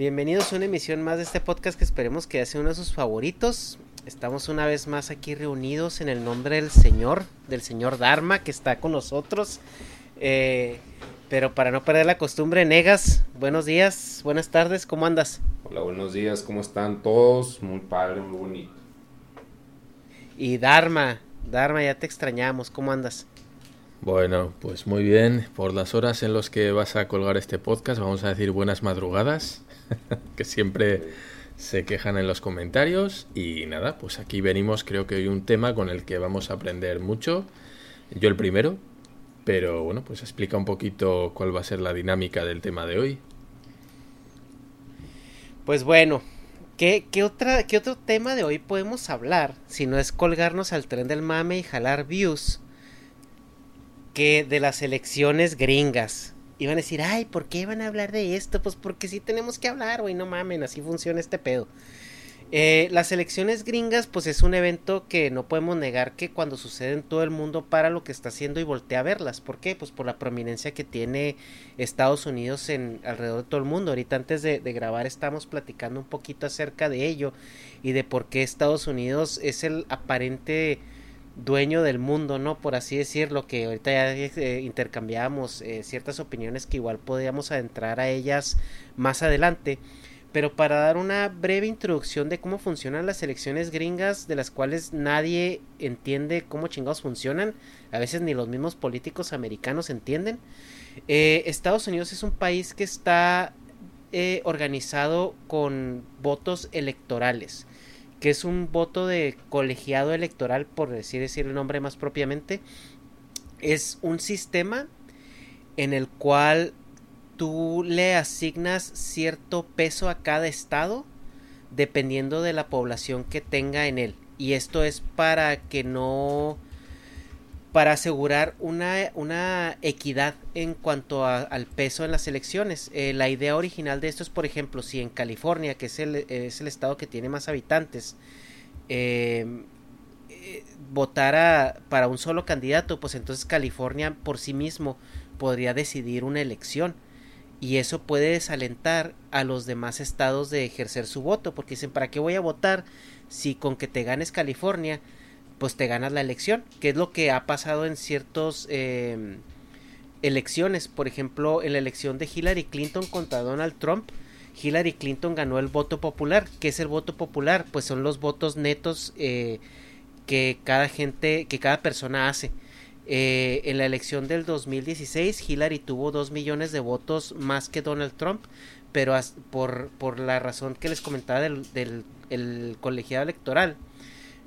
Bienvenidos a una emisión más de este podcast que esperemos que sea uno de sus favoritos. Estamos una vez más aquí reunidos en el nombre del Señor, del Señor Dharma que está con nosotros. Eh, pero para no perder la costumbre, Negas, buenos días, buenas tardes, ¿cómo andas? Hola, buenos días, ¿cómo están todos? Muy padre, muy bonito. Y Dharma, Dharma, ya te extrañamos, ¿cómo andas? Bueno, pues muy bien. Por las horas en las que vas a colgar este podcast, vamos a decir buenas madrugadas, que siempre se quejan en los comentarios. Y nada, pues aquí venimos, creo que hoy un tema con el que vamos a aprender mucho. Yo el primero, pero bueno, pues explica un poquito cuál va a ser la dinámica del tema de hoy. Pues bueno, ¿qué, qué, otra, ¿qué otro tema de hoy podemos hablar si no es colgarnos al tren del mame y jalar views? que de las elecciones gringas. Iban a decir, ay, ¿por qué van a hablar de esto? Pues porque sí tenemos que hablar, güey, no mamen, así funciona este pedo. Eh, las elecciones gringas, pues es un evento que no podemos negar que cuando sucede en todo el mundo para lo que está haciendo y voltea a verlas. ¿Por qué? Pues por la prominencia que tiene Estados Unidos en alrededor de todo el mundo. Ahorita antes de, de grabar estamos platicando un poquito acerca de ello y de por qué Estados Unidos es el aparente dueño del mundo, ¿no? Por así decirlo, que ahorita ya eh, intercambiamos eh, ciertas opiniones que igual podríamos adentrar a ellas más adelante. Pero para dar una breve introducción de cómo funcionan las elecciones gringas, de las cuales nadie entiende cómo chingados funcionan, a veces ni los mismos políticos americanos entienden. Eh, Estados Unidos es un país que está organizado con votos electorales que es un voto de colegiado electoral, por decir, decir el nombre más propiamente, es un sistema en el cual tú le asignas cierto peso a cada estado dependiendo de la población que tenga en él. Y esto es para que no para asegurar una, una equidad en cuanto a, al peso en las elecciones. Eh, la idea original de esto es, por ejemplo, si en California, que es el, es el estado que tiene más habitantes, eh, eh, votara para un solo candidato, pues entonces California por sí mismo podría decidir una elección. Y eso puede desalentar a los demás estados de ejercer su voto, porque dicen, ¿para qué voy a votar si con que te ganes California pues te ganas la elección, que es lo que ha pasado en ciertas eh, elecciones. Por ejemplo, en la elección de Hillary Clinton contra Donald Trump, Hillary Clinton ganó el voto popular. ¿Qué es el voto popular? Pues son los votos netos eh, que cada gente, que cada persona hace. Eh, en la elección del 2016, Hillary tuvo dos millones de votos más que Donald Trump, pero por, por la razón que les comentaba del, del el colegiado electoral,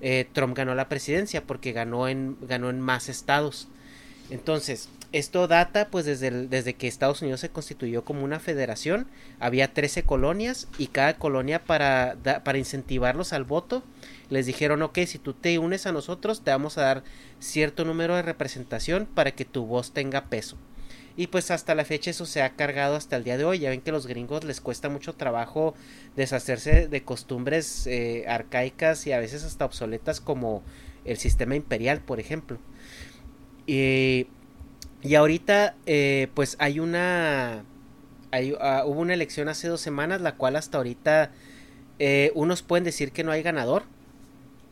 eh, Trump ganó la presidencia porque ganó en, ganó en más estados. Entonces, esto data pues desde, desde que Estados Unidos se constituyó como una federación. Había 13 colonias y cada colonia para, para incentivarlos al voto les dijeron, ok, si tú te unes a nosotros te vamos a dar cierto número de representación para que tu voz tenga peso. Y pues hasta la fecha eso se ha cargado hasta el día de hoy. Ya ven que a los gringos les cuesta mucho trabajo deshacerse de costumbres eh, arcaicas y a veces hasta obsoletas como el sistema imperial, por ejemplo. Y y ahorita, eh, pues hay una. Ah, hubo una elección hace dos semanas, la cual hasta ahorita. Eh, unos pueden decir que no hay ganador.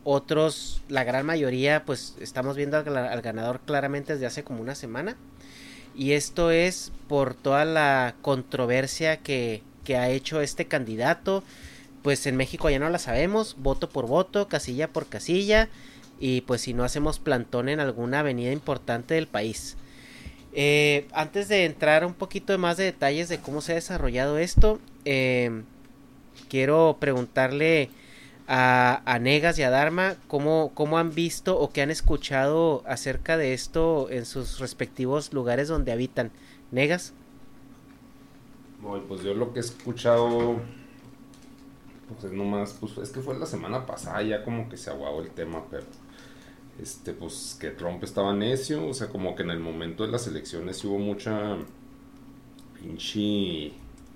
Otros, la gran mayoría, pues estamos viendo al, ganador claramente desde hace como una semana. Y esto es por toda la controversia que, que ha hecho este candidato. Pues en México ya no la sabemos, voto por voto, casilla por casilla. Y pues si no hacemos plantón en alguna avenida importante del país. Eh, antes de entrar un poquito más de detalles de cómo se ha desarrollado esto, eh, quiero preguntarle a, Negas y a Dharma cómo, cómo han visto o qué han escuchado acerca de esto en sus respectivos lugares donde habitan. Negas. pues yo lo que he escuchado, pues es nomás, pues es que fue la semana pasada ya como que se aguado el tema, pero este, pues que Trump estaba necio, o sea, como que en el momento de las elecciones hubo mucha pinche,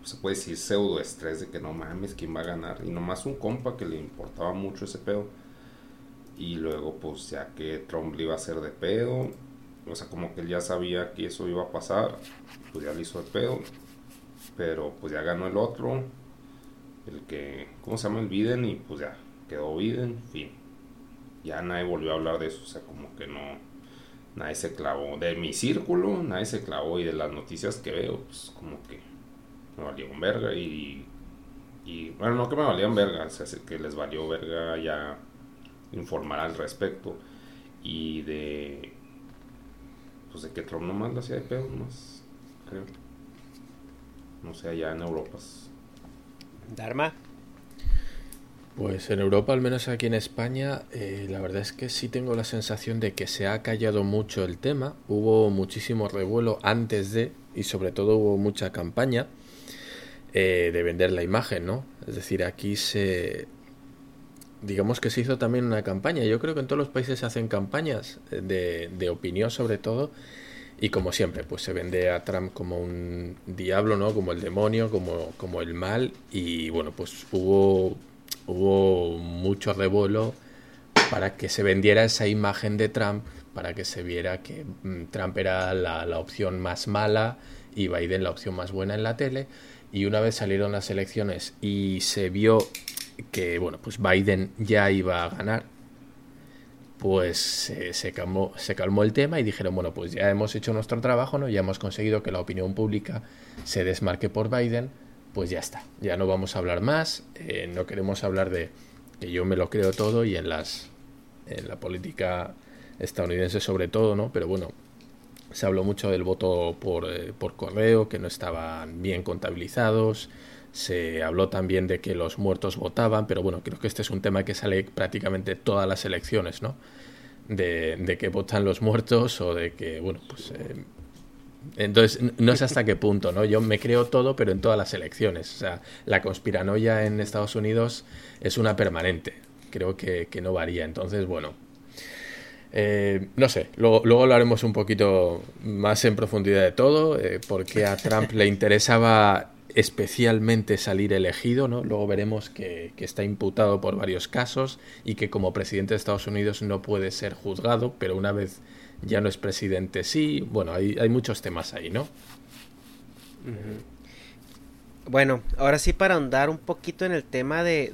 se puede decir pseudo estrés de que no mames, ¿quién va a ganar? Y nomás un compa que le importaba mucho ese pedo. Y luego, pues ya que Trump le iba a hacer de pedo, o sea, como que él ya sabía que eso iba a pasar, pues ya le hizo de pedo. Pero pues ya ganó el otro, el que, ¿cómo se llama? El Biden, y pues ya quedó Biden, fin ya nadie volvió a hablar de eso, o sea, como que no, nadie se clavó. De mi círculo, nadie se clavó y de las noticias que veo, pues como que me valió un verga y, y bueno, no que me valían verga, o sea, que les valió verga ya informar al respecto y de, pues de que Trump nomás lo hacía de pedo, más, creo. No sé, allá en Europa. Dharma. Pues en Europa, al menos aquí en España, eh, la verdad es que sí tengo la sensación de que se ha callado mucho el tema. Hubo muchísimo revuelo antes de, y sobre todo hubo mucha campaña eh, de vender la imagen, ¿no? Es decir, aquí se... Digamos que se hizo también una campaña. Yo creo que en todos los países se hacen campañas de, de opinión sobre todo. Y como siempre, pues se vende a Trump como un diablo, ¿no? Como el demonio, como, como el mal. Y bueno, pues hubo hubo mucho revuelo para que se vendiera esa imagen de Trump, para que se viera que mm, Trump era la, opción más mala y Biden la opción más buena en la tele. Y una vez salieron las elecciones y se vio que bueno, pues Biden ya iba a ganar, pues se, calmó, se calmó el tema y dijeron, bueno, pues ya hemos hecho nuestro trabajo, ¿no? Ya hemos conseguido que la opinión pública se desmarque por Biden pues ya está, ya no vamos a hablar más, eh, no queremos hablar de que yo me lo creo todo y en las en la política estadounidense sobre todo, ¿no? Pero bueno, se habló mucho del voto por, eh, por correo, que no estaban bien contabilizados, se habló también de que los muertos votaban, pero bueno, creo que este es un tema que sale prácticamente todas las elecciones, ¿no? De, de que votan los muertos o de que, bueno, pues eh, entonces, no sé hasta qué punto, ¿no? Yo me creo todo, pero en todas las elecciones. O sea, la conspiranoia en Estados Unidos es una permanente. Creo que, no varía. Entonces, bueno. Eh, no sé, luego, luego, hablaremos un poquito más en profundidad de todo, eh, porque a Trump le interesaba especialmente salir elegido, ¿no? Luego veremos que, está imputado por varios casos y que como presidente de Estados Unidos no puede ser juzgado, pero una vez ya no es presidente, sí. Bueno, hay, hay muchos temas ahí, ¿no? Bueno, ahora sí para ahondar un poquito en el tema de,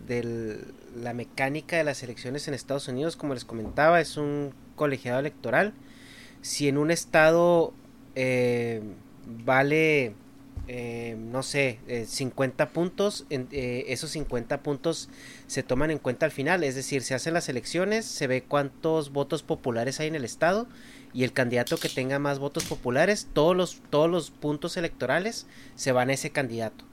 la mecánica de las elecciones en Estados Unidos, como les comentaba, es un colegiado electoral. Si en un estado eh, vale, eh, no sé, 50 eh, puntos, esos 50 puntos se toman en cuenta al final, es decir, se hacen las elecciones, se ve cuántos votos populares hay en el estado y el candidato que tenga más votos populares, todos los, todos los puntos electorales se van a ese candidato.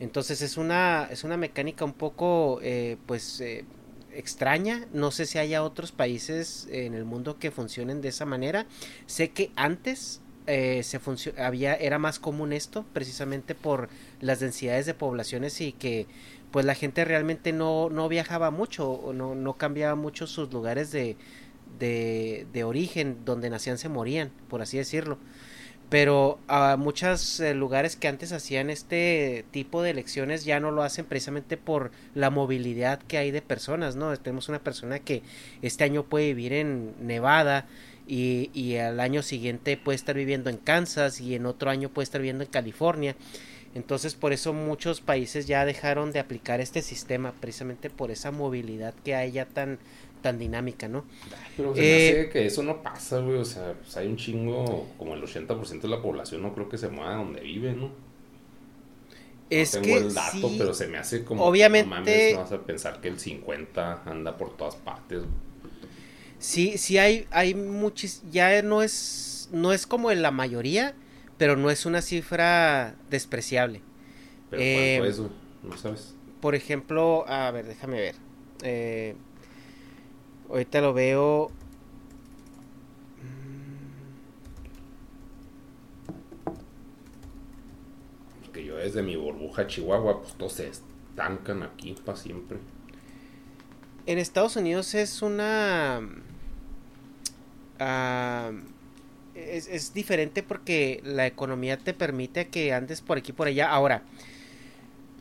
Entonces es una, es una mecánica un poco eh, pues eh, extraña. No sé si haya otros países en el mundo que funcionen de esa manera. Sé que antes eh, se había era más común esto precisamente por las densidades de poblaciones y que pues la gente realmente no, no viajaba mucho no, no cambiaba mucho sus lugares de, de, de origen donde nacían se morían por así decirlo pero a muchos eh, lugares que antes hacían este tipo de elecciones ya no lo hacen precisamente por la movilidad que hay de personas, ¿no? Tenemos una persona que este año puede vivir en Nevada y, y al año siguiente puede estar viviendo en Kansas y en otro año puede estar viviendo en California. Entonces por eso muchos países ya dejaron de aplicar este sistema, precisamente por esa movilidad que hay ya tan tan dinámica, ¿no? Pero se me hace eh, que eso no pasa, güey. O sea, pues hay un chingo, como el 80% de la población no creo que se mueva donde vive, ¿no? Es tengo que el dato, pero se me hace como. Obviamente. No mames, no vas a pensar que el 50 anda por todas partes. Sí, sí hay, hay muchos. Ya no es, no es como en la mayoría, pero no es una cifra despreciable. ¿Pero eh, cuánto es, ¿No sabes? Por ejemplo, a ver, déjame ver. Eh, Ahorita lo veo. Que yo desde mi burbuja Chihuahua, pues todos se estancan aquí para siempre. En Estados Unidos es una. Ah, es, es, diferente porque la economía te permite que andes por aquí por allá. Ahora,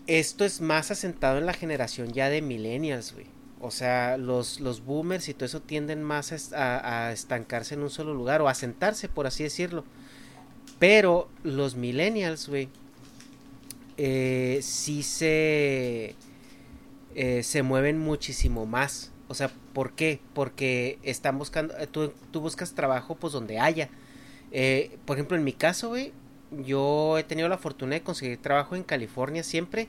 esto es más asentado en la generación ya de millennials, güey. O sea, los, los boomers y todo eso tienden más a, estancarse en un solo lugar o a sentarse, por así decirlo. Pero los millennials, güey, eh, sí se, eh, se mueven muchísimo más. O sea, ¿por qué? Porque están buscando, eh, tú, tú buscas trabajo pues donde haya. Eh, por ejemplo, en mi caso, güey, yo he tenido la fortuna de conseguir trabajo en California siempre,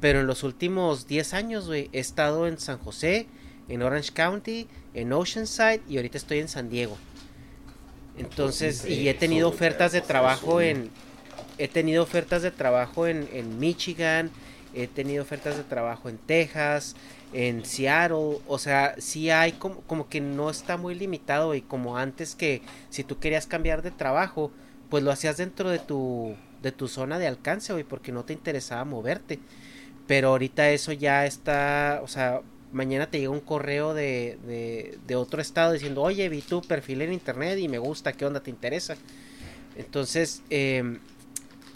pero en los últimos 10 años, güey, he estado en San José, en Orange County, en Oceanside y ahorita estoy en San Diego. Entonces, y he tenido ofertas de trabajo en he tenido ofertas de trabajo en, en Michigan, he tenido ofertas de trabajo en Texas, en Seattle, o sea, sí hay como, como que no está muy limitado y como antes que si tú querías cambiar de trabajo, pues lo hacías dentro de tu, de tu zona de alcance, güey, porque no te interesaba moverte. Pero ahorita eso ya está, o sea, mañana te llega un correo de, de, otro estado diciendo, oye, vi tu perfil en internet y me gusta, ¿qué onda te interesa? Entonces, eh,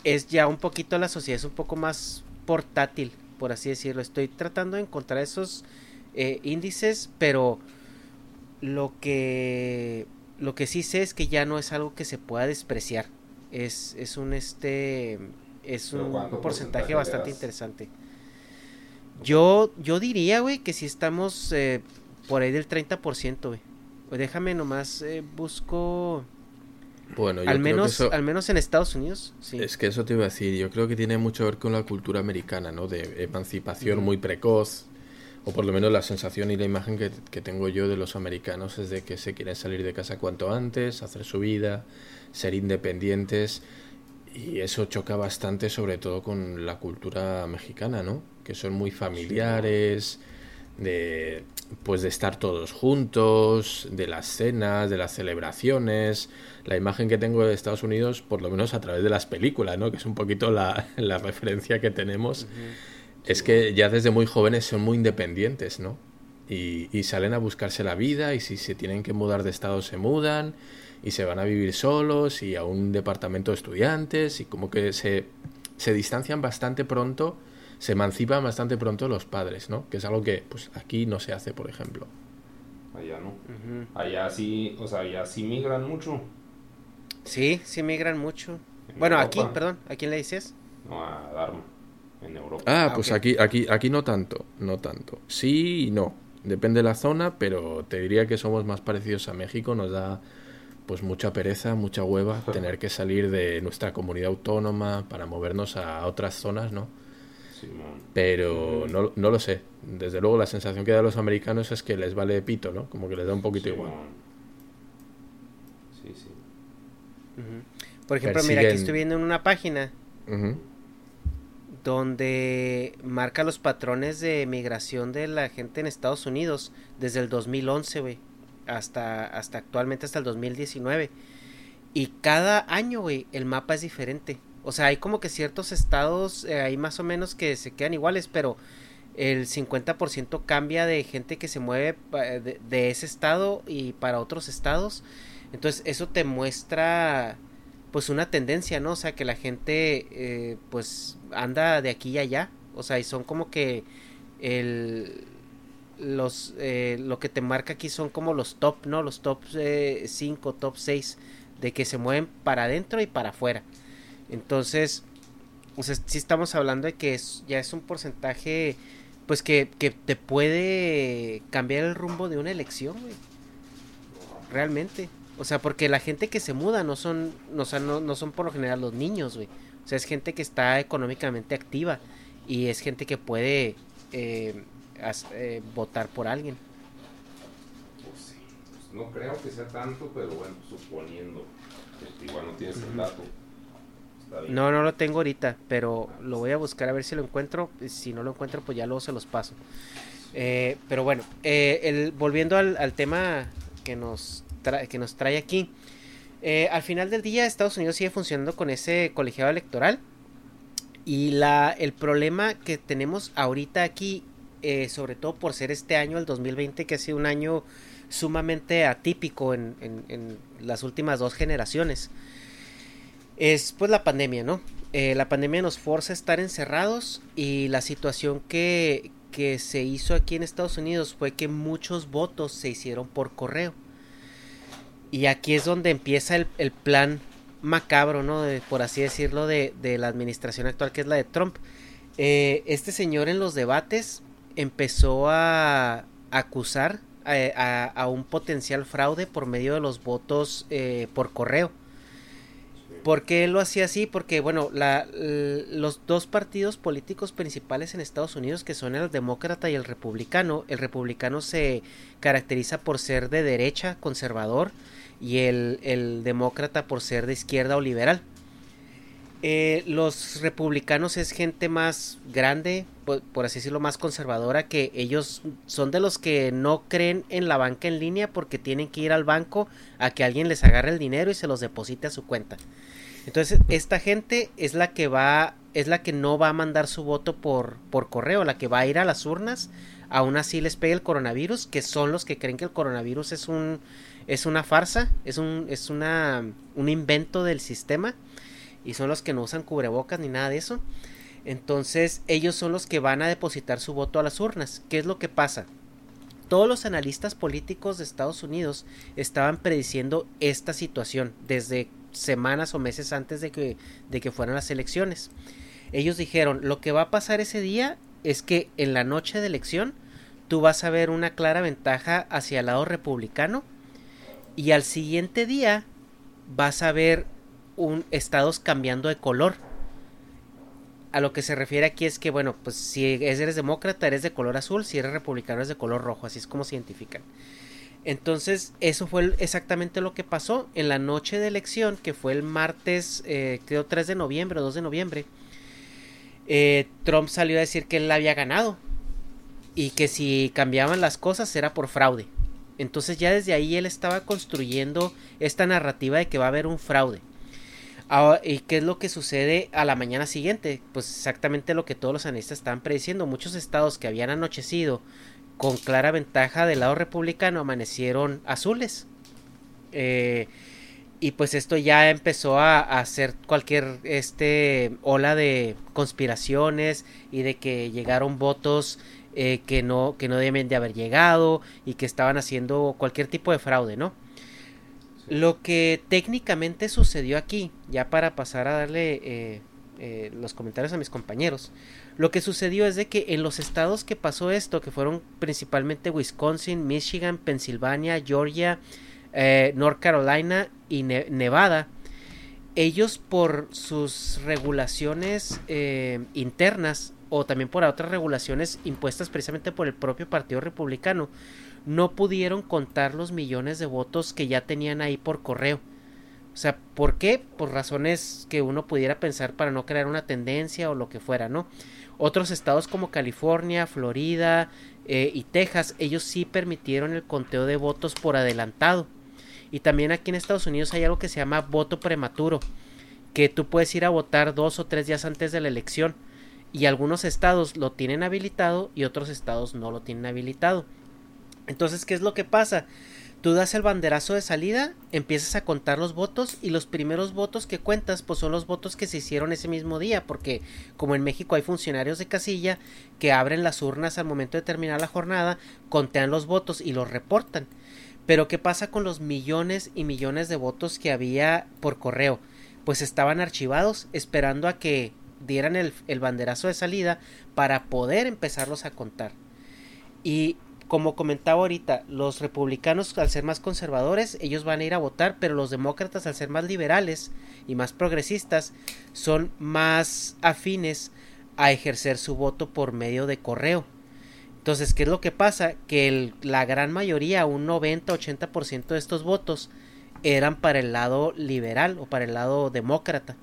es ya un poquito la sociedad, es un poco más portátil, por así decirlo. Estoy tratando de encontrar esos eh, índices, pero lo que lo que sí sé es que ya no es algo que se pueda despreciar. Es, es un este es un porcentaje, bastante interesante. Yo, yo diría, güey, que si estamos eh, por ahí del 30%, güey. Déjame nomás, eh, busco... Bueno, al menos, al menos en Estados Unidos, sí. Es que eso te iba a decir, yo creo que tiene mucho que ver con la cultura americana, ¿no? De emancipación muy precoz, o por lo menos la sensación y la imagen que, que, tengo yo de los americanos es de que se quieren salir de casa cuanto antes, hacer su vida, ser independientes y eso choca bastante sobre todo con la cultura mexicana, ¿no? Que son muy familiares, de pues de estar todos juntos, de las cenas, de las celebraciones, la imagen que tengo de Estados Unidos, por lo menos a través de las películas, ¿no? Que es un poquito la, la referencia que tenemos es que ya desde muy jóvenes son muy independientes, ¿no? Y, y, salen a buscarse la vida y si se tienen que mudar de estado se mudan y se van a vivir solos y a un departamento de estudiantes y como que se, se distancian bastante pronto, se emancipan bastante pronto los padres, ¿no? Que es algo que pues aquí no se hace, por ejemplo. Allá no. Allá sí, o sea, allá sí migran mucho. Sí, sí migran mucho. bueno, aquí, perdón, ¿a quién le dices? No, a Dharma en Europa. Ah, ah pues aquí, aquí, aquí no tanto, no tanto. Sí y no. Depende de la zona, pero te diría que somos más parecidos a México. Nos da pues mucha pereza, mucha hueva tener que salir de nuestra comunidad autónoma para movernos a otras zonas, ¿no? pero no, no, lo sé. Desde luego la sensación que da a los americanos es que les vale pito, ¿no? Como que les da un poquito igual. Sí, sí. Por ejemplo, mira, aquí estoy viendo en una página donde marca los patrones de migración de la gente en Estados Unidos desde el 2011, güey, hasta, hasta actualmente, hasta el 2019. Y cada año, güey, el mapa es diferente. O sea, hay como que ciertos estados, eh, hay más o menos que se quedan iguales, pero el 50% cambia de gente que se mueve de, ese estado y para otros estados. Entonces eso te muestra pues una tendencia, ¿no? O sea, que la gente eh, pues anda de aquí y allá. O sea, y son como que el los eh, lo que te marca aquí son como los top, ¿no? Los top 5, eh, top 6 de que se mueven para adentro y para afuera. Entonces, o sea, sí estamos hablando de que ya es un porcentaje pues que, que te puede cambiar el rumbo de una elección, güey. Realmente. O sea, porque la gente que se muda no son, no, no, son por lo general los niños, güey. O sea, es gente que está económicamente activa y es gente que puede eh, eh, votar por alguien. Pues sí, pues no creo que sea tanto, pero bueno, suponiendo. igual no tienes el dato. No, no lo tengo ahorita, pero lo voy a buscar a ver si lo encuentro. Si no lo encuentro, pues ya luego se los paso. Eh, pero bueno, el, volviendo al, al tema que nos que nos trae aquí. Eh, al final del día, Estados Unidos sigue funcionando con ese colegiado electoral. Y la, el problema que tenemos ahorita aquí, eh, sobre todo por ser este año, el 2020, que ha sido un año sumamente atípico en, las últimas dos generaciones, es pues la pandemia, ¿no? Eh, la pandemia nos forza a estar encerrados y la situación que, que se hizo aquí en Estados Unidos fue que muchos votos se hicieron por correo. Y aquí es donde empieza el, plan macabro, ¿no? por así decirlo, de, la administración actual, que es la de Trump. Eh, este señor en los debates empezó a acusar eh, a, un potencial fraude por medio de los votos eh, por correo. ¿Por qué lo hacía así? Porque, bueno, la, los dos partidos políticos principales en Estados Unidos, que son el demócrata y el republicano, el republicano se caracteriza por ser de derecha, conservador, y el, demócrata por ser de izquierda o liberal. Eh, los republicanos es gente más grande, por, así decirlo, más conservadora, que ellos son de los que no creen en la banca en línea porque tienen que ir al banco a que alguien les agarre el dinero y se los deposite a su cuenta. Entonces, esta gente es la que va, es la que no va a mandar su voto por, por correo, la que va a ir a las urnas, aún así les pega el coronavirus, que son los que creen que el coronavirus es un es una farsa, es un, es una, un invento del sistema y son los que no usan cubrebocas ni nada de eso. Entonces ellos son los que van a depositar su voto a las urnas. ¿Qué es lo que pasa? Todos los analistas políticos de Estados Unidos estaban prediciendo esta situación desde semanas o meses antes de que, de que fueran las elecciones. Ellos dijeron, lo que va a pasar ese día es que en la noche de elección tú vas a ver una clara ventaja hacia el lado republicano y al siguiente día vas a ver un estados cambiando de color. A lo que se refiere aquí es que, bueno, pues si eres demócrata eres de color azul, si eres republicano eres de color rojo, así es como se identifican. Entonces, eso fue exactamente lo que pasó en la noche de elección, que fue el martes, eh, creo 3 de noviembre o 2 de noviembre. Eh, Trump salió a decir que él había ganado y que si cambiaban las cosas era por fraude. Entonces ya desde ahí él estaba construyendo esta narrativa de que va a haber un fraude. ¿Y qué es lo que sucede a la mañana siguiente? Pues exactamente lo que todos los analistas estaban prediciendo. Muchos estados que habían anochecido con clara ventaja del lado republicano amanecieron azules. Eh, y pues esto ya empezó a, a, hacer cualquier este ola de conspiraciones y de que llegaron votos eh, que, no, que no deben de haber llegado y que estaban haciendo cualquier tipo de fraude, ¿no? Lo que técnicamente sucedió aquí, ya para pasar a darle eh, eh, los comentarios a mis compañeros, lo que sucedió es de que en los estados que pasó esto, que fueron principalmente Wisconsin, Michigan, Pensilvania, Georgia, North Carolina y Nevada, ellos por sus regulaciones internas o también por otras regulaciones impuestas precisamente por el propio Partido Republicano, no pudieron contar los millones de votos que ya tenían ahí por correo. O sea, ¿por qué? Por razones que uno pudiera pensar para no crear una tendencia o lo que fuera, ¿no? Otros estados como California, Florida eh, y Texas, ellos sí permitieron el conteo de votos por adelantado. Y también aquí en Estados Unidos hay algo que se llama voto prematuro, que tú puedes ir a votar dos o tres días antes de la elección. Y algunos estados lo tienen habilitado y otros estados no lo tienen habilitado. Entonces, ¿qué es lo que pasa? Tú das el banderazo de salida, empiezas a contar los votos y los primeros votos que cuentas pues son los votos que se hicieron ese mismo día, porque como en México hay funcionarios de casilla que abren las urnas al momento de terminar la jornada, contean los votos y los reportan. Pero ¿qué pasa con los millones y millones de votos que había por correo? Pues estaban archivados esperando a que dieran el, el banderazo de salida para poder empezarlos a contar. Y como comentaba ahorita, los republicanos al ser más conservadores, ellos van a ir a votar, pero los demócratas al ser más liberales y más progresistas, son más afines a ejercer su voto por medio de correo. Entonces, ¿qué es lo que pasa? Que la gran mayoría, un 90-80% de estos votos, eran para el lado liberal o para el lado demócrata.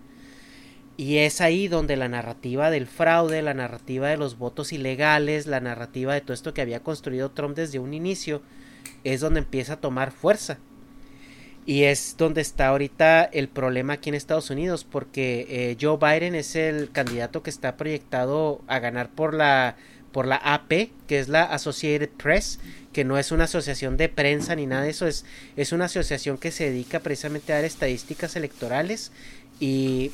Y es ahí donde la narrativa del fraude, la narrativa de los votos ilegales, la narrativa de todo esto que había construido Trump desde un inicio, es donde empieza a tomar fuerza. Y es donde está ahorita el problema aquí en Estados Unidos, porque eh, Joe Biden es el candidato que está proyectado a ganar por la, por la AP, que es la Associated Press, que no es una asociación de prensa ni nada de eso, es, es una asociación que se dedica precisamente a dar estadísticas electorales y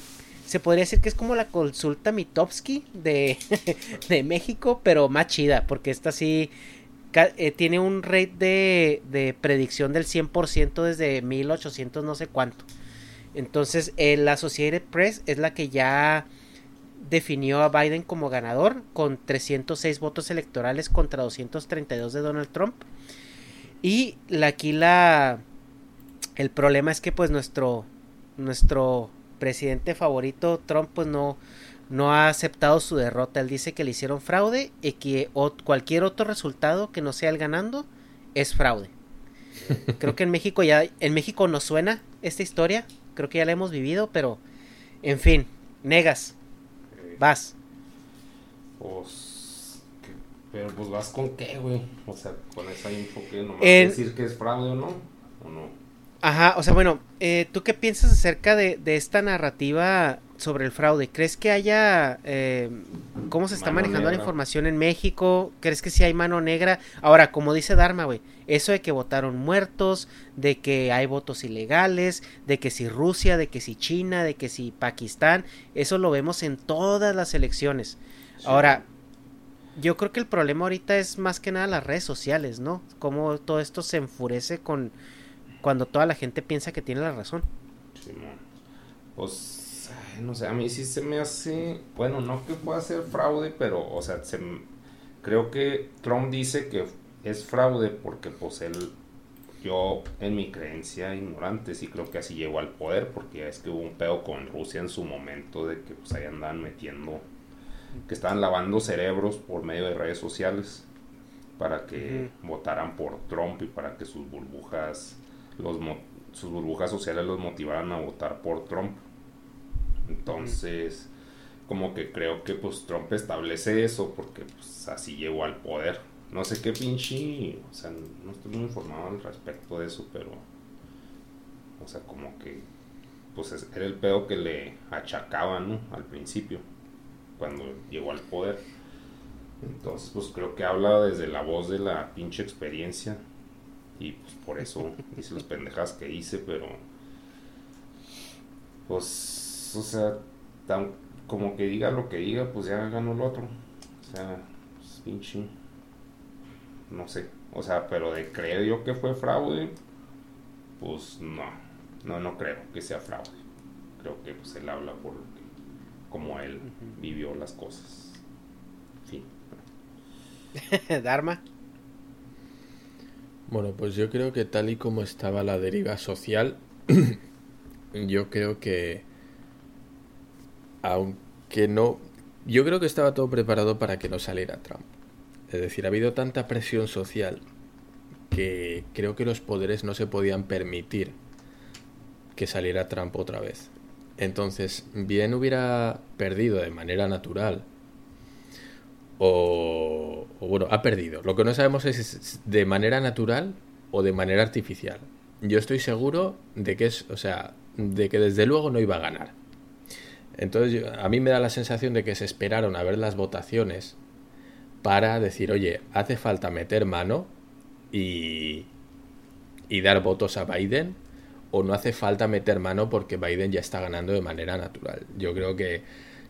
se podría decir que es como la consulta Mitofsky de, de México, pero más chida, porque esta sí eh, tiene un rate de, de predicción del 100% desde 1800 no sé cuánto. Entonces, eh, la Associated Press es la que ya definió a Biden como ganador con 306 votos electorales contra 232 de Donald Trump. Y aquí la el problema es que pues nuestro nuestro presidente favorito, Trump, pues no, no ha aceptado su derrota. Él dice que le hicieron fraude y que cualquier otro resultado que no sea el ganando es fraude. Creo que en México ya, en México nos suena esta historia. Creo que ya la hemos vivido, pero en fin, negas. Vas. Pues, pero pues vas con qué, güey. O sea, con esa info que no decir que es fraude o no. Ajá, o sea, bueno, eh, ¿tú qué piensas acerca de, esta narrativa sobre el fraude? ¿Crees que haya... Eh, ¿Cómo se está manejando la información en México? ¿Crees que sí hay mano negra? Ahora, como dice Dharma, güey, eso de que votaron muertos, de que hay votos ilegales, de que si Rusia, de que si China, de que si Pakistán, eso lo vemos en todas las elecciones. Ahora, yo creo que el problema ahorita es más que nada las redes sociales, ¿no? Cómo todo esto se enfurece con cuando toda la gente piensa que tiene la razón. Sí, pues, no sé, a mí sí se me hace, bueno, no que pueda ser fraude, pero, o sea, se, creo que Trump dice que es fraude porque, pues, él, yo, en mi creencia ignorante, sí creo que así llegó al poder, porque ya es que hubo un pedo con Rusia en su momento de que, pues, ahí andaban metiendo, que estaban lavando cerebros por medio de redes sociales para que votaran por Trump y para que sus burbujas sus burbujas sociales los motivaran a votar por Trump. Entonces, como que creo que pues Trump establece eso porque pues así llegó al poder. No sé qué pinche, o sea, no estoy muy informado al respecto de eso, pero, o sea, como que, pues era el pedo que le achacaban, ¿no? Al principio, cuando llegó al poder. Entonces, pues creo que habla desde la voz de la pinche experiencia y pues por eso hice las pendejadas que hice, pero pues, o sea, tan, como que diga lo que diga, pues ya ganó el otro. O sea, pues, pinche, no sé, o sea, pero de creer yo que fue fraude, pues no, no, no creo que sea fraude. Creo que pues él habla por como él vivió las cosas. Fin. Dharma. Bueno, pues yo creo que tal y como estaba la deriva social, yo creo que, aunque no, yo creo que estaba todo preparado para que no saliera Trump. Es decir, ha habido tanta presión social que creo que los poderes no se podían permitir que saliera Trump otra vez. Entonces, bien hubiera perdido de manera natural o, bueno, ha perdido. Lo que no sabemos es de manera natural o de manera artificial. yo estoy seguro de que es, o sea, de que desde luego no iba a ganar. Entonces, a mí me da la sensación de que se esperaron a ver las votaciones para decir, oye, hace falta meter mano y, y dar votos a Biden, o no hace falta meter mano porque Biden ya está ganando de manera natural. Yo creo que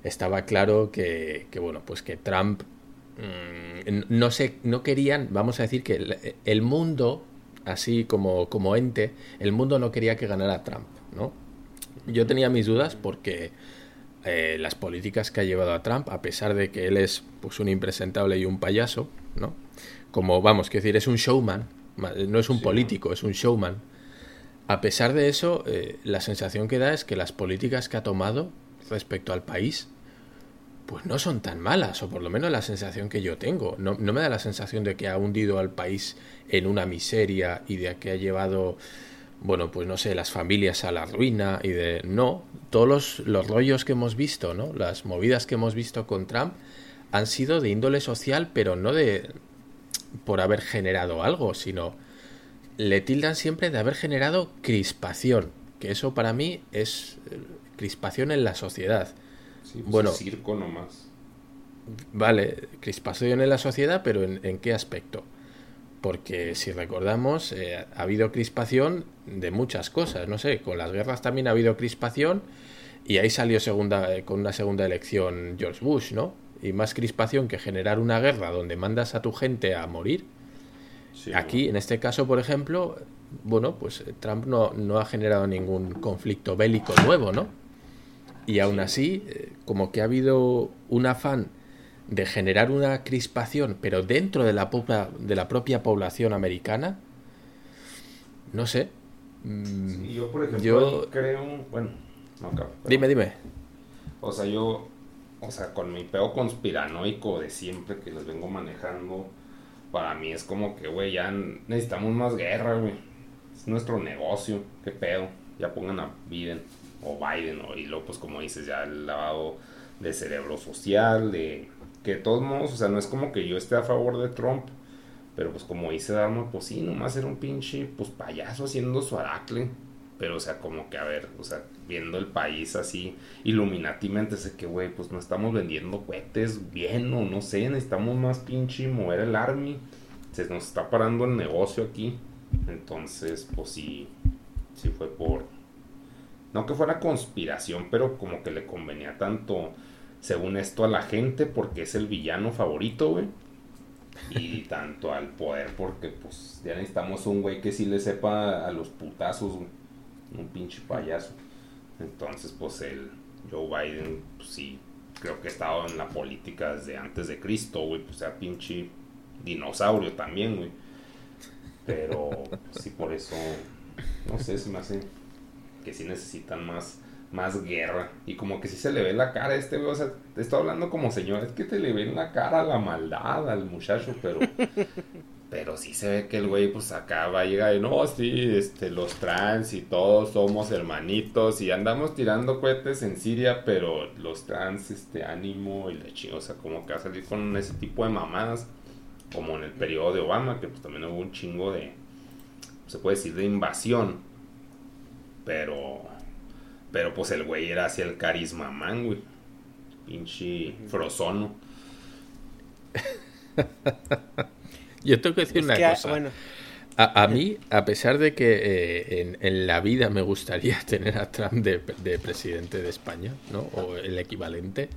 estaba claro que, que bueno, pues que Trump no sé, no querían, vamos a decir que el, mundo, así como, como ente, el mundo no quería que ganara Trump, ¿no? Yo tenía mis dudas porque eh, las políticas que ha llevado a Trump, a pesar de que él es pues un impresentable y un payaso, ¿no? Como vamos, que decir, es un showman, no es un político, es un showman. A pesar de eso, eh, la sensación que da es que las políticas que ha tomado respecto al país, pues no son tan malas, o por lo menos la sensación que yo tengo. No, no me da la sensación de que ha hundido al país en una miseria y de que ha llevado bueno, pues no sé, las familias a la ruina y de... No, todos los, rollos que hemos visto, ¿no? Las movidas que hemos visto con Trump han sido de índole social, pero no de... por haber generado algo, sino... Le tildan siempre de haber generado crispación, que eso para mí es eh, crispación en la sociedad. Sí, pues bueno, circo nomás. Vale, crispación en la sociedad, pero ¿en qué aspecto? porque si recordamos, eh, ha habido crispación de muchas cosas, no sé, con las guerras también ha habido crispación y ahí salió segunda, eh, con una segunda elección George Bush, ¿no? Y más crispación que generar una guerra donde mandas a tu gente a morir. Aquí, en este caso, por ejemplo, bueno, pues eh, Trump no, no ha generado ningún conflicto bélico nuevo, ¿no? Y aún así, como que ha habido un afán de generar una crispación, pero dentro de la, de la propia población americana, no sé. Mm, yo, por ejemplo, creo. Bueno, no, Dime, dime. O sea, yo. O sea, con mi peo conspiranoico de siempre que les vengo manejando, para mí es como que, güey, ya necesitamos más guerra, güey. Es nuestro negocio, qué pedo. Ya pongan a Biden o Biden, o, y luego, pues, como dices, ya el lavado de cerebro social, de que de todos modos, o sea, no es como que yo esté a favor de Trump, pero pues como dice Dharma, pues sí, nomás era un pinche, pues payaso haciendo su aracle. Pero, o sea, como que, a ver, o sea, viendo el país así, iluminativamente, sé que, güey, pues no estamos vendiendo cohetes bien, o no sé, necesitamos más pinche mover el army. Se nos está parando el negocio aquí. Entonces, pues sí, sí fue por... No que fuera conspiración, pero como que le convenía tanto según esto, a la gente porque es el villano favorito, güey. Y tanto al poder porque, pues, ya necesitamos un güey que sí le sepa a los putazos, güey. Un pinche payaso. Entonces, pues, el Joe Biden, pues sí, creo que ha estado en la política desde antes de Cristo, güey. Pues, sea pinche dinosaurio también, güey. Pero, pues, sí, por eso, no sé, se me hace que sí necesitan más más guerra. Y como que sí se le ve la cara a este güey. O sea, te estoy hablando como señor. Es que te le ve en la cara la maldad al muchacho, pero. pero sí se ve que el güey, pues acá va a llegar y no, sí, este, los trans y todos somos hermanitos y andamos tirando cohetes en Siria, pero los trans, este, ánimo y le chingo. O sea, como que va a salir con ese tipo de mamadas. Como en el periodo de Obama, que pues también hubo un chingo de. Se puede decir de invasión. Pero pero pues el güey era así el carisma man, güey. Pinche frozono. Yo tengo que decir una cosa. A, mí, a pesar de que eh, en, la vida me gustaría tener a Trump de, presidente de España, ¿no? O el equivalente,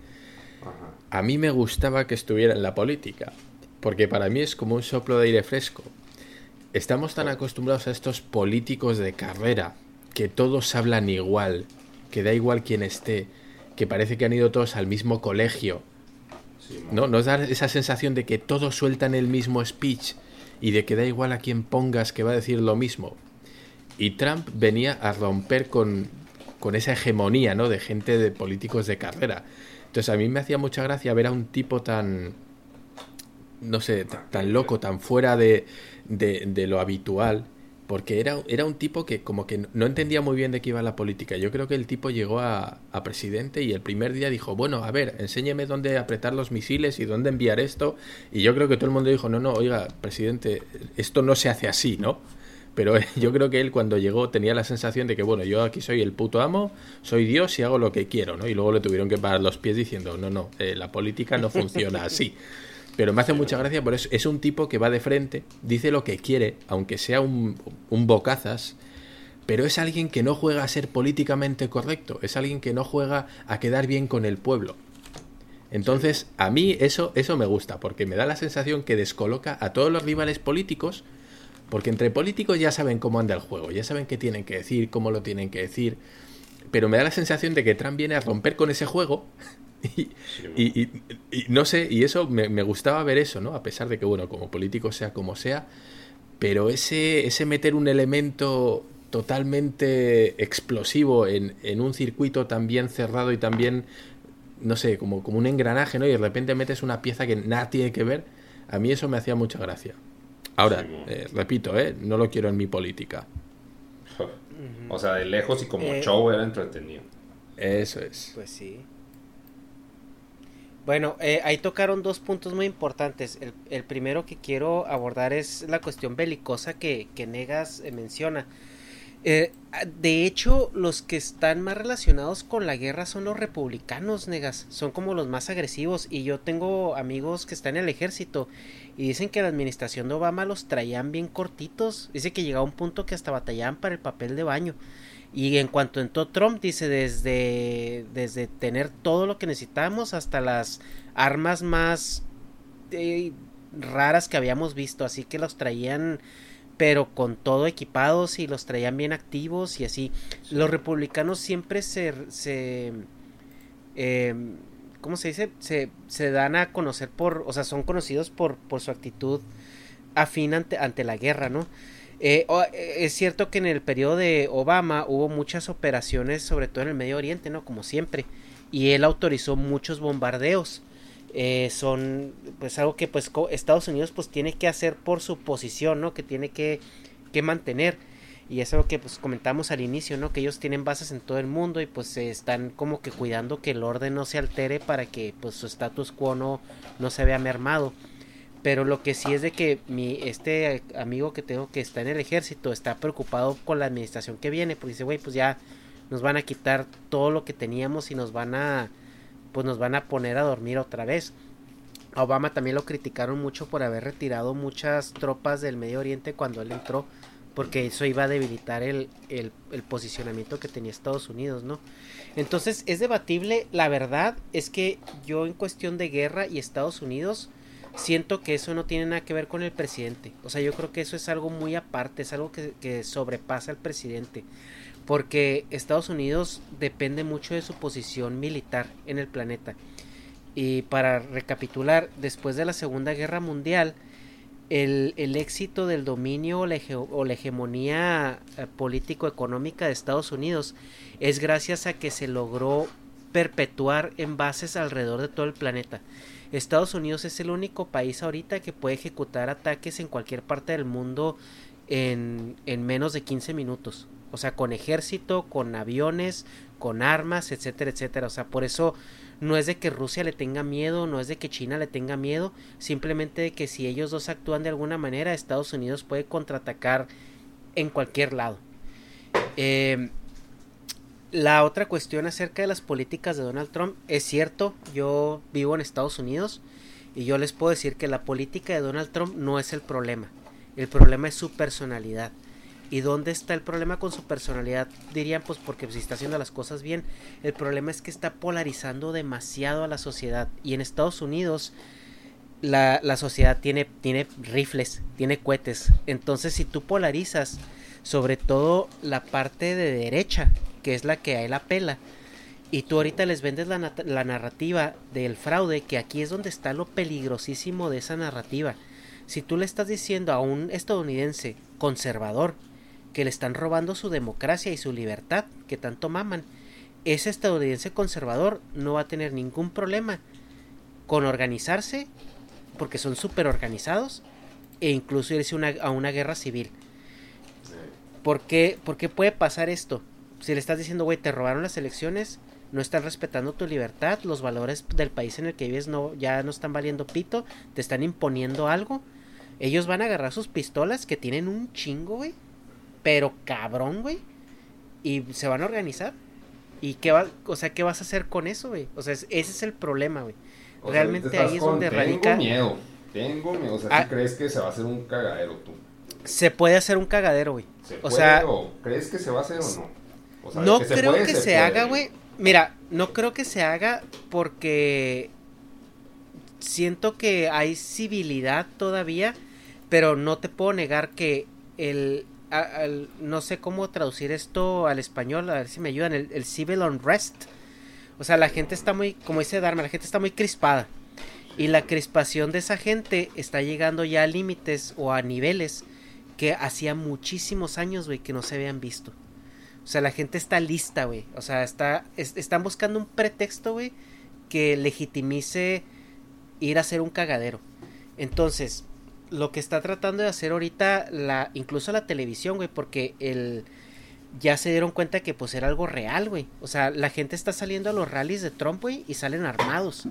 a mí me gustaba que estuviera en la política, porque para mí es como un soplo de aire fresco. Estamos tan acostumbrados a estos políticos de carrera, que todos hablan igual, que da igual quién esté, que parece que han ido todos al mismo colegio. ¿No? Nos da esa sensación de que todos sueltan el mismo speech y de que da igual a quién pongas que va a decir lo mismo. Y Trump venía a romper con, con esa hegemonía, ¿no? De gente de políticos de carrera. Entonces a mí me hacía mucha gracia ver a un tipo tan, no sé, tan, loco, tan fuera de, de, de, lo habitual, porque era, era un tipo que como que no entendía muy bien de qué iba la política. Yo creo que el tipo llegó a, presidente y el primer día dijo, bueno, a ver, enséñeme dónde apretar los misiles y dónde enviar esto. Y yo creo que todo el mundo dijo, no, no, oiga, presidente, esto no se hace así, ¿no? Pero yo creo que él cuando llegó tenía la sensación de que, bueno, yo aquí soy el puto amo, soy Dios y hago lo que quiero, ¿no? Y luego le tuvieron que parar los pies diciendo, no, no, eh, la política no funciona así. Pero me hace mucha gracia por eso. Es un tipo que va de frente, dice lo que quiere, aunque sea un, un bocazas, pero es alguien que no juega a ser políticamente correcto, es alguien que no juega a quedar bien con el pueblo. Entonces, a mí eso, eso me gusta, porque me da la sensación que descoloca a todos los rivales políticos, porque entre políticos ya saben cómo anda el juego, ya saben qué tienen que decir, cómo lo tienen que decir, pero me da la sensación de que Trump viene a romper con ese juego y, no sé, y eso me, me, gustaba ver eso, ¿no? A pesar de que, bueno, como político sea como sea, pero ese, ese meter un elemento totalmente explosivo en, en un circuito tan bien cerrado y también no sé, como, como un engranaje, ¿no? Y de repente metes una pieza que nada tiene que ver. A mí eso me hacía mucha gracia. Ahora, eh, repito, ¿eh? No lo quiero en mi política. O sea, de lejos y como eh, show era entretenido. Eso es. Pues sí. Bueno, eh, ahí tocaron dos puntos muy importantes. El, primero que quiero abordar es la cuestión belicosa que, que Negas menciona. Eh, de hecho, los que están más relacionados con la guerra son los republicanos, negas. Son como los más agresivos. Y yo tengo amigos que están en el ejército y dicen que la administración de Obama los traían bien cortitos. Dice que llegaba un punto que hasta batallaban para el papel de baño. Y en cuanto entró Trump, dice desde, desde tener todo lo que necesitamos hasta las armas más eh, raras que habíamos visto. Así que los traían pero con todo equipados y los traían bien activos y así. Los republicanos siempre se... se eh, ¿Cómo se dice? Se, se, dan a conocer por... O sea, son conocidos por, por su actitud afín ante, ante la guerra, ¿no? Eh, es cierto que en el periodo de Obama hubo muchas operaciones, sobre todo en el Medio Oriente, ¿no? Como siempre. Y él autorizó muchos bombardeos. Eh, son pues algo que pues Estados Unidos pues tiene que hacer por su posición, ¿no? Que tiene que, que mantener. Y es algo que pues comentamos al inicio, ¿no? Que ellos tienen bases en todo el mundo y pues están como que cuidando que el orden no se altere para que pues su status quo no, no se vea mermado. Pero lo que sí es de que mi, este amigo que tengo que está en el ejército está preocupado con la administración que viene, porque dice, güey, pues ya nos van a quitar todo lo que teníamos y nos van a, pues nos van a poner a dormir otra vez. A Obama también lo criticaron mucho por haber retirado muchas tropas del Medio Oriente cuando él entró, porque eso iba a debilitar el, el, posicionamiento que tenía Estados Unidos, ¿no? Entonces es debatible, la verdad es que yo en cuestión de guerra y Estados Unidos siento que eso no tiene nada que ver con el presidente, o sea, yo creo que eso es algo muy aparte, es algo que, sobrepasa al presidente porque Estados Unidos depende mucho de su posición militar en el planeta. Y para recapitular, después de la Segunda Guerra Mundial, el, éxito del dominio o la, hegemonía eh, político-económica de Estados Unidos es gracias a que se logró perpetuar en bases alrededor de todo el planeta. Estados Unidos es el único país ahorita que puede ejecutar ataques en cualquier parte del mundo en, en menos de 15 minutos. O sea, con ejército, con aviones, con armas, etcétera, etcétera. O sea, por eso no es de que Rusia le tenga miedo, no es de que China le tenga miedo, simplemente de que si ellos dos actúan de alguna manera, Estados Unidos puede contraatacar en cualquier lado. Em, la otra cuestión acerca de las políticas de Donald Trump es cierto, yo vivo en Estados Unidos y yo les puedo decir que la política de Donald Trump no es el problema, el problema es su personalidad. ¿Y dónde está el problema con su personalidad? Dirían, pues porque si está haciendo las cosas bien. El problema es que está polarizando demasiado a la sociedad. Y en Estados Unidos la, la sociedad tiene, tiene rifles, tiene cohetes. Entonces si tú polarizas sobre todo la parte de derecha, que es la que a él apela, y tú ahorita les vendes la, la narrativa del fraude, que aquí es donde está lo peligrosísimo de esa narrativa. Si tú le estás diciendo a un estadounidense conservador, que le están robando su democracia y su libertad que tanto maman. Ese estadounidense conservador no va a tener ningún problema con organizarse, porque son súper organizados, e incluso irse a una guerra civil. ¿Por qué, ¿Por qué puede pasar esto? Si le estás diciendo, güey, te robaron las elecciones, no están respetando tu libertad, los valores del país en el que vives no, ya no están valiendo pito, te están imponiendo algo, ellos van a agarrar sus pistolas que tienen un chingo, güey, pero cabrón, güey. Y se van a organizar. ¿Y qué va, o sea, qué vas a hacer con eso, güey? O sea, ese es el problema, güey. Realmente ahí es donde radica. Tengo miedo, tengo miedo. O sea, ah, crees que se va a hacer un cagadero tú? Se puede hacer un cagadero, güey. o sea, ¿crees que se va a hacer o no? No creo que se, haga, güey. Mira, no creo que se haga porque siento que hay civilidad todavía, pero no te puedo negar que el, no sé cómo traducir esto al español, a ver si me ayudan, el, el civil unrest. O sea, la gente está muy, como dice Dharma, la gente está muy crispada. Y la crispación de esa gente está llegando ya a límites o a niveles que hacía muchísimos años, güey, que no se habían visto. O sea, la gente está lista, güey. O sea, está, están buscando un pretexto, güey, que legitimice ir a hacer un cagadero. Entonces, lo que está tratando de hacer ahorita, la, incluso la televisión, güey, porque el, ya se dieron cuenta que pues era algo real, güey. O sea, la gente está saliendo a los rallies de Trump, güey, y salen armados.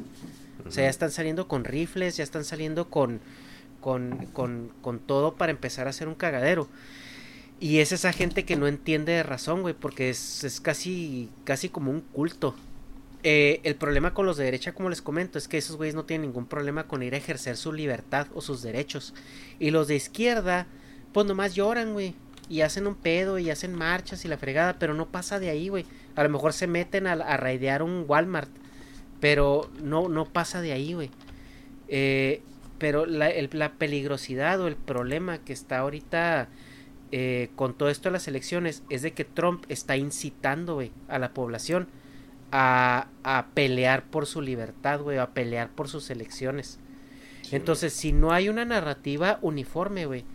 O sea, ya están saliendo con rifles, ya están saliendo con, con, con, con todo para empezar a hacer un cagadero. Y es esa gente que no entiende de razón, güey, porque es, es casi, casi como un culto. Eh, el problema con los de derecha, como les comento, es que esos güeyes no tienen ningún problema con ir a ejercer su libertad o sus derechos. Y los de izquierda, pues nomás lloran, güey. Y hacen un pedo y hacen marchas y la fregada, pero no pasa de ahí, güey. A lo mejor se meten a, a raidear un Walmart, pero no, no pasa de ahí, güey. Eh, pero la, la, peligrosidad o el problema que está ahorita eh, con todo esto de las elecciones es de que Trump está incitando, güey, a la población a, a pelear por su libertad, güey, a pelear por sus elecciones. Entonces, si no hay una narrativa uniforme, güey,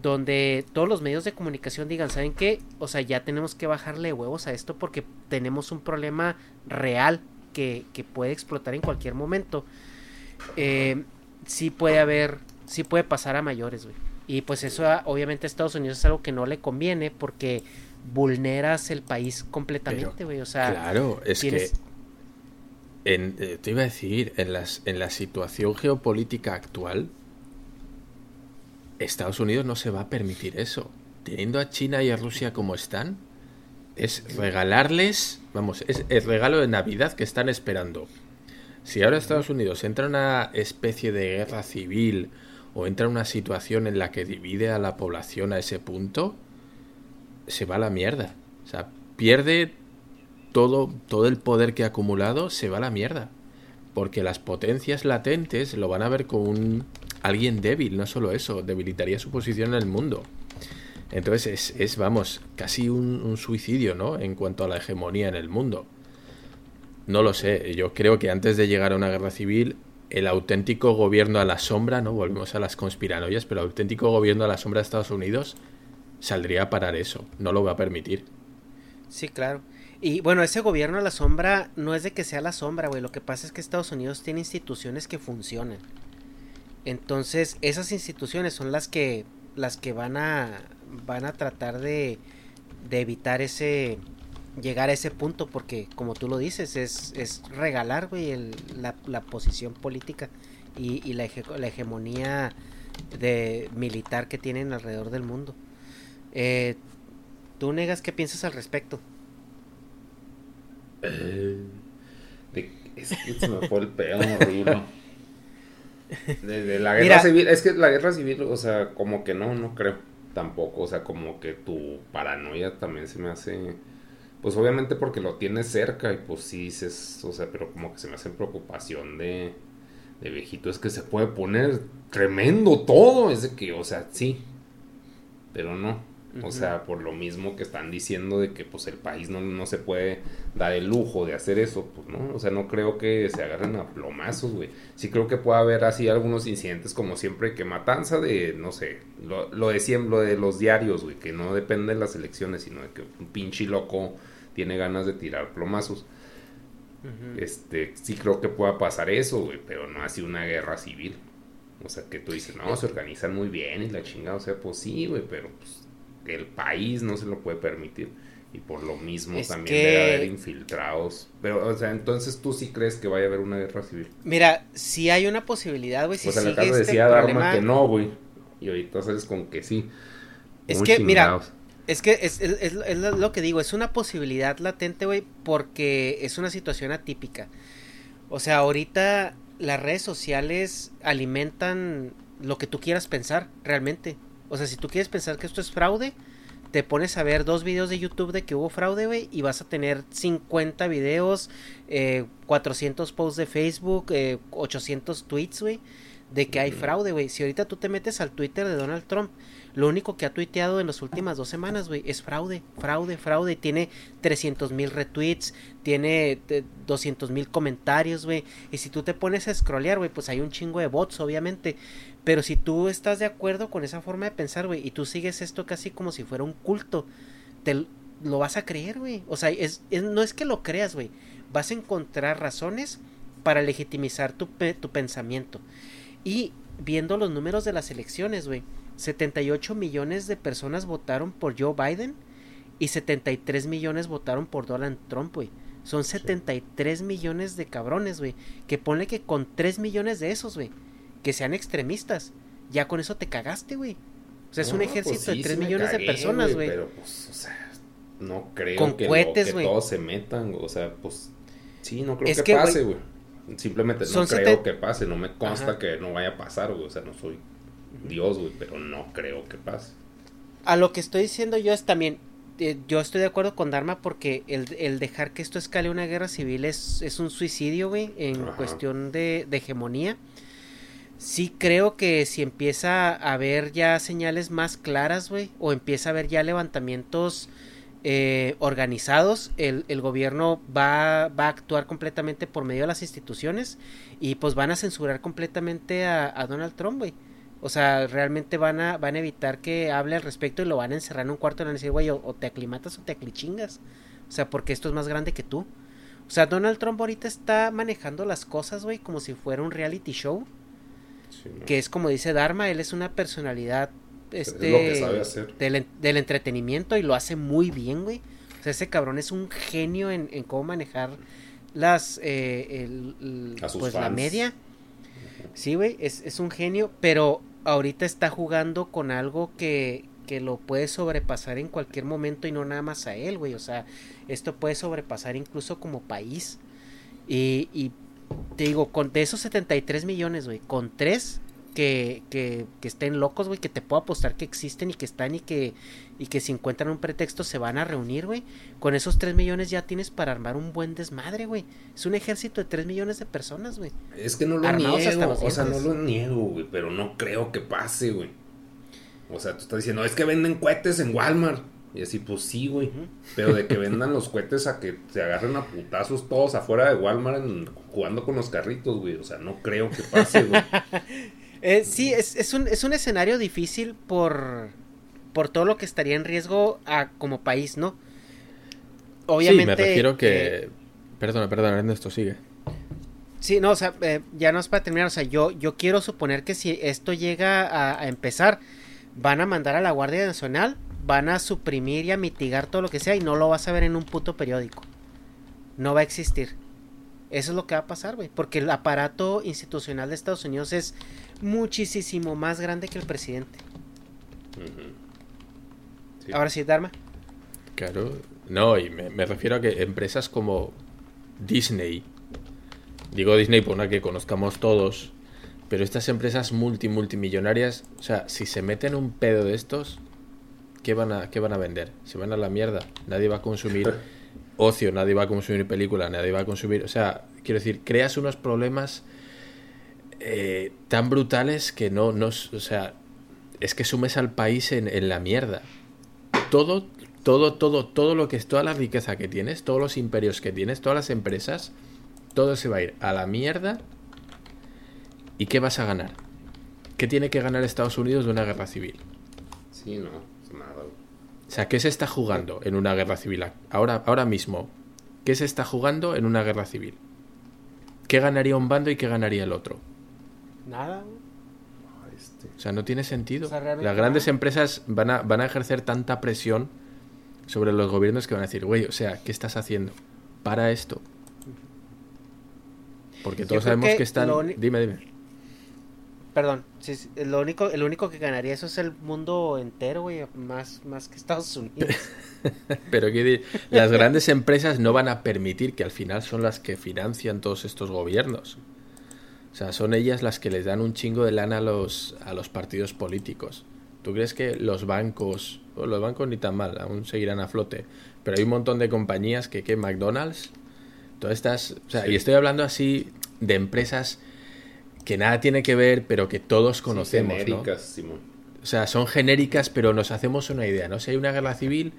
donde todos los medios de comunicación digan, ¿saben qué? O sea, ya tenemos que bajarle huevos a esto porque tenemos un problema real que, que puede explotar en cualquier momento. Eh, sí puede haber, sí puede pasar a mayores, güey. Y pues eso obviamente a Estados Unidos es algo que no le conviene porque vulneras el país completamente, güey. O sea, claro, es que en, eh, te iba a decir, en, las, en la situación geopolítica actual, Estados Unidos no se va a permitir eso. Teniendo a China y a Rusia como están, es regalarles, vamos, es el regalo de Navidad que están esperando. Si ahora Estados Unidos entra en una especie de guerra civil o entra en una situación en la que divide a la población a ese punto, se va a la mierda. O sea, pierde todo, todo el poder que ha acumulado, se va a la mierda. Porque las potencias latentes lo van a ver como un alguien débil, no solo eso, debilitaría su posición en el mundo. Entonces es, vamos, casi un, suicidio, ¿no? En cuanto a la hegemonía en el mundo. No lo sé, yo creo que antes de llegar a una guerra civil, el auténtico gobierno a la sombra, ¿no? Volvemos a las conspiranoias, pero el auténtico gobierno a la sombra de Estados Unidos saldría a parar eso, no lo va a permitir. Sí, claro. Y bueno, ese gobierno a la sombra no es de que sea la sombra, güey. Lo que pasa es que Estados Unidos tiene instituciones que funcionan. Entonces, esas instituciones son las que las que van a van a tratar de, de evitar ese llegar a ese punto porque como tú lo dices es, es regalar güey la, la, posición política y, y la, la, hegemonía de militar que tienen alrededor del mundo. Eh, tú negas qué piensas al respecto eh, es que se me fue el pedo horrible. De, la guerra civil es que la guerra civil o sea como que no no creo tampoco o sea como que tu paranoia también se me hace pues obviamente porque lo tienes cerca y pues sí dices, o sea, pero como que se me hace preocupación de, de viejito, es que se puede poner tremendo todo, es de que, o sea, sí, pero no. O sea, por lo mismo que están diciendo de que pues el país no, no se puede dar el lujo de hacer eso, pues no, o sea, no creo que se agarren a plomazos, güey. Sí creo que puede haber así algunos incidentes como siempre que matanza de, no sé, lo, lo de siempre, lo de los diarios, güey, que no depende de las elecciones, sino de que un pinche loco tiene ganas de tirar plomazos. Este, sí creo que pueda pasar eso, güey, pero no así una guerra civil. O sea, que tú dices, no, se organizan muy bien y la chingada, o sea, pues sí, güey, pero pues, el país no se lo puede permitir. Y por lo mismo también debe haber infiltrados. Pero, o sea, entonces tú sí crees que vaya a haber una guerra civil. Mira, si hay una posibilidad, güey. Si pues en este decía Dharma que no, güey. Y ahorita sales con que sí. Es que, mira, Es que es, es- es- es lo que digo, es una posibilidad latente, güey, porque es una situación atípica. O sea, ahorita las redes sociales alimentan lo que tú quieras pensar, realmente. O sea, si tú quieres pensar que esto es fraude, te pones a ver dos videos de YouTube de que hubo fraude, güey, y vas a tener 50 videos, eh, 400 posts de Facebook, eh, 800 tweets, güey, de que hay fraude, güey. Si ahorita tú te metes al Twitter de Donald Trump, lo único que ha tuiteado en las últimas dos semanas, güey, es fraude, fraude, fraude. Tiene 300 mil retweets, tiene 200 mil comentarios, güey. Y si tú te pones a scrollear, güey, pues hay un chingo de bots, obviamente. Pero si tú estás de acuerdo con esa forma de pensar, güey, y tú sigues esto casi como si fuera un culto, te lo vas a creer, güey. O sea, es, es- no es que lo creas, güey. Vas a encontrar razones para legitimizar tu, tu pensamiento. Y viendo los números de las elecciones, güey, 78 millones de personas votaron por Joe Biden y 73 millones votaron por Donald Trump, güey. Son 73 millones de cabrones, güey. Que ponle que con 3 millones de esos, güey, que sean extremistas, ya con eso te cagaste, güey. O sea, es un ejército pues sí, de 3 sí me millones de personas, güey. Pero pues, o sea, no creo Con que, lo- cohetes, que güey. todos se metan. O sea, pues sí, no creo Es que, que, pase, güey. Simplemente no creo que pase. No me consta Ajá. que no vaya a pasar, güey. O sea, no soy Dios, güey, pero no creo que pase. A lo que estoy diciendo yo es también, eh, yo estoy de acuerdo con Dharma porque el, el dejar que esto escale una guerra civil es, es un suicidio, güey, en Ajá. cuestión de, de hegemonía. Sí creo que si empieza a haber ya señales más claras, güey, o empieza a haber ya levantamientos eh, organizados, el, el gobierno va, va a actuar completamente por medio de las instituciones y pues van a censurar completamente a, a Donald Trump, güey. O sea, realmente van a, van a evitar que hable al respecto y lo van a encerrar en un cuarto y le van a decir, güey, o, o te aclimatas o te aclichingas. O sea, porque esto es más grande que tú. O sea, Donald Trump ahorita está manejando las cosas, güey, como si fuera un reality show. Sí, ¿no? Que es como dice Dharma, él es una personalidad Es este, lo que sabe hacer. Del, del entretenimiento y lo hace muy bien, güey. O sea, ese cabrón es un genio en, en cómo manejar las, eh, el- el- pues la media. Sí, güey, es, es un genio, pero ahorita está jugando con algo que, que lo puede sobrepasar en cualquier momento y no nada más a él, güey. O sea, esto puede sobrepasar incluso como país. Y, y te digo, con de esos 73 millones, güey, con tres que, que, que estén locos, güey, que te puedo apostar que existen y que están y que, y que si encuentran un pretexto se van a reunir, güey. Con esos 3 millones ya tienes para armar un buen desmadre, güey. Es un ejército de 3 millones de personas, güey. Es que no lo Armados niego, o sea, no lo niego, güey, pero no creo que pase, güey. O sea, tú estás diciendo, es que venden cohetes en Walmart. Y así, pues sí, güey. Pero de que vendan los cohetes a que se agarren a putazos todos afuera de Walmart en- jugando con los carritos, güey. O sea, no creo que pase, güey. Eh, sí, es, es, un, es un escenario difícil por, por todo lo que estaría en riesgo a, como país, ¿no? Obviamente. sí, me refiero que... eh, Perdona, perdona, Ernesto, sigue. Sí, no, o sea, eh, ya no es para terminar, o sea, yo, yo quiero suponer que si esto llega a, a empezar, van a mandar a la Guardia Nacional, van a suprimir y a mitigar todo lo que sea y no lo vas a ver en un puto periódico. No va a existir. Eso es lo que va a pasar, güey, porque el aparato institucional de Estados Unidos es muchísimo más grande que el presidente. Sí. Ahora sí, Dharma. Claro. No, y me, me refiero a que empresas como Disney, digo Disney por una que conozcamos todos, pero estas empresas multi multimillonarias, o sea, si se meten un pedo de estos, ¿qué van a, qué van a vender? Se van a la mierda. Nadie va a consumir ocio, nadie va a consumir película, nadie va a consumir. O sea, quiero decir, creas unos problemas eh, tan brutales que no, no. O sea, es que sumes al país en, en la mierda. Todo, todo, todo, todo lo que es, toda la riqueza que tienes, todos los imperios que tienes, todas las empresas, todo se va a ir a la mierda. ¿Y qué vas a ganar? ¿Qué tiene que ganar Estados Unidos de una guerra civil? Sí, no. O sea, ¿qué se está jugando en una guerra civil? Ahora, ahora mismo, ¿qué se está jugando en una guerra civil? ¿Qué ganaría un bando y qué ganaría el otro? Nada. Este, O sea, no tiene sentido. O sea, realmente Las grandes no. empresas van a, van a ejercer tanta presión sobre los gobiernos que van a decir, güey, o sea, ¿qué estás haciendo? Para esto. Porque todos sabemos que que, están... lo Dime, dime. Perdón, sí, sí, lo único, el único que ganaría eso es el mundo entero, güey, más, más que Estados Unidos. Pero que las grandes empresas no van a permitir que al final son las que financian todos estos gobiernos. O sea, son ellas las que les dan un chingo de lana a los, a los partidos políticos. ¿Tú crees que los bancos, o los bancos ni tan mal, aún seguirán a flote? Pero hay un montón de compañías que, que McDonald's, todas estas, o sea, y estoy hablando así de empresas que nada tiene que ver, pero que todos conocemos, sí, genéricas, Simón. O sea, son genéricas, pero nos hacemos una idea, ¿no? Si hay una guerra civil,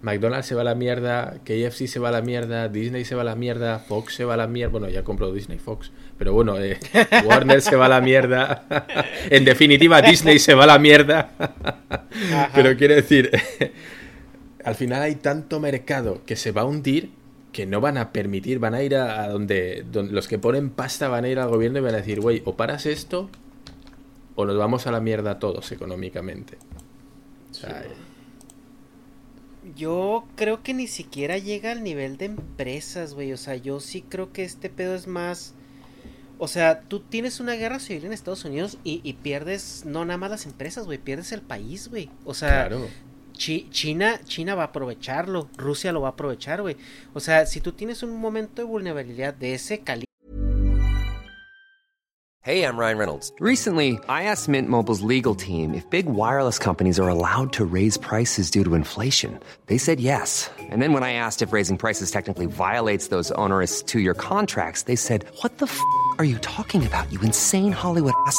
McDonald's se va a la mierda, KFC se va a la mierda, Disney se va a la mierda, Fox se va a la mierda. Bueno, ya compró Disney Fox, pero bueno, eh, Warner se va a la mierda. en definitiva, Disney se va a la mierda. pero quiere decir, al final hay tanto mercado que se va a hundir que no van a permitir, van a ir a, donde, donde, los que ponen pasta van a ir al gobierno y van a decir, güey, o paras esto o nos vamos a la mierda todos económicamente. O sea, yo creo que ni siquiera llega al nivel de empresas, güey. O sea, yo sí creo que este pedo es más... O sea, tú tienes una guerra civil en Estados Unidos y, y pierdes no nada más las empresas, güey, pierdes el país, güey. O sea, claro. Chi China, China va a aprovecharlo, Rusia lo va a aprovechar, güey. O sea, si tú tienes un momento de vulnerabilidad de ese calibre. Hey, I'm Ryan Reynolds. Recently, I asked Mint Mobile's legal team if big wireless companies are allowed to raise prices due to inflation. They said yes. And then when I asked if raising prices technically violates those onerous two year contracts, they said, What the f are you talking about, you insane Hollywood ass?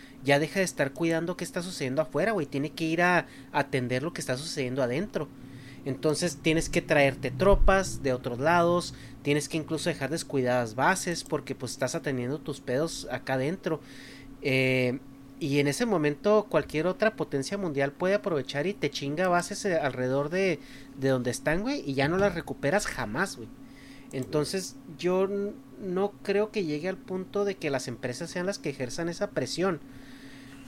ya deja de estar cuidando qué está sucediendo afuera, güey, tiene que ir a atender lo que está sucediendo adentro. Entonces tienes que traerte tropas de otros lados, tienes que incluso dejar descuidadas bases porque pues estás atendiendo tus pedos acá adentro. Eh, y en ese momento cualquier otra potencia mundial puede aprovechar y te chinga bases eh, alrededor de, de donde están, güey, y ya no las recuperas jamás, güey. Entonces yo no creo que llegue al punto de que las empresas sean las que ejerzan esa presión.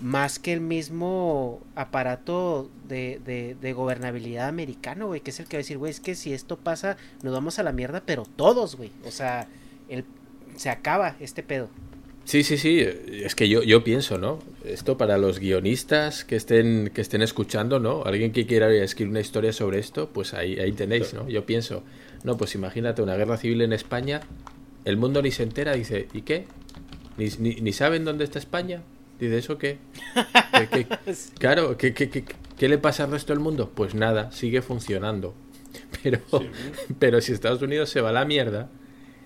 Más que el mismo aparato de, de, gobernabilidad americano, güey, que es el que va a decir, güey, es que si esto pasa, nos vamos a la mierda, pero todos, güey. O sea, el, se acaba este pedo. Sí, sí, sí. Es que yo, yo pienso, ¿no? Esto para los guionistas que estén, que estén escuchando, ¿no? Alguien que quiera escribir una historia sobre esto, pues ahí, ahí tenéis, ¿no? Yo pienso, no, pues imagínate una guerra civil en España, el mundo ni se entera, dice, ¿y qué? ¿Ni, ni, ni saben dónde está España? Dice, ¿eso qué? ¿Qué, qué? Claro, ¿qué, qué, qué, ¿qué le pasa al resto del mundo? Pues nada, sigue funcionando. Pero, sí. pero si Estados Unidos se va a la mierda,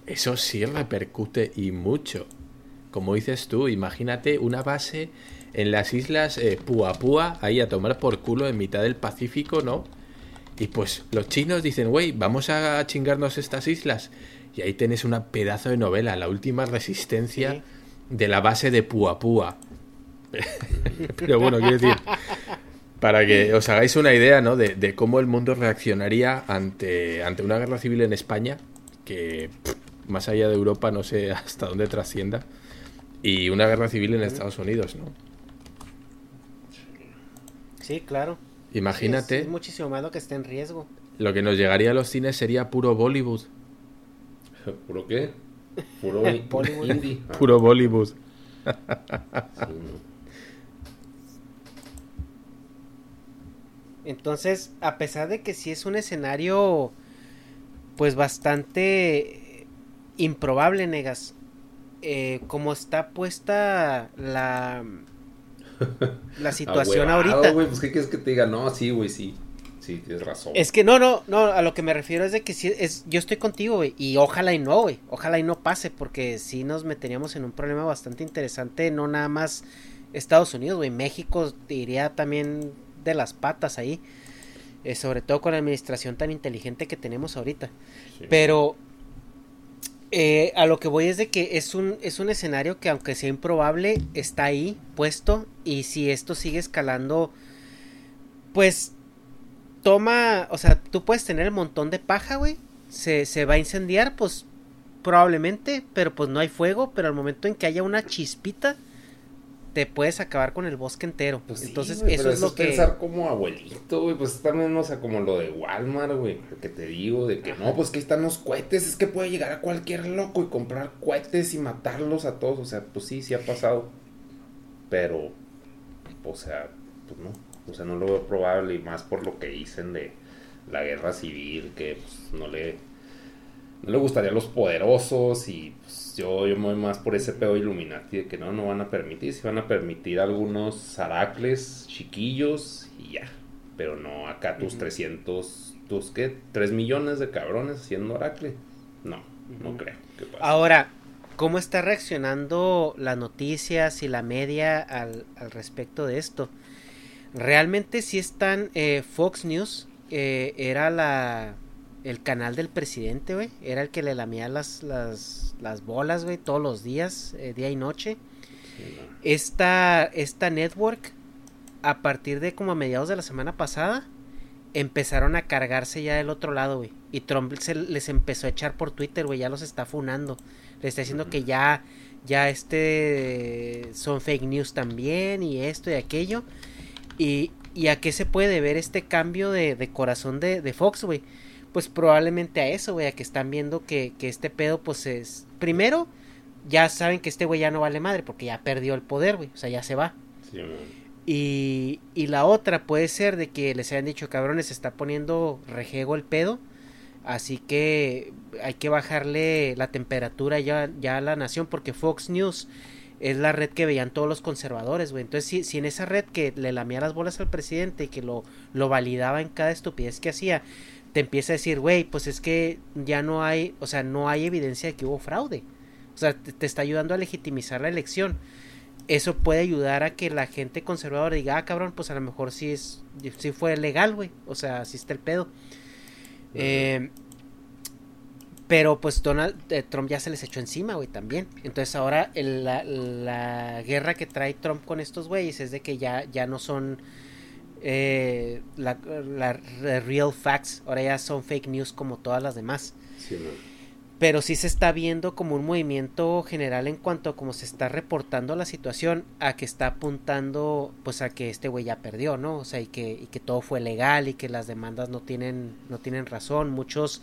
eso sí repercute y mucho como dices tú, imagínate una base en las islas eh, Puapúa, ahí a tomar por culo en mitad del Pacífico, ¿no? Y pues los chinos dicen, güey, vamos a chingarnos estas islas. Y ahí tenés una pedazo de novela, la última resistencia sí. de la base de Puapúa. Pero bueno, quiero decir, para que os hagáis una idea, ¿no? De, de cómo el mundo reaccionaría ante, ante una guerra civil en España, que pff, más allá de Europa no sé hasta dónde trascienda y una guerra civil en Estados Unidos, ¿no? Sí, claro. Imagínate. Es, es, muchísimo más lo que esté en riesgo. Lo que nos llegaría a los cines sería puro Bollywood. ¿Puro qué? Puro Bollywood. indie. Puro Bollywood. sí, no. Entonces, a pesar de que sí es un escenario, pues bastante improbable, negas, eh, como está puesta la la situación ahorita. güey, pues qué quieres que te diga, no, sí, güey, sí. Sí, tienes razón. Es que no, no, no, a lo que me refiero es de que sí, es, yo estoy contigo, güey, y ojalá y no, güey, ojalá y no pase, porque sí nos meteríamos en un problema bastante interesante, no nada más Estados Unidos, güey, México iría también de las patas ahí, eh, sobre todo con la administración tan inteligente que tenemos ahorita. Sí. Pero eh, a lo que voy es de que es un, es un escenario que aunque sea improbable, está ahí puesto y si esto sigue escalando, pues toma, o sea, tú puedes tener el montón de paja, güey, se, se va a incendiar, pues probablemente, pero pues no hay fuego, pero al momento en que haya una chispita, te puedes acabar con el bosque entero. Pues sí, Entonces, güey, eso pero es lo que... pensar como abuelito, güey. Pues también, o sea, como lo de Walmart, güey. Que te digo, de que no, pues que están los cohetes. Es que puede llegar a cualquier loco y comprar cohetes y matarlos a todos. O sea, pues sí, sí ha pasado. Pero, o sea, pues no. O sea, no lo veo probable y más por lo que dicen de la guerra civil, que pues, no le no le gustaría a los poderosos y yo, yo me voy más por ese pedo Illuminati de que no, no van a permitir, si van a permitir algunos zaracles chiquillos y ya, pero no acá tus 300, tus qué, 3 millones de cabrones haciendo oracle, no, no creo que pase. Ahora, ¿cómo está reaccionando las noticias y la media al, al respecto de esto? Realmente sí están, eh, Fox News eh, era la el canal del presidente, güey, era el que le lamía las, las, las bolas, güey, todos los días, eh, día y noche. Sí, no. Esta, esta network, a partir de como a mediados de la semana pasada, empezaron a cargarse ya del otro lado, güey. Y Trump se les empezó a echar por Twitter, güey, ya los está funando. Le está diciendo que ya, ya este son fake news también y esto y aquello. Y, y a qué se puede ver este cambio de, de corazón de, de Fox, güey. Pues probablemente a eso, güey, a que están viendo que, que este pedo, pues es... Primero, ya saben que este güey ya no vale madre porque ya perdió el poder, güey. O sea, ya se va. Sí. Y, y la otra puede ser de que les hayan dicho, cabrones, se está poniendo rejego el pedo. Así que hay que bajarle la temperatura ya, ya a la nación porque Fox News es la red que veían todos los conservadores, güey. Entonces, si, si en esa red que le lamía las bolas al presidente y que lo, lo validaba en cada estupidez que hacía, te empieza a decir, güey, pues es que ya no hay, o sea, no hay evidencia de que hubo fraude. O sea, te, te está ayudando a legitimizar la elección eso puede ayudar a que la gente conservadora diga, ah, cabrón, pues a lo mejor sí es, sí fue legal, güey, o sea, sí está el pedo. Eh, pero pues Donald eh, Trump ya se les echó encima, güey, también. Entonces ahora el- la, la guerra que trae Trump con estos güeyes es de que ya, ya no son eh, la, la- la real facts, ahora ya son fake news como todas las demás Sí, pero sí se está viendo como un movimiento general en cuanto a cómo se está reportando la situación a que está apuntando pues a que este güey ya perdió, ¿no? O sea, y que, y que todo fue legal y que las demandas no tienen, no tienen razón. Muchos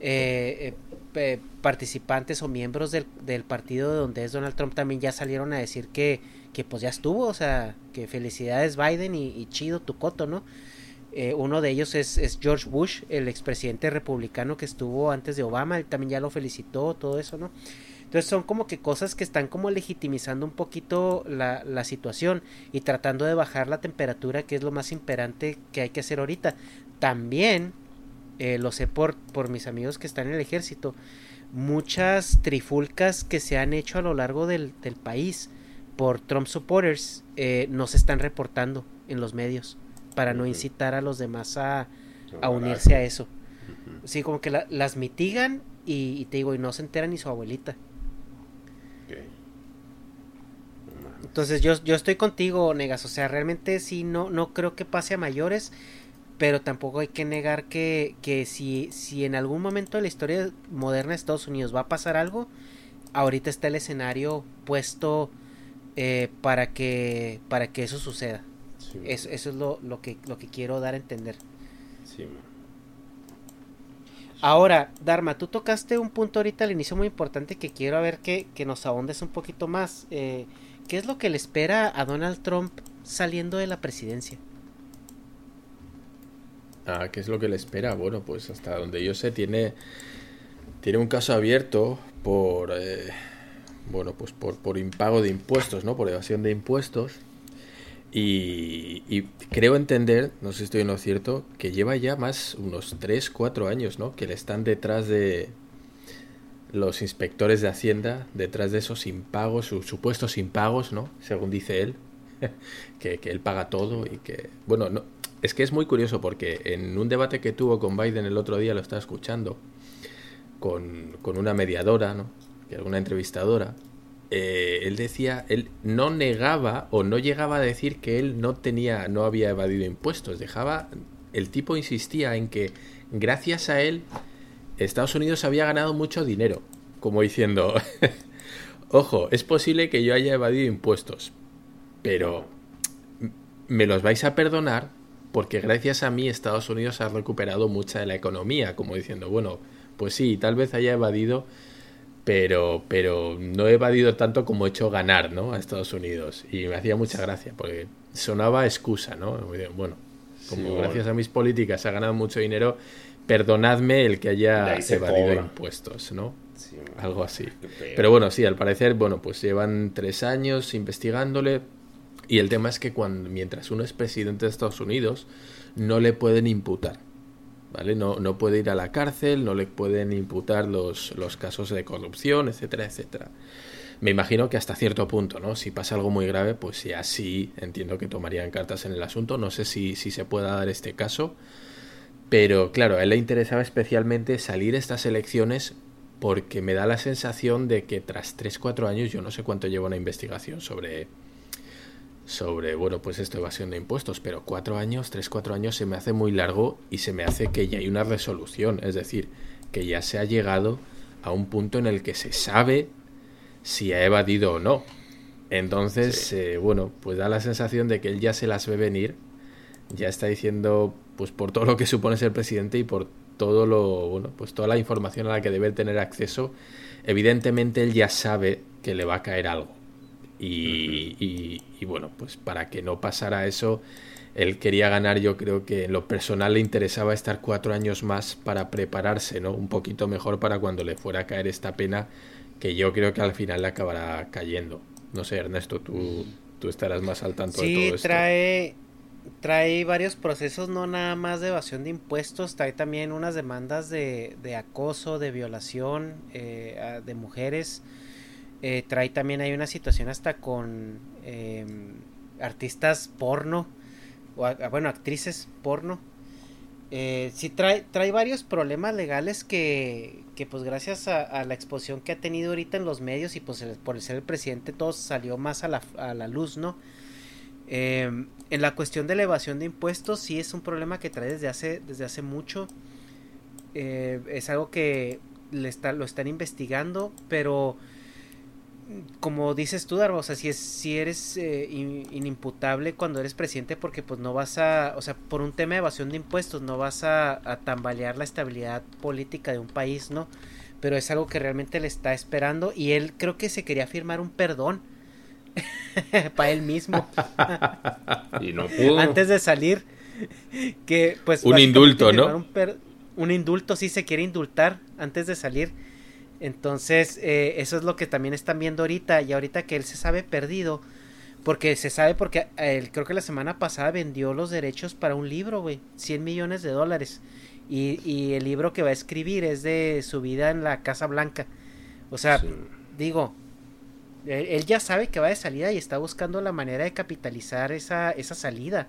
eh, eh, pe- participantes o miembros del, del partido de donde es Donald Trump también ya salieron a decir que, que pues ya estuvo, o sea, que felicidades Biden y, chido tu coto, ¿no? Eh, uno de ellos es, George Bush, el expresidente republicano que estuvo antes de Obama, él también ya lo felicitó, todo eso, ¿no? Entonces son como que cosas que están como legitimizando un poquito la, situación y tratando de bajar la temperatura, que es lo más imperante que hay que hacer ahorita. También, eh, lo sé por, por mis amigos que están en el ejército, muchas trifulcas que se han hecho a lo largo del país por Trump supporters eh, no se están reportando en los medios para no incitar a los demás a, unirse a eso. Ujú. Sí, como que la- las mitigan y, y te digo, y no se entera ni su abuelita. Entonces yo, yo estoy contigo, Negas. O sea, realmente sí, no, no creo que pase a mayores. Pero tampoco hay que negar que, que si, si en algún momento de la historia moderna de Estados Unidos va a pasar algo, ahorita está el escenario puesto eh, para, que, para que eso suceda. Sí. Eso, eso es lo, lo, que, lo que quiero dar a entender. Sí. Ahora, Dharma, tú tocaste un punto ahorita al inicio muy importante que quiero a ver que, que nos ahondes un poquito más. Eh, ¿Qué es lo que le espera a Donald Trump saliendo de la presidencia? Ah, ¿qué es lo que le espera? Bueno, pues hasta donde yo sé tiene tiene un caso abierto por eh, bueno, pues por, por impago de impuestos, ¿no? Por evasión de impuestos. Y, y creo entender, no sé si estoy en lo cierto, que lleva ya más unos 3, 4 años, ¿no? Que le están detrás de los inspectores de Hacienda, detrás de esos impagos, sus supuestos impagos, ¿no? Según dice él, que, que él paga todo y que... Bueno, no, es que es muy curioso porque en un debate que tuvo con Biden el otro día, lo estaba escuchando, con, con una mediadora, ¿no? Que era una entrevistadora, eh, él decía, él no negaba o no llegaba a decir que él no tenía, no había evadido impuestos. Dejaba, el tipo insistía en que gracias a él Estados Unidos había ganado mucho dinero, como diciendo, ojo, es posible que yo haya evadido impuestos, pero me los vais a perdonar porque gracias a mí Estados Unidos ha recuperado mucha de la economía, como diciendo, bueno, pues sí, tal vez haya evadido pero, pero no he evadido tanto como he hecho ganar, ¿no? A Estados Unidos. Y me hacía mucha gracia, porque sonaba excusa, ¿no? Bueno, como gracias a mis políticas ha ganado mucho dinero, perdonadme el que haya evadido impuestos, ¿no? Algo así. Pero bueno, sí, al parecer, bueno, pues llevan tres años investigándole. Y el tema es que cuando, mientras uno es presidente de Estados Unidos, no le pueden imputar. No, no puede ir a la cárcel, no le pueden imputar los, los casos de corrupción, etcétera, etcétera. Me imagino que hasta cierto punto, ¿no? Si pasa algo muy grave, pues sí, así entiendo que tomarían cartas en el asunto. No sé si, si se pueda dar este caso. Pero claro, a él le interesaba especialmente salir estas elecciones porque me da la sensación de que tras 3-4 años, yo no sé cuánto lleva una investigación sobre, sobre, bueno, pues esto, evasión de impuestos, pero cuatro años, tres, cuatro años se me hace muy largo y se me hace que ya hay una resolución, es decir, que ya se ha llegado a un punto en el que se sabe si ha evadido o no. Entonces, eh, bueno, pues da la sensación de que él ya se las ve venir, ya está diciendo, pues por todo lo que supone ser presidente y por todo lo, bueno, pues toda la información a la que debe tener acceso, evidentemente él ya sabe que le va a caer algo y, bueno, pues para que no pasara eso, él quería ganar, yo creo que en lo personal le interesaba estar cuatro años más para prepararse, ¿no? Un poquito mejor para cuando le fuera a caer esta pena, que yo creo que al final le acabará cayendo. No sé, Ernesto, tú, tú estarás más al tanto de todo esto. trae trae varios procesos, no nada más de evasión de impuestos, trae también unas demandas de, de acoso, de violación eh, de mujeres. Eh, trae también hay una situación hasta con em, artistas porno, o bueno, actrices porno. Eh, sí trae, trae varios problemas legales que, que pues gracias a, la exposición que ha tenido ahorita en los medios y pues por ser el presidente todo salió más a la, a la luz, ¿no? Em, en la cuestión de la evasión de impuestos sí es un problema que trae desde hace, desde hace mucho. Eh, es algo que está, lo están investigando, pero como dices tú, Darbo, o sea, si, es, si eres eh, inimputable cuando eres presidente porque pues no vas a, o sea, por un tema de evasión de impuestos no vas a, tambalear la estabilidad política de un país, ¿no? Pero es algo que realmente le está esperando y él creo que se quería firmar un perdón para él mismo. y no pudo. Antes de salir, que pues... Un indulto, ¿no? Un, un indulto, sí se quiere indultar antes de salir entonces, eh, eso es lo que también están viendo ahorita. Y ahorita que él se sabe perdido. Porque se sabe porque él creo que la semana pasada vendió los derechos para un libro, güey. 100 millones de dólares. Y, y, el libro que va a escribir es de su vida en la Casa Blanca. O sea, digo, él, ya sabe que va de salida y está buscando la manera de capitalizar esa, esa salida.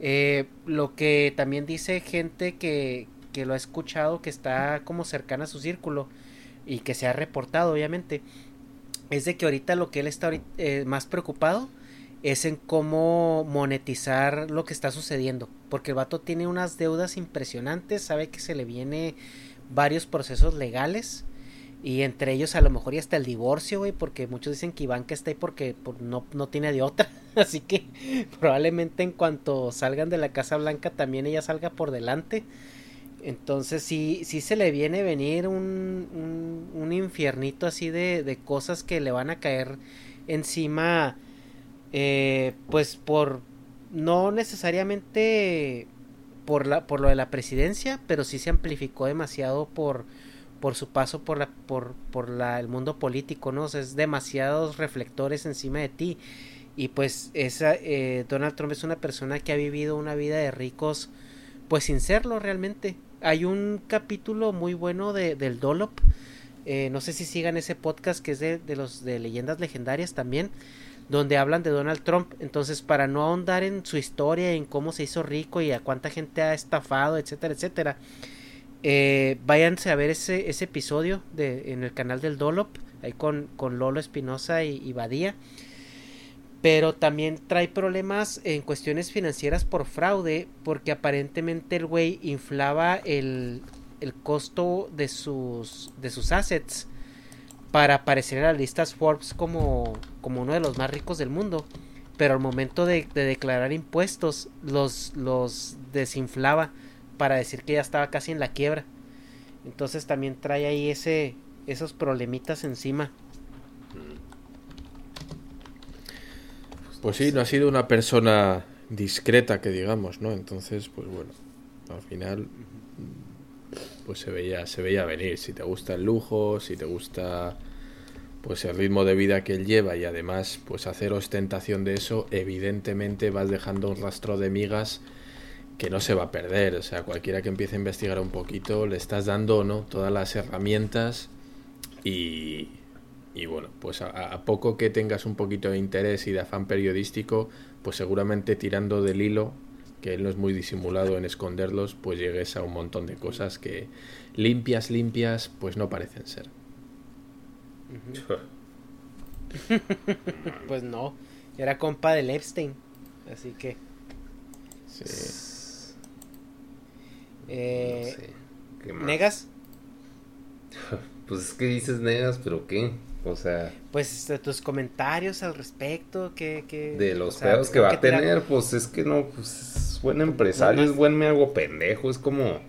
Eh, lo que también dice gente que, que lo ha escuchado, que está como cercana a su círculo y que se ha reportado obviamente, es de que ahorita lo que él está eh, más preocupado es en cómo monetizar lo que está sucediendo, porque el vato tiene unas deudas impresionantes, sabe que se le viene varios procesos legales y entre ellos a lo mejor y hasta el divorcio, güey, porque muchos dicen que Iván que está ahí porque pues, no, no tiene de otra, así que probablemente en cuanto salgan de la Casa Blanca también ella salga por delante entonces sí, sí se le viene venir un, un, infiernito así de, de, cosas que le van a caer encima, eh, pues por, no necesariamente por, la, por lo de la presidencia, pero sí se amplificó demasiado por, por su paso por, la, por, por la, el mundo político, ¿no? O sea, es demasiados reflectores encima de ti. Y pues esa, eh, Donald Trump es una persona que ha vivido una vida de ricos, pues sin serlo realmente. Hay un capítulo muy bueno de, del Dolop. Eh, no sé si sigan ese podcast que es de, de los de leyendas legendarias también donde hablan de Donald Trump. Entonces, para no ahondar en su historia, en cómo se hizo rico y a cuánta gente ha estafado, etcétera, etcétera, eh, váyanse a ver ese, ese episodio de, en el canal del Dolop, ahí con, con Lolo Espinosa y, y, Badía. Pero también trae problemas en cuestiones financieras por fraude, porque aparentemente el güey inflaba el, el costo de sus, de sus assets para aparecer en las listas Forbes como, como uno de los más ricos del mundo. Pero al momento de, de declarar impuestos los, los desinflaba para decir que ya estaba casi en la quiebra. Entonces también trae ahí ese, esos problemitas encima. Pues sí, no ha sido una persona discreta que digamos, ¿no? Entonces, pues bueno, al final pues se veía se veía venir. Si te gusta el lujo si te gusta pues el ritmo de vida que él lleva y además pues hacer ostentación de eso evidentemente vas dejando un rastro de migas que no se va a perder. O sea cualquiera que empiece a investigar un poquito le estás dando no todas las herramientas y, y bueno pues a, a poco que tengas un poquito de interés y de afán periodístico pues seguramente tirando del hilo que él no es muy disimulado en esconderlos, pues llegues a un montón de cosas que limpias, limpias, pues no parecen ser. pues no, era compa del Epstein, así que... Sí. Eh, No sé, ¿qué más? ¿Negas? Pues es que dices negas, pero ¿qué? O sea, Pues de tus comentarios al respecto, que... que de los sea, pedos que va a tener, pues es que no, pues es buen empresario, es buen me hago pendejo, es como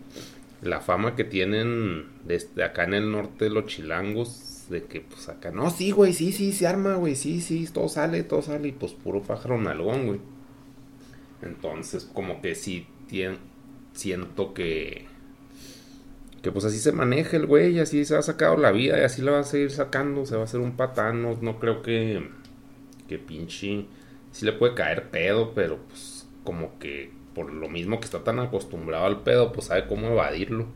la fama que tienen desde acá en el norte los chilangos, de que pues acá, no, sí, güey, sí, sí, se arma, güey, sí, sí, todo sale, todo sale, y pues puro pájaro nalgón, güey. Entonces, como que sí, siento que... Que pues así se maneja el güey, así se ha sacado la vida y así la va a seguir sacando, se va a hacer un patán, no, no creo que... Que pinche... Sí le puede caer pedo, pero pues como que por lo mismo que está tan acostumbrado al pedo, pues sabe cómo evadirlo.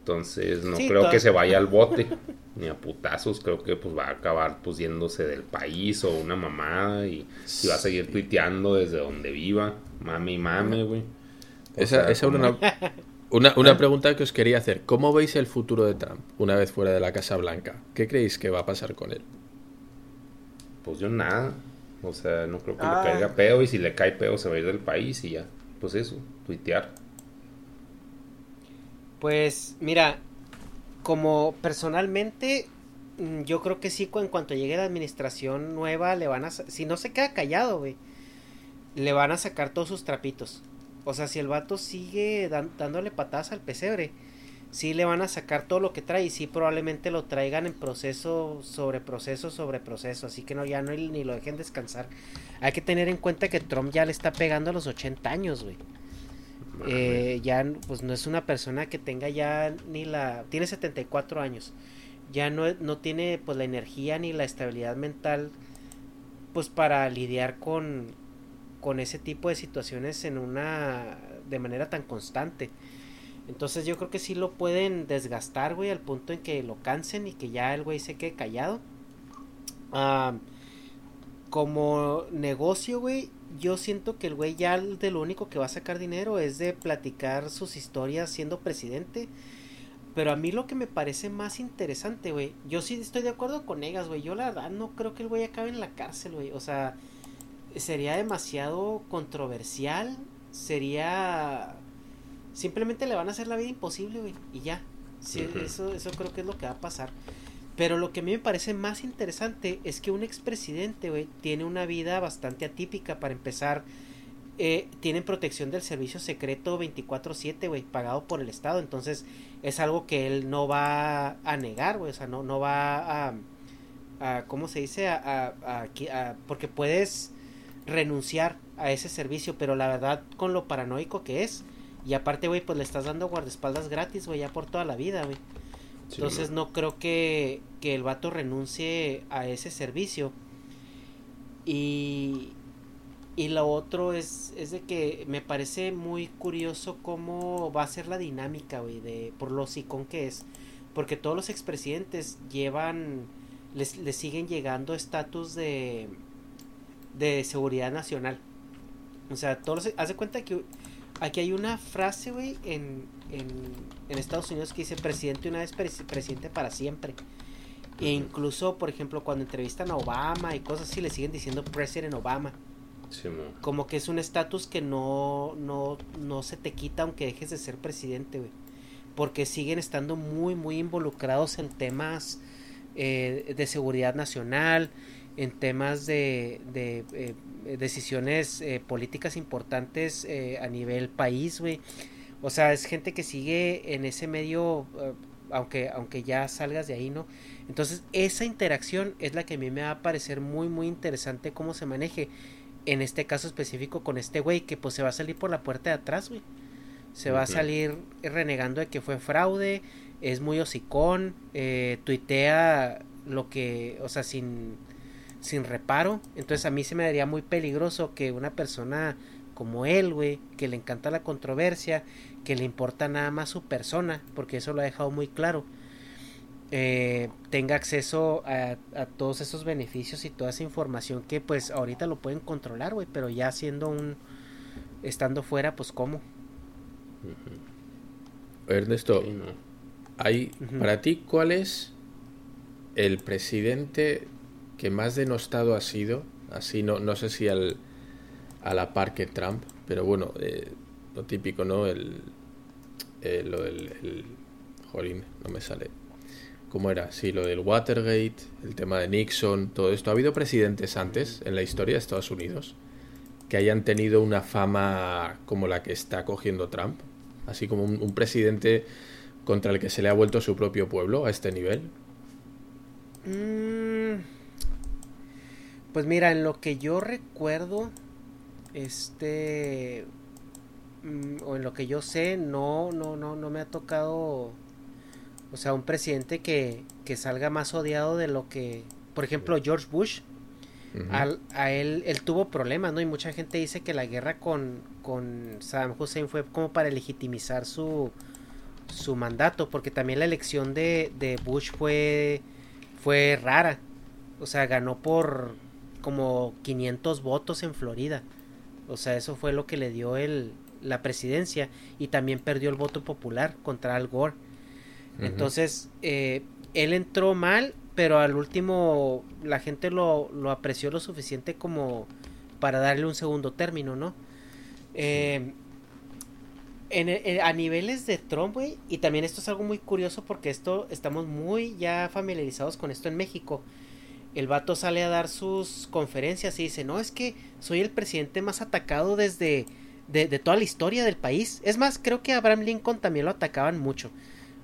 Entonces no Sí, creo que se vaya al bote, ni a putazos, creo que pues va a acabar pues yéndose del país o una mamada y, y va a seguir tuiteando desde donde viva, mame y mame, güey. O Esa, sea, esa como- una, una, una pregunta que os quería hacer. ¿Cómo veis el futuro de Trump una vez fuera de la Casa Blanca? ¿Qué creéis que va a pasar con él? Pues yo nada. O sea, no creo que Ah. le caiga peo y si le cae peo se va a ir del país y ya. Pues eso, tuitear. Pues mira, como personalmente, mm, yo creo que sí, en cuanto llegue la administración nueva, le van a... Si no se queda callado, güey, le van a sacar todos sus trapitos. O sea, si el vato sigue dan- dándole patadas al pesebre, sí le van a sacar todo lo que trae y sí probablemente lo traigan en proceso sobre proceso sobre proceso. Así que no, ya no ni lo dejen descansar. Hay que tener en cuenta que Trump ya le está pegando a los 80 años, güey. Eh, ya pues no es una persona que tenga ya ni la tiene 74 años ya no, no tiene pues la energía ni la estabilidad mental pues para lidiar con con ese tipo de situaciones en una de manera tan constante entonces yo creo que sí lo pueden desgastar güey al punto en que lo cansen y que ya el güey se quede callado Ah, como negocio, güey, yo siento que el güey ya de lo único que va a sacar dinero es de platicar sus historias siendo presidente. Pero a mí lo que me parece más interesante, güey, yo sí estoy de acuerdo con Egas, güey. Yo la verdad no creo que el güey acabe en la cárcel, güey. O sea, sería demasiado controversial. Sería... Simplemente le van a hacer la vida imposible, güey. Y ya. Sí, eso, eso creo que es lo que va a pasar. Pero lo que a mí me parece más interesante es que un expresidente, güey, tiene una vida bastante atípica. Para empezar, eh, tienen protección del servicio secreto 24/7, güey, pagado por el Estado. Entonces, es algo que él no va a negar, güey. O sea, no, no va a, a ¿cómo se dice? A, a- porque puedes renunciar a ese servicio, pero la verdad, con lo paranoico que es. Y aparte, güey, pues le estás dando guardaespaldas gratis, güey, ya por toda la vida, güey. Sí, Entonces no creo que, que el vato renuncie a ese servicio. Y, y lo otro es, es de que me parece muy curioso cómo va a ser la dinámica, güey, de, por lo sicón que es. Porque todos los expresidentes llevan, les, les siguen llegando estatus de, de seguridad nacional. O sea, todos de cuenta que aquí hay una frase, güey, en, en, en, Estados Unidos que dice presidente una vez, presidente para siempre. E incluso, por ejemplo, cuando entrevistan a Obama y cosas así, le siguen diciendo President Obama. Como que es un estatus que no, no, no se te quita aunque dejes de ser presidente, güey. Porque siguen estando muy, muy involucrados en temas eh, de seguridad nacional, en temas de, de eh, decisiones eh, políticas importantes a nivel país, güey. O sea, es gente que sigue en ese medio, aunque, aunque ya salgas de ahí, ¿no? Entonces, esa interacción es la que a mí me va a parecer muy, muy interesante cómo se maneje en este caso específico con este güey que pues se va a salir por la puerta de atrás, güey. Se va a salir renegando de que fue fraude, es muy hocicón, eh, tuitea lo que, o sea, sin, sin reparo. Entonces a mí se me daría muy peligroso que una persona como él, güey, que le encanta la controversia, que le importa nada más su persona, porque eso lo ha dejado muy claro eh, tenga acceso a, todos esos beneficios y toda esa información que pues ahorita lo pueden controlar, güey, pero ya siendo un, estando fuera, pues cómo. Ernesto, hay, para ti, ¿cuál es el presidente que más denostado ha sido? Así, no, no sé si al, a la par que Trump, pero bueno, eh, lo típico, ¿no? El, el, el, el, no me sale ¿Cómo era? Sí, lo del Watergate, el tema de Nixon, todo esto. ¿Ha habido presidentes antes en la historia de Estados Unidos que hayan tenido una fama como la que está cogiendo Trump? Así como un, presidente contra el que se le ha vuelto su propio pueblo a este nivel. Mm, pues mira, en lo que yo recuerdo, este, mm, o en lo que yo sé, no, no, no, no me ha tocado o sea, un presidente que, que salga más odiado de lo que, por ejemplo, George Bush. a él, él tuvo problemas, ¿no? Y mucha gente dice que la guerra con, con Saddam Hussein fue como para legitimizar su, su mandato, porque también la elección de, de Bush fue, fue rara. O sea, ganó por como 500 votos en Florida. O sea, eso fue lo que le dio el, la presidencia y también perdió el voto popular contra Al Gore. Entonces, eh, él entró mal, pero al último la gente lo, lo, apreció lo suficiente como para darle un segundo término, ¿no? Eh, en, a niveles de Trump, güey, y también esto es algo muy curioso porque esto estamos muy ya familiarizados con esto en México. El vato sale a dar sus conferencias y dice, no, es que soy el presidente más atacado desde de, de toda la historia del país. Es más, creo que a Abraham Lincoln también lo atacaban mucho.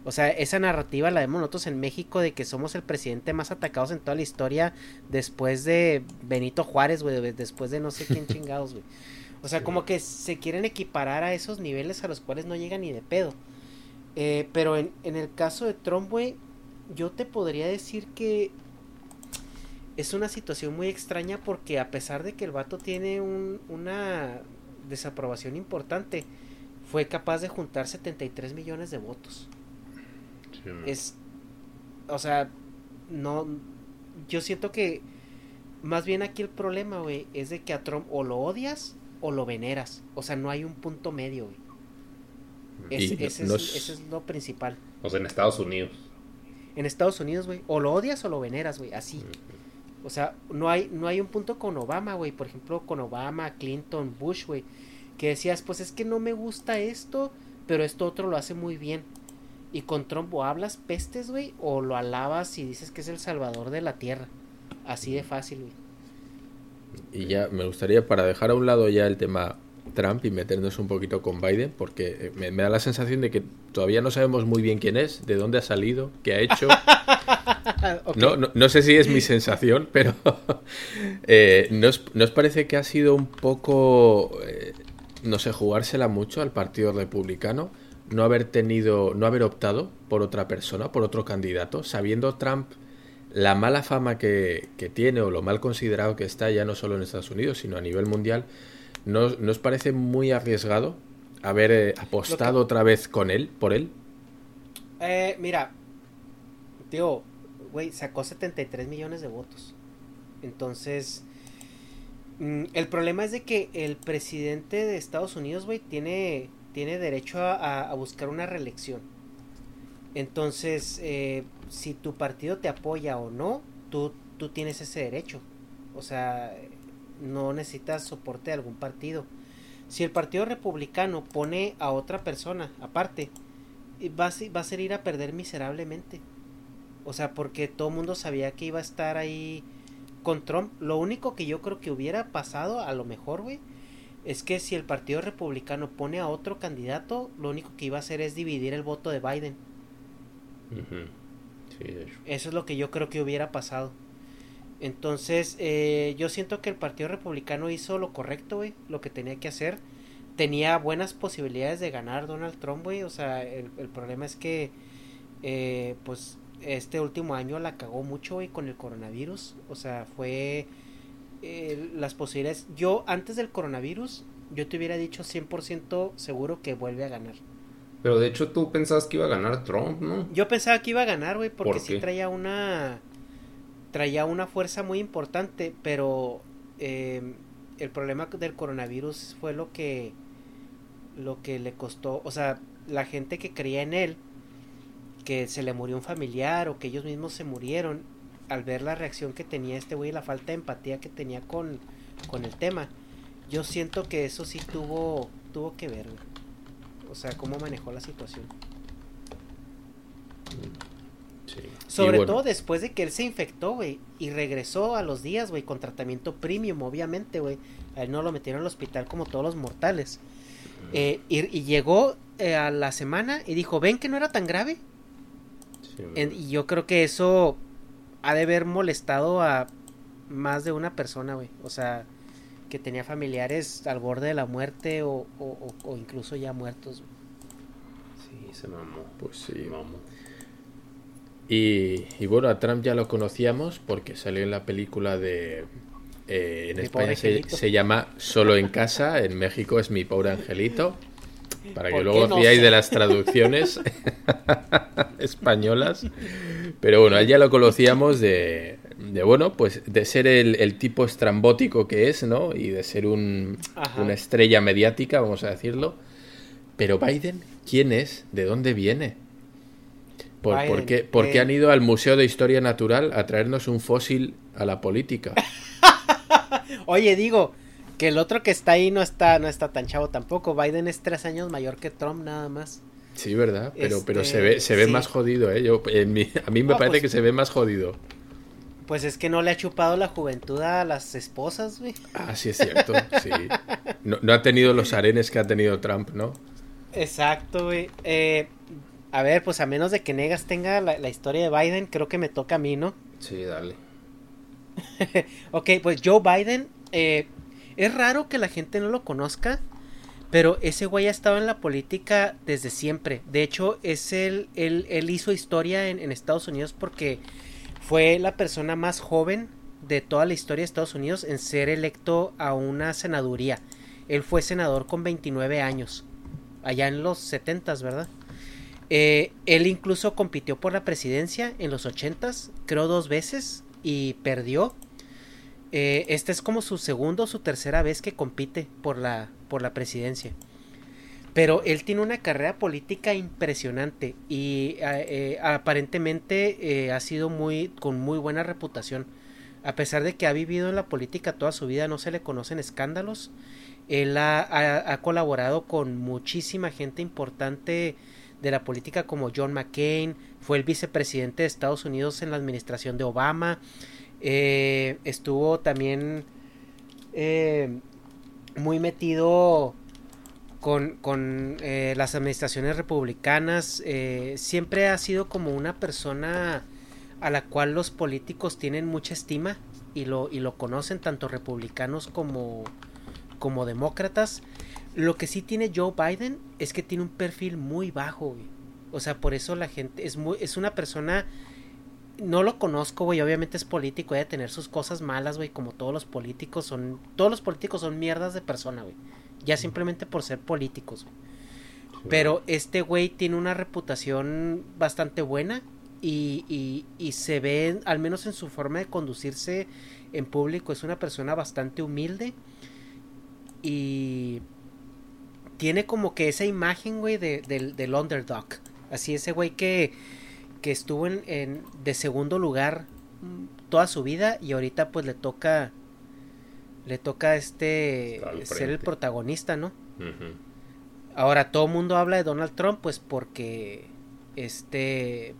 O sea, esa narrativa la vemos nosotros en México de que somos el presidente más atacados en toda la historia después de Benito Juárez, güey, después de no sé quién chingados, güey. O sea, como que se quieren equiparar a esos niveles a los cuales no llegan ni de pedo. Eh, pero en, en el caso de Trump, güey, yo te podría decir que es una situación muy extraña porque a pesar de que el vato tiene un, una desaprobación importante, fue capaz de juntar 73 millones de votos es, o sea, no, yo siento que más bien aquí el problema, güey, es de que a Trump o lo odias o lo veneras. O sea, no hay un punto medio, güey. ese, es, lo principal. O sea, en Estados Unidos. En Estados Unidos, güey. O lo odias o lo veneras, güey. Así. O sea, no hay, no hay un punto con Obama, güey. Por ejemplo, con Obama, Clinton, Bush, güey. Que decías, pues es que no me gusta esto, pero esto otro lo hace muy bien. Y con Trump o hablas pestes, güey, o lo alabas y dices que es el salvador de la tierra. Así de fácil, güey. Y ya me gustaría, para dejar a un lado ya el tema Trump y meternos un poquito con Biden, porque eh, me, da la sensación de que todavía no sabemos muy bien quién es, de dónde ha salido, qué ha hecho. no, no, sé si es mi sensación, pero eh, ¿nos, ¿nos, parece que ha sido un poco, eh, no sé, jugársela mucho al Partido Republicano? no haber tenido, no haber optado por otra persona, por otro candidato, sabiendo Trump la mala fama que, tiene o lo mal considerado que está ya no solo en Estados Unidos, sino a nivel mundial, ¿no, os parece muy arriesgado haber eh, apostado otra vez con él, por él? Eh, mira, tío, güey, sacó 73 millones de votos. Entonces, mm, el problema es de que el presidente de Estados Unidos, güey, tiene, tiene derecho a, buscar una reelección. Entonces, eh, si tu partido te apoya o no, tú, tú tienes ese derecho. O sea, no necesitas soporte de algún partido. Si el Partido Republicano pone a otra persona aparte, va a, va a ser ir a perder miserablemente. O sea, porque todo el mundo sabía que iba a estar ahí con Trump. Lo único que yo creo que hubiera pasado, a lo mejor, güey, es que si el Partido Republicano pone a otro candidato, lo único que iba a hacer es dividir el voto de Biden. Eso es lo que yo creo que hubiera pasado. Entonces, eh, yo siento que el Partido Republicano hizo lo correcto, güey, lo que tenía que hacer. Tenía buenas posibilidades de ganar Donald Trump, güey. O sea, el, problema es que, eh, pues, este último año la cagó mucho, güey, con el coronavirus. O sea, fue eh, las posibilidades. Yo, antes del coronavirus, yo te hubiera dicho 100% seguro que vuelve a ganar. Pero de hecho tú pensabas que iba a ganar Trump, ¿no? Yo pensaba que iba a ganar, güey, porque sí traía una traía una fuerza muy importante, pero eh, el problema del coronavirus fue lo que lo que le costó, o sea, la gente que creía en él, que se le murió un familiar o que ellos mismos se murieron, al ver la reacción que tenía este güey, la falta de empatía que tenía con, con el tema, yo siento que eso sí tuvo, tuvo que ver, o sea, cómo manejó la situación. Sobre todo después de que él se infectó, güey, y regresó a los días, güey, con tratamiento premium, obviamente, güey. A él no lo metieron al hospital como todos los mortales. Eh, y, llegó eh, a la semana y dijo, ven que no era tan grave. y yo creo que eso ha de haber molestado a más de una persona, güey. O sea, que tenía familiares al borde de la muerte o, incluso ya muertos. Sí, se mamó. Pues sí, mamó. Y, bueno, a Trump ya lo conocíamos porque salió en la película de... Eh, en España se, llama Solo en casa, en México es Mi pobre angelito. Para que luego no de las traducciones españolas. Pero bueno, él ya lo conocíamos de, de bueno, pues de ser el, tipo estrambótico que es, ¿no? Y de ser un, una estrella mediática, vamos a decirlo. Pero Biden, ¿quién es? ¿De dónde viene? ¿Por, qué, eh, han ido al Museo de Historia Natural a traernos un fósil a la política? Oye, digo, que el otro que está ahí no está, no está tan chavo tampoco. Biden es tres años mayor que Trump nada más. Sí, verdad, pero, pero se ve, se ve más jodido, ¿eh? Yo, a mí me parece pues que se ve más jodido. Pues es que no le ha chupado la juventud a las esposas, güey. Ah, sí, es cierto, sí. No, no ha tenido los arenes que ha tenido Trump, ¿no? Exacto, güey. Eh, a ver, pues a menos de que Negas tenga la, historia de Biden, creo que me toca a mí, ¿no? Sí, dale. ok, pues Joe Biden, eh, es raro que la gente no lo conozca, pero ese güey ha estado en la política desde siempre. De hecho, es él, él, hizo historia en, en, Estados Unidos porque fue la persona más joven de toda la historia de Estados Unidos en ser electo a una senaduría. Él fue senador con 29 años, allá en los 70, ¿verdad? Eh, él incluso compitió por la presidencia en los ochentas, creo dos veces, y perdió. Eh, esta es como su segundo o su tercera vez que compite por la, por la presidencia. Pero él tiene una carrera política impresionante y eh, aparentemente ha sido muy con muy buena reputación. A pesar de que ha vivido en la política toda su vida, no se le conocen escándalos. Él ha colaborado con muchísima gente importante de la política como John McCain, fue el vicepresidente de Estados Unidos en la administración de Obama, eh, estuvo también eh, muy metido con, con eh, las administraciones republicanas, siempre ha sido como una persona a la cual los políticos tienen mucha estima y lo, y lo conocen tanto republicanos como, como demócratas. Lo que sí tiene Joe Biden es que tiene un perfil muy bajo, O sea, por eso la gente es muy, es una persona no lo conozco, güey. Obviamente es político, debe tener sus cosas malas, güey. Como todos los políticos son. Todos los políticos son mierdas de persona, güey. Ya simplemente por ser políticos, güey. Pero este güey tiene una reputación bastante buena. Y, y, y se ve, al menos en su forma de conducirse en público, es una persona bastante humilde. Y tiene como que esa imagen, güey, de, del, del underdog. Así ese güey que, que estuvo en, en, de segundo lugar toda su vida y ahorita pues le toca le toca este ser el protagonista, ¿no? Ahora todo el mundo habla de Donald Trump pues porque este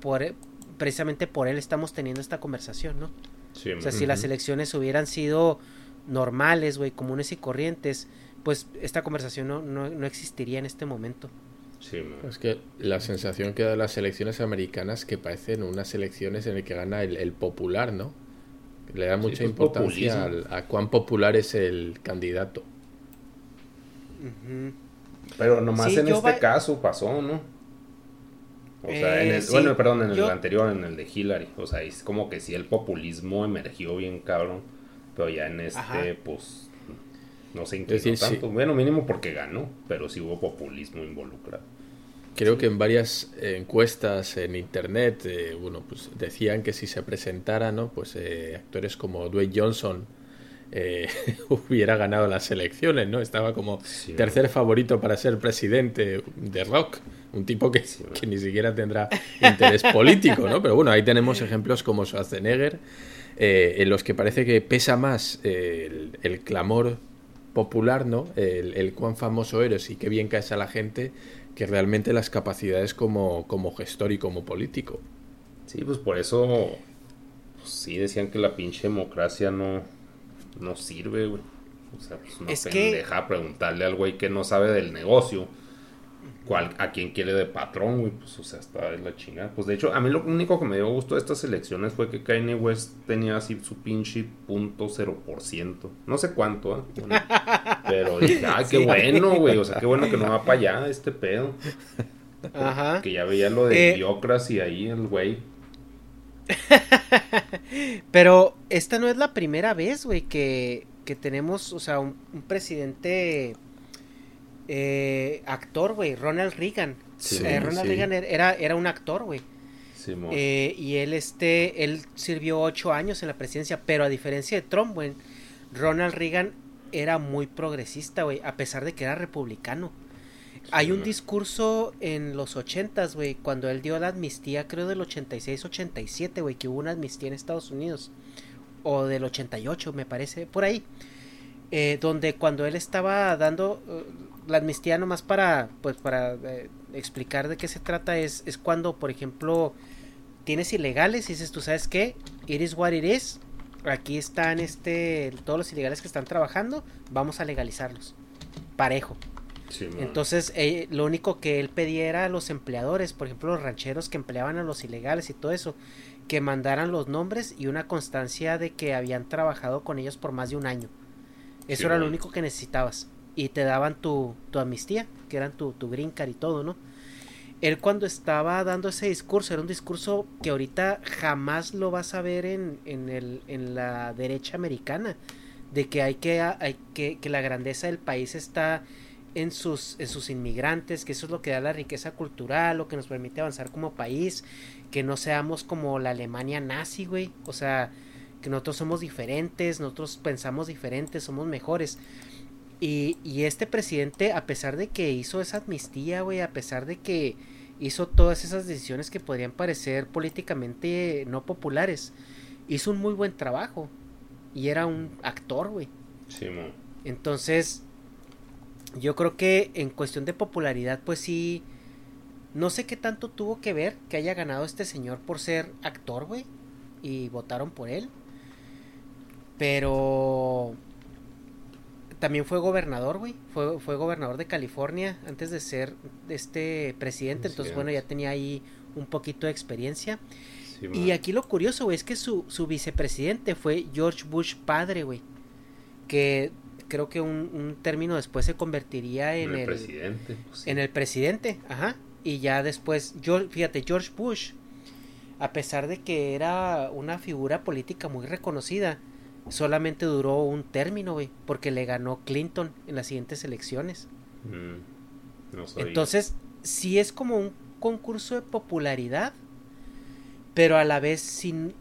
por precisamente por él estamos teniendo esta conversación, ¿no? Sí, O sea, si las elecciones hubieran sido normales, güey, comunes y corrientes, pues esta conversación no, no, no existiría en este momento. sí. Es que la sensación que da las elecciones americanas que parecen unas elecciones en las que gana el, el popular, ¿no? Le da mucha pues, importancia al- a cuán popular es el candidato. Pero nomás Sí, en este va- caso pasó, ¿no? O sea, en Eh, el, sí, bueno, perdón, en el anterior, en el de Hillary. O sea, es como que sí el populismo emergió bien cabrón. Pero ya en este, Ajá. pues, no se decir, inclinó sí. tanto. Bueno, mínimo porque ganó, pero sí hubo populismo involucrado. Creo que en varias eh, encuestas en internet, eh, bueno, pues decían que si se presentara, ¿no? Pues eh, actores como Dwayne Johnson eh, hubiera ganado las elecciones, ¿no? Estaba como Sí. tercer favorito para ser presidente de Rock, un tipo que, que ni siquiera tendrá interés político, ¿no? Pero bueno, ahí tenemos ejemplos como Schwarzenegger, en los que parece que pesa más el, el clamor popular, ¿no? El, el cuán famoso eres y qué bien caes a la gente, que realmente las capacidades como, como gestor y como político. Sí, pues por eso, pues, sí decían que la pinche democracia no, no sirve, güey. O sea, pues una Es que- pendeja preguntarle al güey que no sabe del negocio. A quién quiere de patrón, güey, pues, o sea, está de la chingada. Pues, de hecho, a mí lo único que me dio gusto de estas elecciones fue que Kanye West tenía así su pinche punto cero por ciento. No sé cuánto, ¿eh? Bueno, pero dije, ay, qué Sí. bueno, güey, o sea, qué bueno que no va para allá este pedo. Ajá. Que ya veía lo de Eh, Idiocracy ahí, el güey. Pero esta no es la primera vez, güey, que, que tenemos, o sea, un, un presidente eh, actor, güey, Ronald Reagan. Sí, Eh, Ronald sí. Reagan era, era un actor, güey. Simón. Eh, y él, este, él sirvió ocho años en la presidencia, pero a diferencia de Trump, güey, Ronald Reagan era muy progresista, güey, a pesar de que era republicano. Hay un discurso en los ochentas, güey, cuando él dio la amnistía, creo del 86-87, güey, que hubo una amnistía en Estados Unidos. O del 88, me parece, por ahí. Eh, donde cuando él estaba dando eh, la amnistía nomás para, pues, para eh, explicar de qué se trata, es, es cuando, por ejemplo, tienes ilegales y dices, tú sabes qué, it is what it is. Aquí están este, todos los ilegales que están trabajando, vamos a legalizarlos. Parejo. Entonces, eh, lo único que él pedía era a los empleadores, por ejemplo, los rancheros que empleaban a los ilegales y todo eso, que mandaran los nombres y una constancia de que habían trabajado con ellos por más de un año. Eso Sí, era lo único que necesitabas. Y te daban tu, tu amnistía, que eran tu, tu green card y todo, ¿no? Él cuando estaba dando ese discurso, era un discurso que ahorita jamás lo vas a ver en, en, el, en la derecha americana, de que hay que, hay que, que la grandeza del país está en sus, en sus inmigrantes, que eso es lo que da la riqueza cultural, lo que nos permite avanzar como país, que no seamos como la Alemania nazi, güey, o sea, que nosotros somos diferentes, nosotros pensamos diferentes, somos mejores. Y, y este presidente, a pesar de que hizo esa amnistía, güey, a pesar de que hizo todas esas decisiones que podrían parecer políticamente no populares, hizo un muy buen trabajo. Y era un actor, güey. Simón. Entonces, yo creo que en cuestión de popularidad, pues sí. No sé qué tanto tuvo que ver que haya ganado este señor por ser actor, güey. Y votaron por él. Pero también fue gobernador, güey. Fue, fue gobernador de California antes de ser este presidente. Entonces, es. bueno, ya tenía ahí un poquito de experiencia. Y aquí lo curioso, güey, es que su, su vicepresidente fue George Bush padre, güey. Que creo que un, un término después se convertiría en, el, el, presidente. pues, sí. en el presidente, ajá. Y ya después, George- fíjate, George Bush a pesar de que era una figura política muy reconocida, solamente duró un término, güey, porque le ganó Clinton en las siguientes elecciones. Mm, Entonces, sí es como un concurso de popularidad, pero a la vez, si,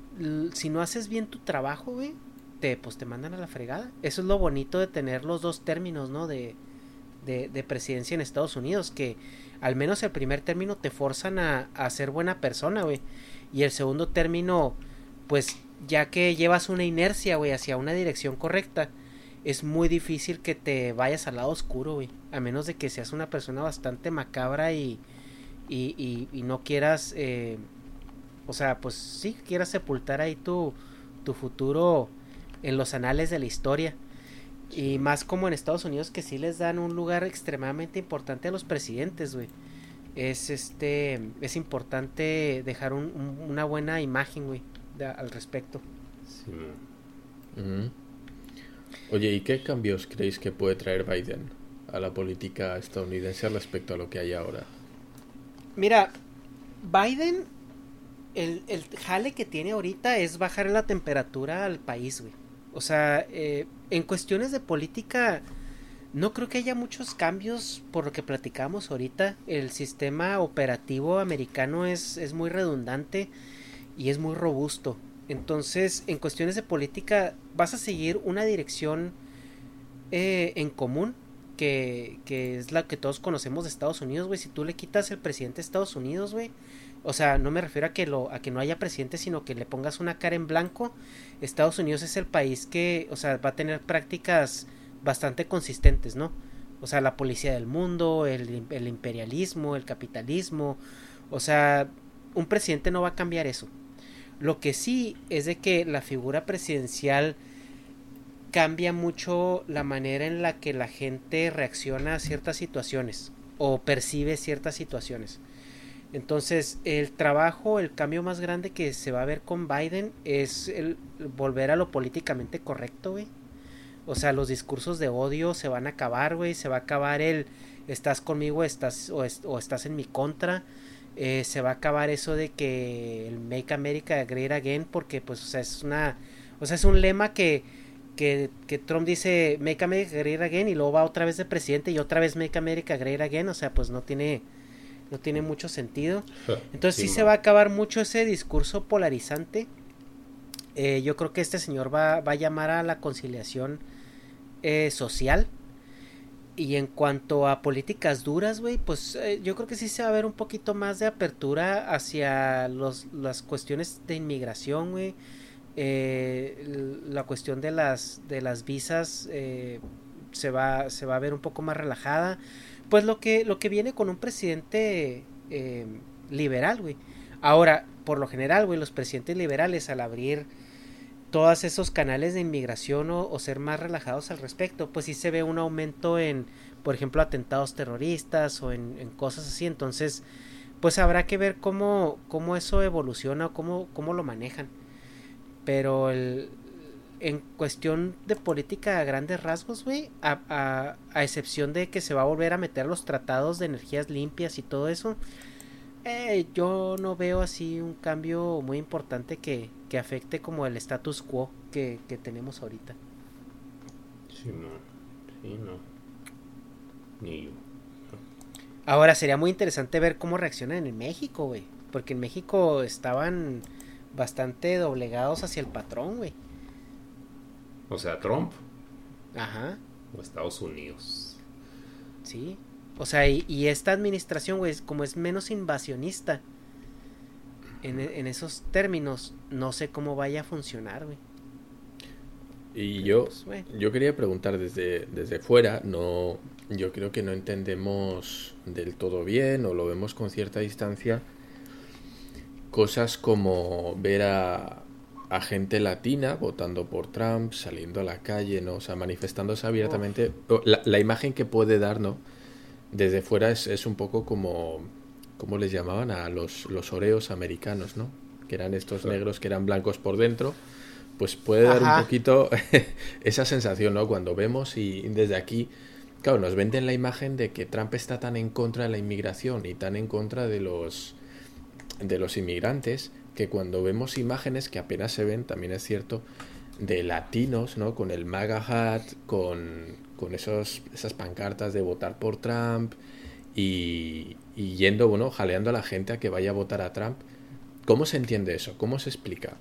si no haces bien tu trabajo, güey, te, pues te mandan a la fregada. Eso es lo bonito de tener los dos términos, ¿no? De, de, presidencia en Estados Unidos, que al menos el primer término te forzan a, a ser buena persona, güey. Y el segundo término, pues ya que llevas una inercia, güey, hacia una dirección correcta, es muy difícil que te vayas al lado oscuro, güey. A menos de que seas una persona bastante macabra y, y, y, no quieras, eh, o sea, pues sí, quieras sepultar ahí tu, tu futuro en los anales de la historia. Y más como en Estados Unidos que sí les dan un lugar extremadamente importante a los presidentes, güey. Es este es importante dejar una buena imagen, güey, al respecto. Sí. Oye, ¿y qué cambios creéis que puede traer Biden a la política estadounidense respecto a lo que hay ahora? Mira, Biden, el, el jale que tiene ahorita es bajar la temperatura al país, güey. O sea, eh, en cuestiones de política, no creo que haya muchos cambios por lo que platicamos ahorita. El sistema operativo americano es, es muy redundante y es muy robusto. Entonces, en cuestiones de política, vas a seguir una dirección eh, en común, que, que, es la que todos conocemos de Estados Unidos, güey. Si tú le quitas el presidente de Estados Unidos, güey. O sea, no me refiero a que, lo, a que no haya presidente, sino que le pongas una cara en blanco. Estados Unidos es el país que, o sea, va a tener prácticas bastante consistentes, ¿no? O sea, la policía del mundo, el, el imperialismo, el capitalismo. O sea, un presidente no va a cambiar eso. Lo que sí es de que la figura presidencial cambia mucho la manera en la que la gente reacciona a ciertas situaciones o percibe ciertas situaciones. Entonces, el trabajo, el cambio más grande que se va a ver con Biden es el volver a lo políticamente correcto, güey. O sea, los discursos de odio se van a acabar, güey. Se va a acabar el estás conmigo estás, o, o estás en mi contra. Eh, se va a acabar eso de que el Make America Great Again, porque pues, o sea, es una, o sea, es un lema que, que, que, Trump dice Make America Great Again y luego va otra vez de presidente y otra vez Make America Great Again, o sea, pues no tiene, no tiene mucho sentido. Entonces sí, se va a acabar mucho ese discurso polarizante. Eh, yo creo que este señor va, va a llamar a la conciliación eh, social y en cuanto a políticas duras, güey, pues eh, yo creo que sí se va a ver un poquito más de apertura hacia los, las cuestiones de inmigración, güey. Eh, la cuestión de las, de las visas eh, se, va, se va a ver un poco más relajada. Pues lo que, lo que viene con un presidente liberal, güey. Ahora, por lo general, güey, los presidentes liberales al abrir todos esos canales de inmigración o, ser más relajados al respecto, pues sí se ve un aumento en, por ejemplo, atentados terroristas o en, cosas así. Entonces, pues habrá que ver cómo, cómo eso evoluciona o cómo, cómo lo manejan. Pero en cuestión de política a grandes rasgos, güey, a, a, excepción de que se va a volver a meter los tratados de energías limpias y todo eso, eh, yo no veo así un cambio muy importante que, que afecte como el status quo que, tenemos ahorita. Sí, no. Sí, no. Ni yo. Ahora sería muy interesante ver cómo reaccionan en México, güey. Porque en México estaban bastante doblegados hacia el patrón, güey. O sea, Trump. Ajá. O Estados Unidos. Sí. O sea, y, y esta administración, güey, como es menos invasionista, en, esos términos, no sé cómo vaya a funcionar, güey. Y yo, pues, yo quería preguntar desde, desde fuera, no, yo creo que no entendemos del todo bien o lo vemos con cierta distancia cosas como ver a, a gente latina votando por Trump, saliendo a la calle, ¿no? O sea, manifestándose abiertamente. La, la, imagen que puede dar, ¿no? Desde fuera es, es un poco como ¿cómo les llamaban? A los, los oreos americanos, ¿no? Que eran estos negros que eran blancos por dentro. Pues puede dar un poquito esa sensación, ¿no? Cuando vemos y desde aquí, claro, nos venden la imagen de que Trump está tan en contra de la inmigración y tan en contra de los, de los inmigrantes que cuando vemos imágenes que apenas se ven, también es cierto, de latinos, ¿no? Con el MAGA hat, con, con esos, esas pancartas de votar por Trump y, y yendo, bueno, jaleando a la gente a que vaya a votar a Trump. ¿Cómo se entiende eso? ¿Cómo se explica?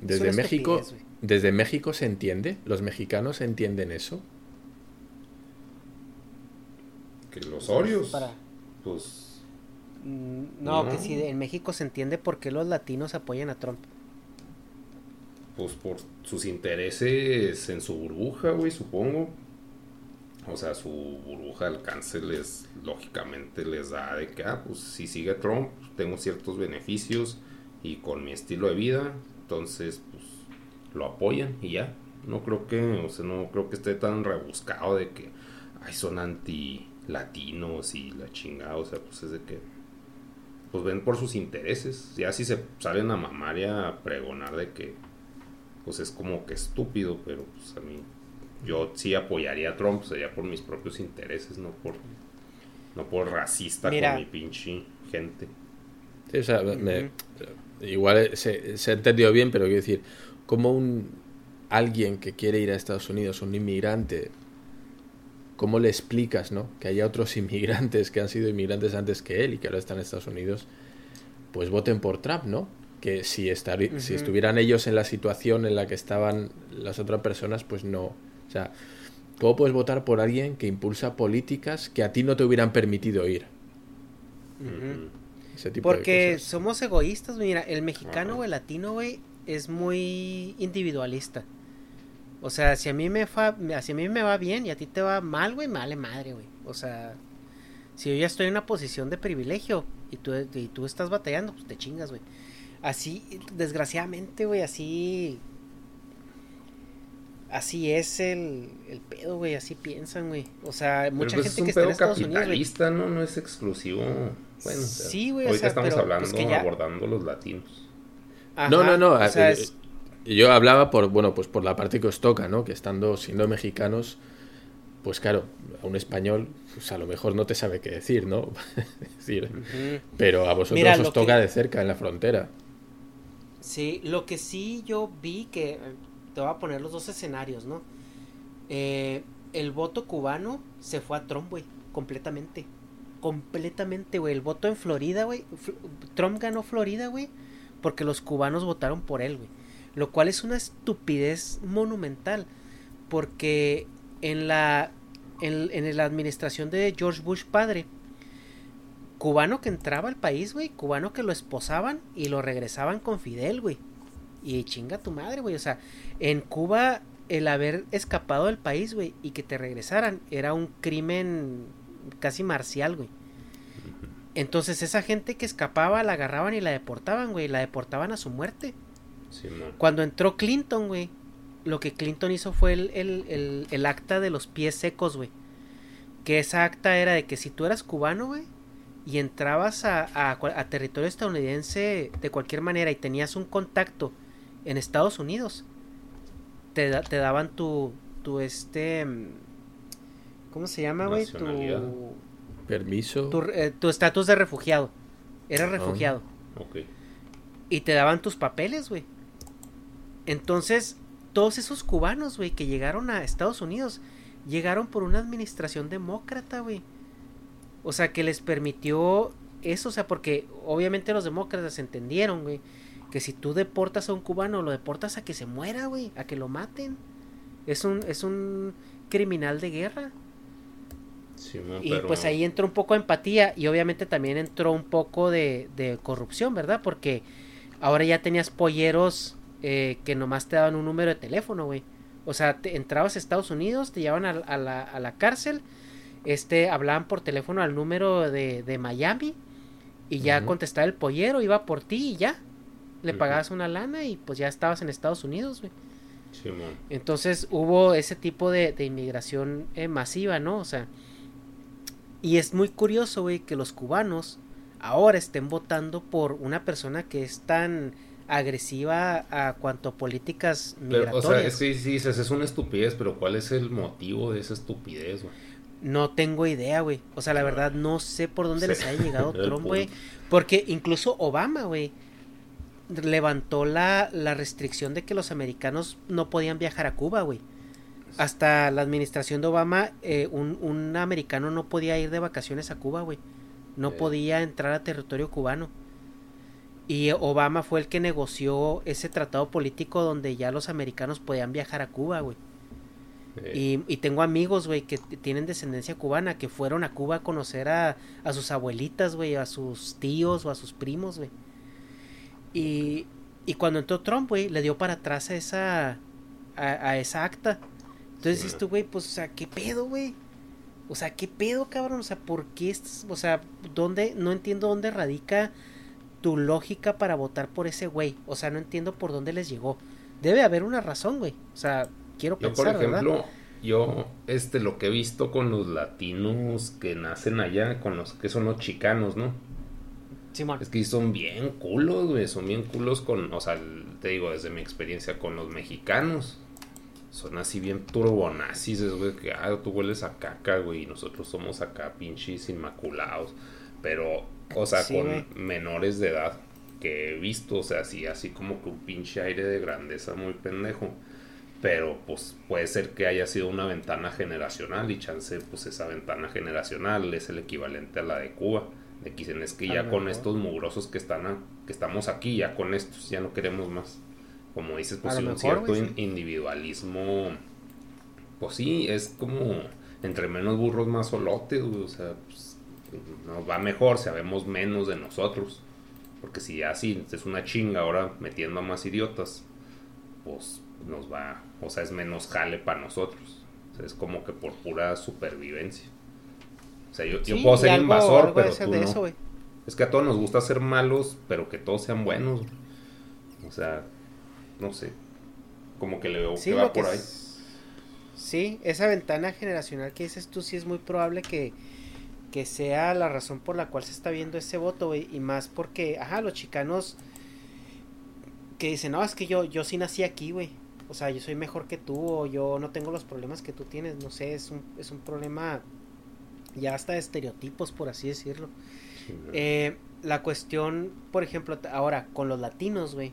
Desde México, desde México se entiende, los mexicanos entienden eso. Que los Orios, pues Mm, no, que sí, en México se entiende por qué los latinos apoyan a Trump. Pues por sus intereses en su burbuja, güey, supongo. O sea, su burbuja de alcance les, lógicamente, les da de que, ah, pues si sigue Trump, tengo ciertos beneficios y con mi estilo de vida, entonces, pues lo apoyan y ya. No creo que, o sea, no creo que esté tan rebuscado de que, ay, son anti latinos y la chingada, o sea, pues es de que pues ven por sus intereses. Ya si se salen a mamar y a pregonar de que pues es como que estúpido, pero pues a mí yo sí apoyaría a Trump, sería por mis propios intereses, no por no por racista con mi pinche gente. Sí, o sea, igual se, entendido bien, pero quiero decir, como un alguien que quiere ir a Estados Unidos, un inmigrante, ¿cómo le explicas, no? Que haya otros inmigrantes que han sido inmigrantes antes que él y que ahora están en Estados Unidos, pues voten por Trump, ¿no? Que si, si estuvieran ellos en la situación en la que estaban las otras personas, pues no. O sea, ¿cómo puedes votar por alguien que impulsa políticas que a ti no te hubieran permitido ir? Porque somos egoístas, mira, el mexicano o el latino, güey, es muy individualista. O sea, si a mí me fa, si a mí me va bien y a ti te va mal, güey, me vale madre, güey. O sea, si yo ya estoy en una posición de privilegio y tú, y tú estás batallando, pues te chingas, güey. Así, desgraciadamente, güey, así. Así es el, el pedo, güey, así piensan, güey. O sea, mucha pues gente que está en Estados Unidos. ¿no? No es exclusivo. Bueno, sí, güey. Ahorita estamos pues, hablando, abordando los latinos. no, no, no. O sea, es yo hablaba por, bueno, pues por la parte que os toca, ¿no? Que estando siendo mexicanos, pues claro, a un español, pues a lo mejor no te sabe qué decir, ¿no? decir, pero a vosotros os toca de cerca en la frontera. Sí, lo que sí yo vi que te voy a poner los dos escenarios, ¿no? Eh, el voto cubano se fue a Trump, güey, completamente. Completamente, güey. El voto en Florida, güey. Trump ganó Florida, güey, porque los cubanos votaron por él, güey lo cual es una estupidez monumental, porque en la, en, la administración de George Bush padre, cubano que entraba al país, güey, cubano que lo esposaban y lo regresaban con Fidel, güey. Y chinga tu madre, güey. O sea, en Cuba el haber escapado del país, güey, y que te regresaran era un crimen casi marcial, güey. Entonces esa gente que escapaba la agarraban y la deportaban, güey, la deportaban a su muerte. Cuando entró Clinton, güey, lo que Clinton hizo fue el, el, acta de los pies secos, güey. Que esa acta era de que si tú eras cubano, güey, y entrabas a, a, territorio estadounidense de cualquier manera y tenías un contacto en Estados Unidos, te, te daban tu, tu este, ¿cómo se llama, güey? Tu permiso, eh, tu estatus de refugiado. Eras ah, refugiado. Y te daban tus papeles, güey. Entonces, todos esos cubanos, güey, que llegaron a Estados Unidos, llegaron por una administración demócrata, güey. O sea, que les permitió eso, o sea, porque obviamente los demócratas entendieron, güey, que si tú deportas a un cubano, lo deportas a que se muera, güey, a que lo maten. Es un, es un criminal de guerra. y pues ahí entró un poco de empatía y obviamente también entró un poco de, de corrupción, ¿verdad? Porque ahora ya tenías polleros eh, que nomás te daban un número de teléfono, güey. O sea, te, entrabas a Estados Unidos, te llevaban a, la, a, la, cárcel, este, hablaban por teléfono al número de, de Miami y ya contestaba el pollero, iba por ti y ya. Le pagabas una lana y pues ya estabas en Estados Unidos, güey. Entonces hubo ese tipo de, de inmigración eh, masiva, ¿no? O sea, y es muy curioso, güey, que los cubanos ahora estén votando por una persona que es tan agresiva a cuanto a políticas migratorias. o sea, es que sí, dices, es una estupidez, pero ¿cuál es el motivo de esa estupidez, güey? No tengo idea, güey. O sea, la verdad, no sé por dónde les haya llegado Trump, güey. Porque incluso Obama, güey, levantó la, la restricción de que los americanos no podían viajar a Cuba, güey. Hasta la administración de Obama, eh, un, un, americano no podía ir de vacaciones a Cuba, güey. No podía entrar a territorio cubano. Y Obama fue el que negoció ese tratado político donde ya los americanos podían viajar a Cuba, güey. Y, y, tengo amigos, güey, que tienen descendencia cubana, que fueron a Cuba a conocer a, a sus abuelitas, güey, a sus tíos o a sus primos, güey. Y, y cuando entró Trump, güey, le dio para atrás a esa, a, esa acta. Entonces dices tú, güey, pues, o sea, ¿qué pedo, güey? O sea, ¿qué pedo, cabrón? O sea, ¿por qué? Estás, o sea, ¿dónde? No entiendo dónde radica tu lógica para votar por ese güey. O sea, no entiendo por dónde les llegó. Debe haber una razón, güey. O sea, quiero yo, pensar, por ejemplo, yo, este, lo que he visto con los latinos que nacen allá, con los que son los chicanos, ¿no? Simón. Es que son bien culos, güey. Son bien culos con, o sea, te digo, desde mi experiencia con los mexicanos. Son así bien turbonazis, güey, que, ah, tú hueles a caca, güey, y nosotros somos acá pinches inmaculados. Pero o sea, con menores de edad que he visto, o sea, así, así como que un pinche aire de grandeza muy pendejo. Pero pues puede ser que haya sido una ventana generacional y chance, pues esa ventana generacional es el equivalente a la de Cuba. De que es que ya con estos mugrosos que están que estamos aquí, ya con estos, ya no queremos más. Como dices, pues un cierto individualismo. Pues sí, es como entre menos burros más solotes, o sea, pues, nos va mejor, sabemos menos de nosotros. Porque si así es una chinga ahora metiendo a más idiotas, pues nos va, o sea, es menos jale para nosotros. es como que por pura supervivencia. Sea, yo, puedo ser invasor, pero tú no. es que a todos nos gusta ser malos, pero que todos sean buenos. O sea, no sé. Como que le veo que va por ahí. Sí, esa ventana generacional que dices tú, sí es muy probable que que sea la razón por la cual se está viendo ese voto, güey, y más porque, ajá, los chicanos que dicen, no, es que yo, yo sí nací aquí, güey, o sea, yo soy mejor que tú, o yo no tengo los problemas que tú tienes, no sé, es un, es un problema ya hasta de estereotipos, por así decirlo. eh, la cuestión, por ejemplo, ahora, con los latinos, güey,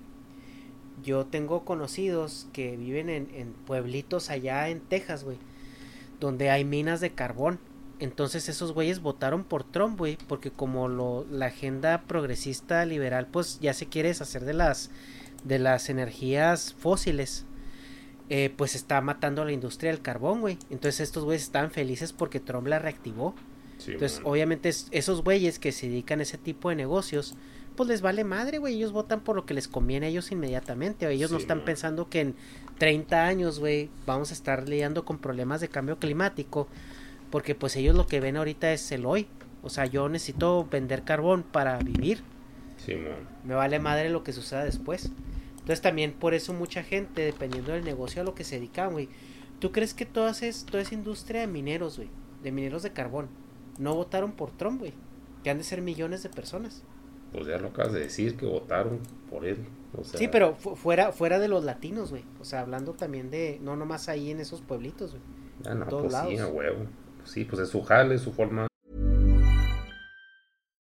yo tengo conocidos que viven en, en pueblitos allá en Texas, güey, donde hay minas de carbón. Entonces esos güeyes votaron por Trump, güey, porque como lo, la agenda progresista liberal, pues ya se quiere deshacer de las, de las energías fósiles, eh, pues está matando a la industria del carbón, güey. Entonces estos güeyes están felices porque Trump la reactivó. Entonces, obviamente, esos güeyes que se dedican a ese tipo de negocios, pues les vale madre, güey. Ellos votan por lo que les conviene a ellos inmediatamente. Ellos no están pensando que en 30 años, güey, vamos a estar lidiando con problemas de cambio climático porque pues ellos lo que ven ahorita es el hoy. O sea, yo necesito vender carbón para vivir. Sí, Me vale madre lo que suceda después. Entonces también por eso mucha gente, dependiendo del negocio a lo que se dedica, güey. ¿Tú crees que toda, toda esa industria de mineros, güey, de mineros de carbón, no votaron por Trump, güey? Que han de ser millones de personas. Pues ya lo acabas de decir, que votaron por él. Sí, pero fuera, fuera de los latinos, güey. O sea, hablando también de, no nomás ahí en esos pueblitos, güey. Ah, no, todos pues lados. sí, a huevo. sí, pues es su jale, su forma.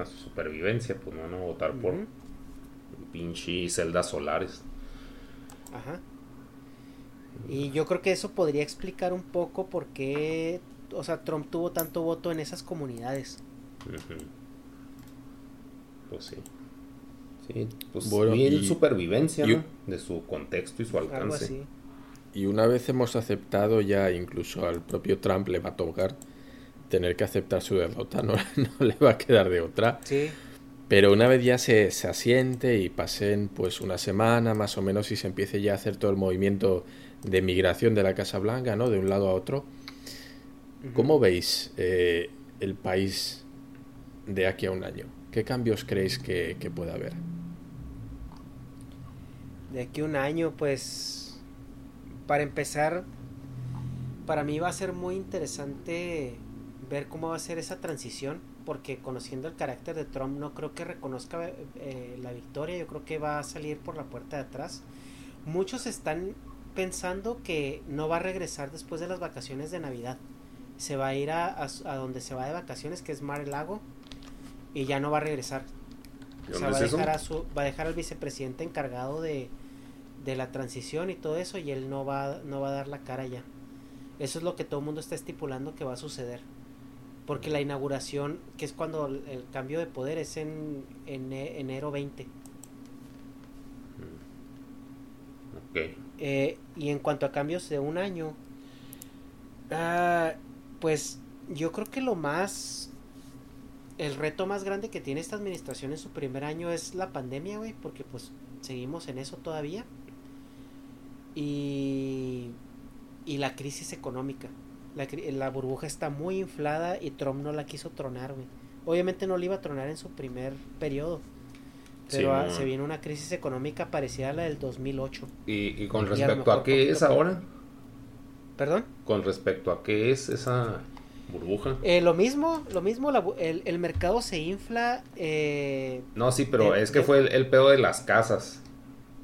A su supervivencia, pues no van a votar por pinche celdas solares. Ajá. Y yo creo que eso podría explicar un poco por qué, o sea, Trump tuvo tanto voto en esas comunidades. Pues sí. Sí, pues Bueno, y- supervivencia, y- ¿no? De su contexto y su Algo alcance. así. Y una vez hemos aceptado ya, incluso al propio Trump le va a tocar tener que aceptar su derrota, no, no le va a quedar de otra. Sí. Pero una vez ya se, se asiente y pasen pues una semana más o menos y se empiece ya a hacer todo el movimiento de migración de la Casa Blanca, ¿no? De un lado a otro. ¿Cómo veis eh, el país de aquí a un año? ¿Qué cambios creéis que, que puede haber? De aquí a un año, pues, para empezar, para mí va a ser muy interesante ver cómo va a ser esa transición, porque conociendo el carácter de Trump no creo que reconozca eh, la victoria, yo creo que va a salir por la puerta de atrás. Muchos están pensando que no va a regresar después de las vacaciones de Navidad. Se va a ir a, a donde se va de vacaciones, que es Mar el Lago, y ya no va a regresar. ¿Y O sea, va a, dejar a su, va a dejar al vicepresidente encargado de, de la transición y todo eso y él no va, no va a dar la cara ya. Eso es lo que todo el mundo está estipulando que va a suceder. Porque la inauguración, que es cuando el, cambio de poder, es en, en enero 20. Ok. Eh, y en cuanto a cambios de un año, ah, pues yo creo que lo más, el reto más grande que tiene esta administración en su primer año es la pandemia, güey, porque pues seguimos en eso todavía. Y, y la crisis económica. La, la burbuja está muy inflada y Trump no la quiso tronar, güey. Obviamente no la iba a tronar en su primer periodo. Pero ah, se viene una crisis económica parecida a la del 2008. ¿Y, y con Y a lo respecto a qué es ahora? ¿Perdón? Con respecto a qué es esa burbuja. Eh, lo mismo, lo mismo, la el, el mercado se infla. eh, No, sí, pero de- es que de- fue el, el pedo de las casas.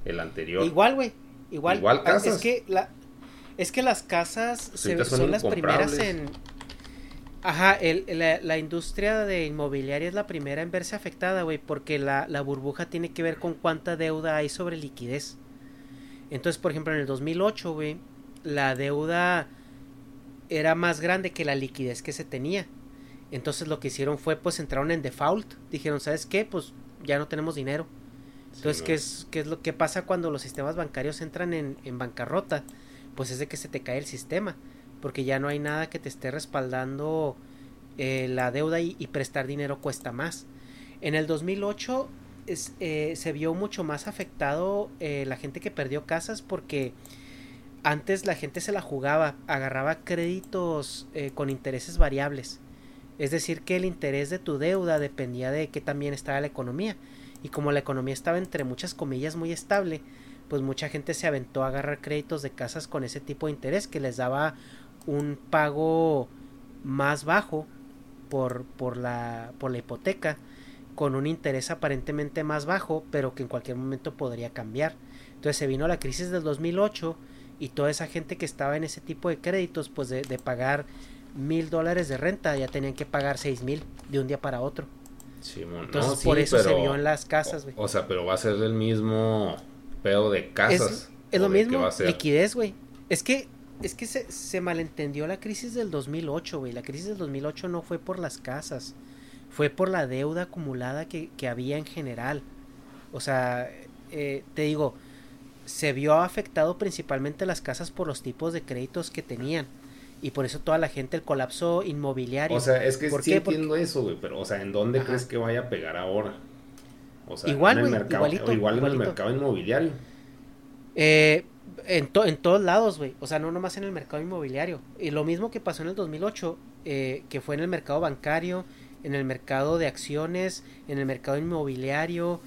El anterior. igual, güey. Igual. Igual Ah, casas. Es que, la, es que las casas se- son son las primeras en. Ajá, el, la, la industria de inmobiliaria es la primera en verse afectada, güey, porque la, la burbuja tiene que ver con cuánta deuda hay sobre liquidez. Entonces, por ejemplo, en el 2008, güey, la deuda era más grande que la liquidez que se tenía. Entonces lo que hicieron fue, pues, entraron en default. Dijeron, ¿sabes qué? Pues ya no tenemos dinero. Entonces, Sí, ¿qué, no. es, ¿qué es lo que pasa cuando los sistemas bancarios entran en, en bancarrota? Pues es de que se te cae el sistema, porque ya no hay nada que te esté respaldando eh, la deuda y, prestar dinero cuesta más. En el 2008 es, eh, se vio mucho más afectado eh, la gente que perdió casas porque antes la gente se la jugaba, agarraba créditos con intereses variables. Es decir, que el interés de tu deuda dependía de que también estaba la economía. Y como la economía estaba entre muchas comillas muy estable, pues mucha gente se aventó a agarrar créditos de casas con ese tipo de interés que les daba un pago más bajo por, por, la, por la hipoteca, con un interés aparentemente más bajo, pero que en cualquier momento podría cambiar. Entonces se vino la crisis del 2008 y toda esa gente que estaba en ese tipo de créditos, pues de, de pagar mil dólares de renta, ya tenían que pagar seis mil de un día para otro. Simón, Entonces no, sí, por eso se vio en las casas, güey. O sea, pero va a ser el mismo pedo de casas. Es, es ¿o lo mismo, liquidez, güey. Es que, es que se, se malentendió la crisis del 2008, güey. La crisis del 2008 no fue por las casas, fue por la deuda acumulada que, que había en general. O sea, eh, te digo, se vio afectado principalmente las casas por los tipos de créditos que tenían. Y por eso toda la gente, el colapso inmobiliario. O sea, es que ¿Por sí qué? Porque- entiendo eso, güey, pero, o sea, ¿en dónde Ajá. crees que vaya a pegar ahora? O sea, Igual, en el mercado, igualito, igual en el mercado inmobiliario. Eh, en, to- en todos lados, güey. O sea, no nomás en el mercado inmobiliario. Y lo mismo que pasó en el 2008, eh, que fue en el mercado bancario, en el mercado de acciones, en el mercado inmobiliario,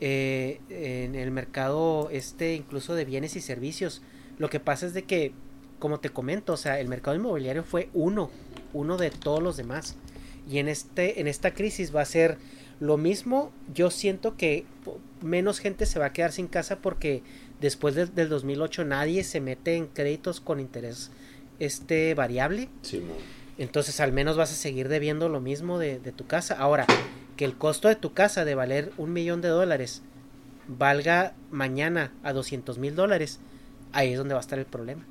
eh, en el mercado este incluso de bienes y servicios. Lo que pasa es de que, como te comento, o sea, el mercado inmobiliario fue uno, uno de todos los demás. Y en, este, en esta crisis va a ser lo mismo. Yo siento que menos gente se va a quedar sin casa porque después del, del 2008 nadie se mete en créditos con interés este variable. Simón. Entonces al menos vas a seguir debiendo lo mismo de, de tu casa. Ahora, que el costo de tu casa de valer un millón de dólares valga mañana a 200 mil dólares, ahí es donde va a estar el problema.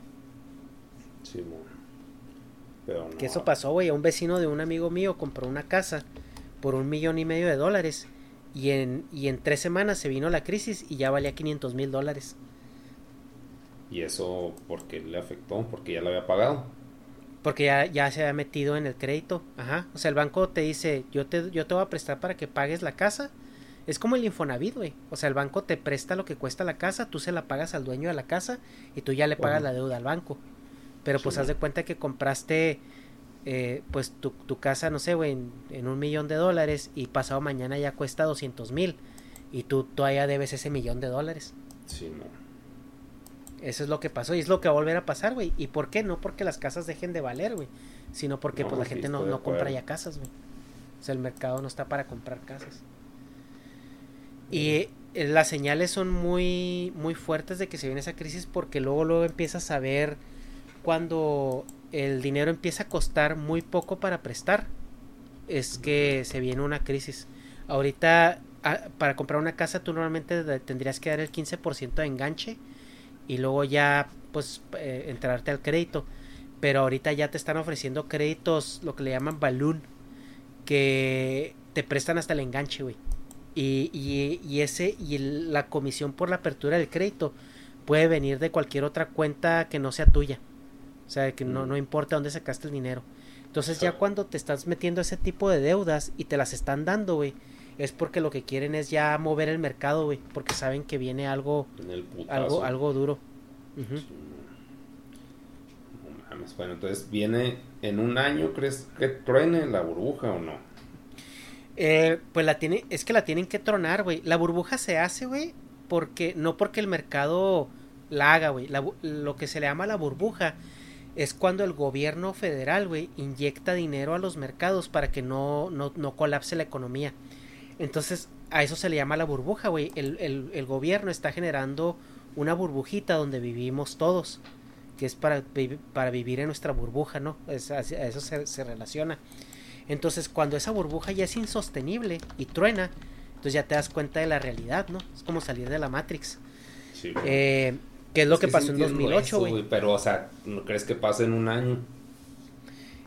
Pero no. Que eso pasó, güey. A un vecino de un amigo mío compró una casa por un millón y medio de dólares. Y en, y en tres semanas se vino la crisis y ya valía 500 mil dólares. Y eso, ¿por qué le afectó? Porque ya lo había pagado. Porque ya, ya se había metido en el crédito. Ajá. O sea, el banco te dice, yo te, yo te voy a prestar para que pagues la casa. Es como el Infonavit, güey. O sea, el banco te presta lo que cuesta la casa, tú se la pagas al dueño de la casa y tú ya le pagas la deuda al banco. Pero pues Sí. haz de cuenta que compraste eh, pues tu, tu casa, no sé, güey, en, en un millón de dólares y pasado mañana ya cuesta 200 mil y tú todavía debes ese millón de dólares. Simón. Eso es lo que pasó y es lo que va a volver a pasar, güey. ¿Y por qué? No porque las casas dejen de valer, güey, sino porque No, pues la sí, gente no, no compra ya casas, güey. O sea, el mercado no está para comprar casas. Y eh, las señales son muy muy fuertes de que se viene esa crisis porque luego luego empiezas a ver cuando el dinero empieza a costar muy poco para prestar es que se viene una crisis. Ahorita a- para comprar una casa tú normalmente tendrías que dar el 15% de enganche y luego ya pues eh, entrarte al crédito. Pero ahorita ya te están ofreciendo créditos, lo que le llaman balloon, que te prestan hasta el enganche, güey. Y, y, y ese y la comisión por la apertura del crédito puede venir de cualquier otra cuenta que no sea tuya. O sea, que no, no importa dónde sacaste el dinero. Entonces ya cuando te estás metiendo ese tipo de deudas y te las están dando, güey, es porque lo que quieren es ya mover el mercado, güey, porque saben que viene algo algo algo duro. No mames. Bueno, entonces viene en un año, ¿crees que truene la burbuja o no? Eh, pues la tiene, es que la tienen que tronar, güey. La burbuja se hace, güey, porque no porque el mercado la haga, güey. Lo que se le llama la burbuja es cuando el gobierno federal, güey, inyecta dinero a los mercados para que no, no, no colapse la economía. Entonces, a eso se le llama la burbuja, güey. El, el, el gobierno está generando una burbujita donde vivimos todos, que es para, para vivir en nuestra burbuja, ¿no? Es, a eso se, se relaciona. Entonces, cuando esa burbuja ya es insostenible y truena, entonces ya te das cuenta de la realidad, ¿no? Es como salir de la Matrix. Sí. Eh, ¿Qué es lo que, pasó en entiendo 2008, eso, güey? Pero, o sea, ¿no crees que pase en un año?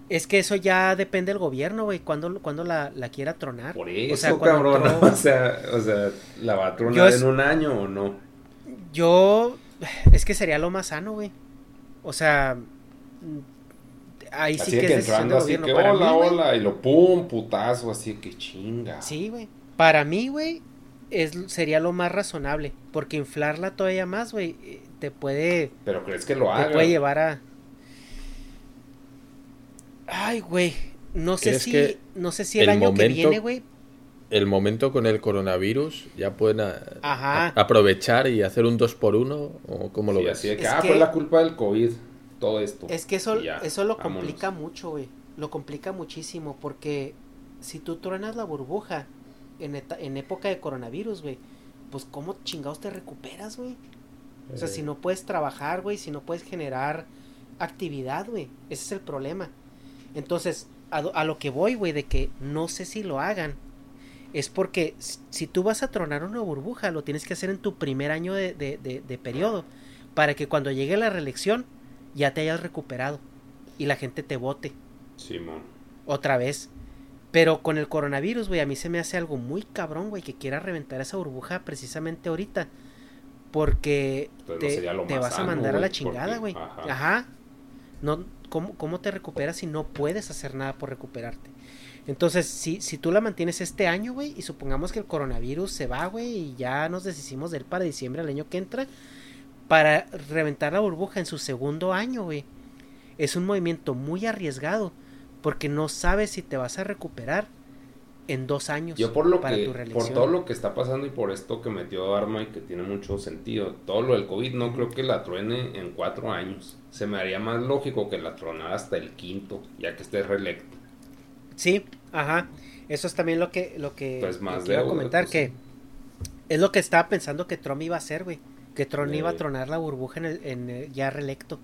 Es que eso ya depende del gobierno, güey, cuando, cuando la, la quiera tronar. Por eso, o sea, cuando cabrón. O sea, o sea, ¿la va a tronar es- en un año o no? Yo, es que sería lo más sano, güey. O sea, mm, ahí sí que, es que decisión entrando así que hola, mí, hola, y lo pum, putazo, así que chinga. Sí, güey. Para mí, güey, es, sería lo más razonable. Porque inflarla todavía más, güey, te puede, Pero crees que lo te haga. puede llevar a... Ay, güey. No sé ¿Crees si, no sé si el, el año que viene, güey. El momento con el coronavirus ya pueden a- Ajá. a- aprovechar y hacer un 2 por 1 o cómo lo Sí, ves. así de que, Es ah, que- fue la culpa del COVID, todo esto. Es que eso, ya, eso lo vámonos. complica mucho, güey. Lo complica muchísimo porque si tú truenas la burbuja en, en época de coronavirus, güey, pues cómo chingados te recuperas, güey. O sea, Eh. si no puedes trabajar, güey, si no puedes generar actividad, güey, ese es el problema. Entonces, a, lo que voy, güey, de que no sé si lo hagan, es porque si tú vas a tronar una burbuja, lo tienes que hacer en tu primer año de, de, de- de periodo, para que cuando llegue la reelección ya te hayas recuperado y la gente te vote Simón. otra vez. Pero con el coronavirus, güey, a mí se me hace algo muy cabrón, güey, que quiera reventar esa burbuja precisamente ahorita. Porque no te, te vas a mandar a la chingada, güey. ajá. Ajá. No, ¿cómo, ¿Cómo te recuperas si no puedes hacer nada por recuperarte? Entonces, si, si tú la mantienes este año, güey, y supongamos que el coronavirus se va, güey, y ya nos deshicimos de él para diciembre del año que entra, para reventar la burbuja en su segundo año, güey, es un movimiento muy arriesgado, porque no sabes si te vas a recuperar en dos años Yo por lo para que, tu por todo lo que está pasando y por esto que metió Arma y que tiene mucho sentido, todo lo del COVID no creo que la truene en cuatro años. Se me haría más lógico que la tronara hasta el quinto, ya que esté reelecto. Sí, ajá. Eso es también lo que, lo que, Pues más deuda, comentar, pues, que es lo que estaba pensando que Trump iba a hacer, güey. Que Trump iba a tronar la burbuja en, el, en el ya reelecto.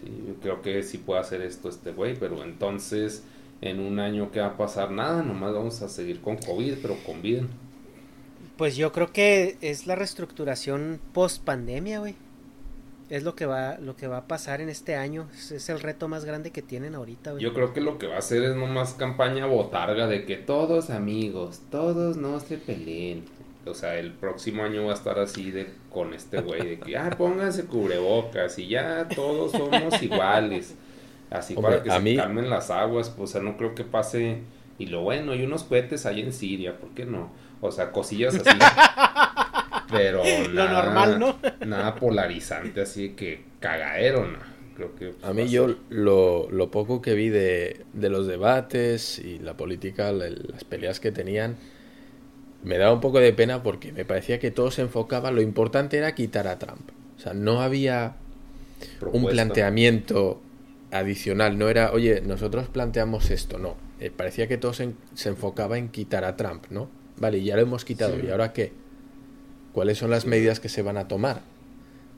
Sí, yo creo que sí puede hacer esto este güey, pero entonces en un año ¿qué va a pasar? Nada, nomás vamos a seguir con COVID, pero con vida. Pues yo creo que es la reestructuración post pandemia, güey. Es lo que va, lo que va a pasar en este año. Es, es el reto más grande que tienen ahorita, güey. Yo creo que lo que va a hacer es nomás campaña botarga de que todos amigos, todos no se peleen. O sea, el próximo año va a estar así de con este güey de que, ah, pónganse cubrebocas y ya todos somos iguales. Así Hombre, para que se mí- calmen las aguas, pues, o sea, no creo que pase. Y lo bueno, hay unos cohetes ahí en Siria, ¿por qué no? O sea, cosillas así. Pero Lo nada- normal, ¿no? Nada polarizante, así que cagadero, ¿no? Creo que A mí yo lo, lo poco que vi de, de los debates y la política, la- las peleas que tenían, me daba un poco de pena porque me parecía que todo se enfocaba, lo importante era quitar a Trump. O sea, no había un planteamiento adicional, no era, oye, nosotros planteamos esto, no. Eh, parecía que todo se, en- se enfocaba en quitar a Trump, ¿no? Vale, ya lo hemos quitado, Sí. ¿y ahora qué? ¿Cuáles son las medidas que se van a tomar?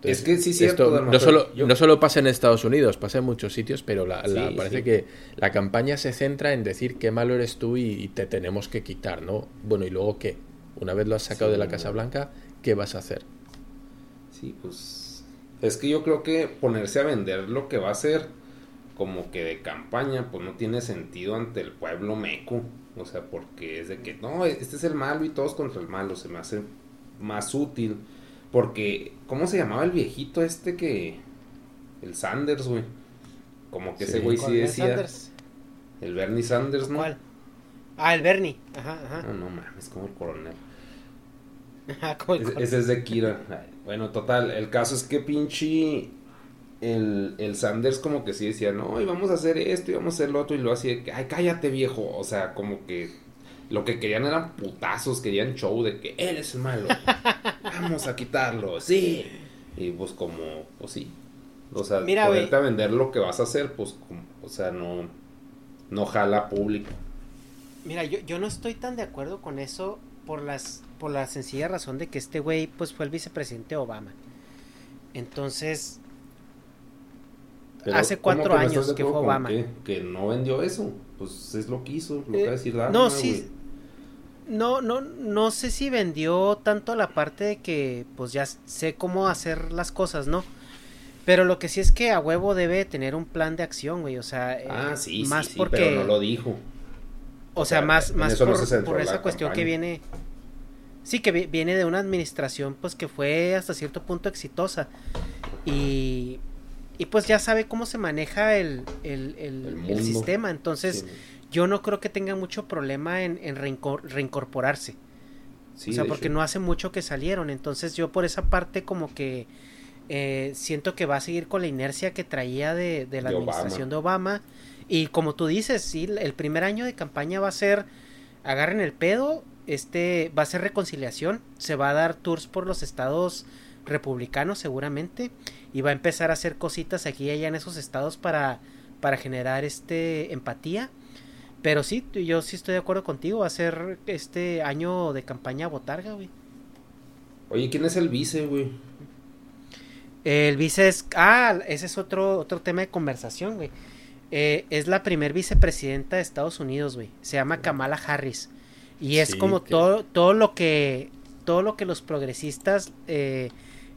Es que sí, cierto, esto Dharma, no, solo, yo- no solo pasa en Estados Unidos, pasa en muchos sitios, pero la, la- Sí, parece sí. que la campaña se centra en decir qué malo eres tú y, y te tenemos que quitar, ¿no? Bueno, ¿y luego qué? Una vez lo has sacado Sí, de la. Casa Blanca, ¿qué vas a hacer? Sí, pues es que yo creo que ponerse a vender lo que va a hacer como que de campaña, pues no tiene sentido ante el pueblo meco. O sea, porque es de que no, este es el malo y todos contra el malo. Se me hace más útil. Porque, ¿cómo se llamaba el viejito este que... El Sanders, güey. Como que ese güey sí ¿Cuál, Ben decía... Sanders? El Bernie Sanders, ¿no? ¿Cuál? Ah, el Bernie. Ajá, ajá. No, no mames, como el coronel. Ajá, como el Ese, cor- ese es de Kira. Bueno, total, el caso es que pinche el, el Sanders como que sí decía, no, y vamos a hacer esto y vamos a hacer lo otro y lo que, ay, cállate viejo. O sea, como que lo que querían eran putazos, querían show de que eres el malo. Vamos a quitarlo, sí. Y pues como, pues sí. O sea, Mira, ponerte güey. a vender lo que vas a hacer, pues, como- o sea, no, no jala público. Mira, yo, yo no estoy tan de acuerdo con eso por las por la sencilla razón de que este güey pues fue el vicepresidente Obama. Entonces, Pero, Hace ¿cómo cuatro que años que fue Obama. qué? Que no vendió eso. Pues es lo que hizo, lo que Eh, va a decir Dharma, no, sí. No, no, no sé si vendió tanto la parte de que pues ya sé cómo hacer las cosas, ¿no? Pero lo que sí es que a huevo debe tener un plan de acción, güey. O sea, eh, Ah, sí, más sí, porque, pero no lo dijo. o sea, sea, más, más no por, la esa cuestión que viene, sí, que vi- viene de una administración, pues que fue hasta cierto punto exitosa y, y pues ya sabe cómo se maneja el, el, el- sistema. Entonces, Sí, yo no creo que tenga mucho problema en, en reincor- reincorporarse. sí, o sea, porque hecho. no hace mucho que salieron. Entonces yo por esa parte como que eh, siento que va a seguir con la inercia que traía de, de la De administración Obama. de Obama. Y como tú dices, sí, el primer año de campaña va a ser, agarren el pedo, este va a ser reconciliación, se va a dar tours por los estados republicanos seguramente y va a empezar a hacer cositas aquí y allá en esos estados para, para generar este empatía. Pero sí, yo sí estoy de acuerdo contigo, va a ser este año de campaña botarga, güey. Oye, ¿quién es el vice, güey? El vice es... Ah, ese es otro, otro tema de conversación, güey. Eh, es la primer vicepresidenta de Estados Unidos, güey. Se llama Kamala Harris. Y es Sí, como que- todo, todo lo que... Todo lo que los progresistas eh,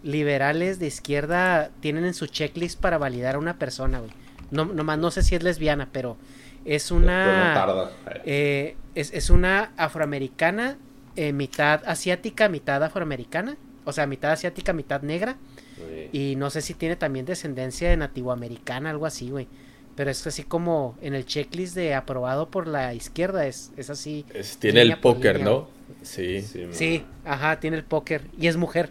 liberales de izquierda tienen en su checklist para validar a una persona, güey. No, nomás no sé si es lesbiana, pero es una... Pero no tarda. Eh, es, es una afroamericana, eh, mitad asiática, mitad afroamericana. O sea, mitad asiática, mitad negra. Y no sé si tiene también descendencia de nativoamericana, algo así, güey. Pero es así como en el checklist de aprobado por la izquierda, es, es así. Es- tiene el póker, ¿no? Sí. sí, Sí, ajá, tiene el póker. Y es mujer.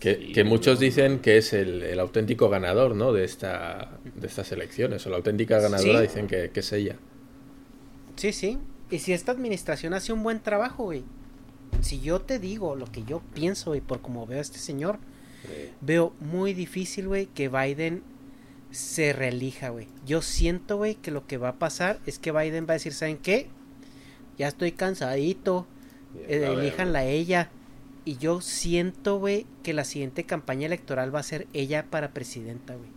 Que, muchos dicen que es el, el auténtico ganador, ¿no? De esta de estas elecciones. O la auténtica ganadora Sí. dicen que, que es ella. Sí, sí. Y si esta administración hace un buen trabajo, güey. Si yo te digo lo que yo pienso, y por como veo a este señor, veo muy difícil, güey, que Biden se reelija, güey. Yo siento, güey, que lo que va a pasar es que Biden va a decir, ¿saben qué? ya estoy cansadito, Ya eh, elíjanla a ella. Y yo siento, güey, que la siguiente campaña electoral va a ser ella para presidenta, güey.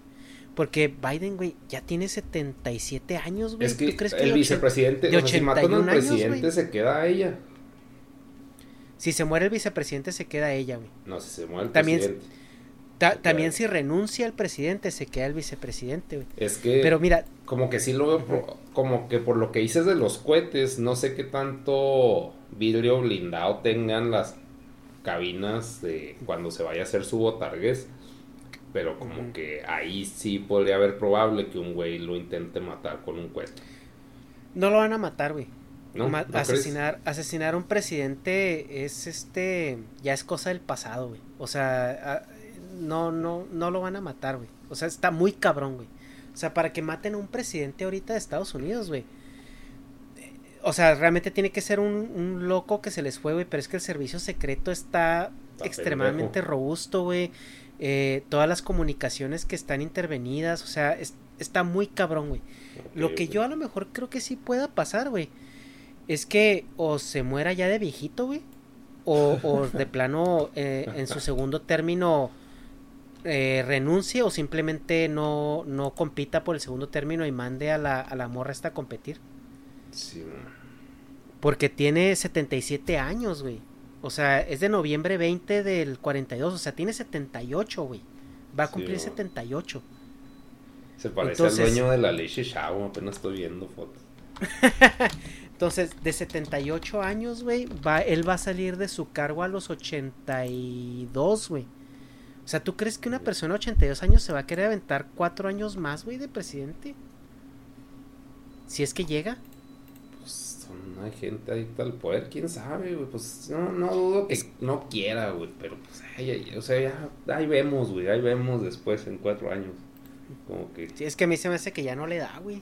Porque Biden, güey, ya tiene 77 años, güey. Es que ¿Tú crees el de ochen- vicepresidente, de o sea, si matan al 81 años, presidente, se queda a ella. Si se muere el vicepresidente, se queda ella, güey. No, si se muere el También- presidente. Ta- también si renuncia el presidente, se queda el vicepresidente, güey. Es que. Pero mira, Como que sí lo veo, como que por lo que dices de los cohetes, no sé qué tanto vidrio blindado tengan las cabinas de cuando se vaya a hacer su botargués. Pero como que ahí sí podría haber probable que un güey lo intente matar con un cohete. no lo van a matar, güey. ¿No? Ma- ¿No crees? asesinar, asesinar a un presidente es este, ya es cosa del pasado, güey. O sea, no, no, no lo van a matar, güey. O sea, está muy cabrón, güey. O sea, para que maten a un presidente ahorita de Estados Unidos, güey. O sea, realmente tiene que ser un, un loco que se les fue, güey. Pero es que el servicio secreto está, Está extremadamente pendejo. robusto, güey. Eh, todas las comunicaciones que están intervenidas, o sea, es- está muy cabrón, güey. Lo que yo a lo mejor creo que sí pueda pasar, güey, es que o se muera ya de viejito, güey, o, o de plano eh, en su segundo término eh, renuncie o simplemente no, no compita por el segundo término y mande a la, a la morra esta a competir. Sí. Porque tiene 77 años, güey. O sea, es de noviembre 20 del 42, o sea, tiene 78, güey. Va a Sí, cumplir güey. 78. Se parece Entonces- al dueño de la leche Chavo, apenas estoy viendo fotos. Entonces, de 78 años, güey, va, él va a salir de su cargo a los 82, güey. O sea, ¿tú crees que una persona de 82 años se va a querer aventar cuatro años más, güey, de presidente? Si es que llega. Hay gente adicta al poder, quién sabe, güey. Pues no, no dudo que no quiera, güey. Pero pues, ay, ay, o sea, ya, ahí vemos, güey. Ahí vemos después en cuatro años. Como que. Si es que a mí se me hace que ya no le da, güey.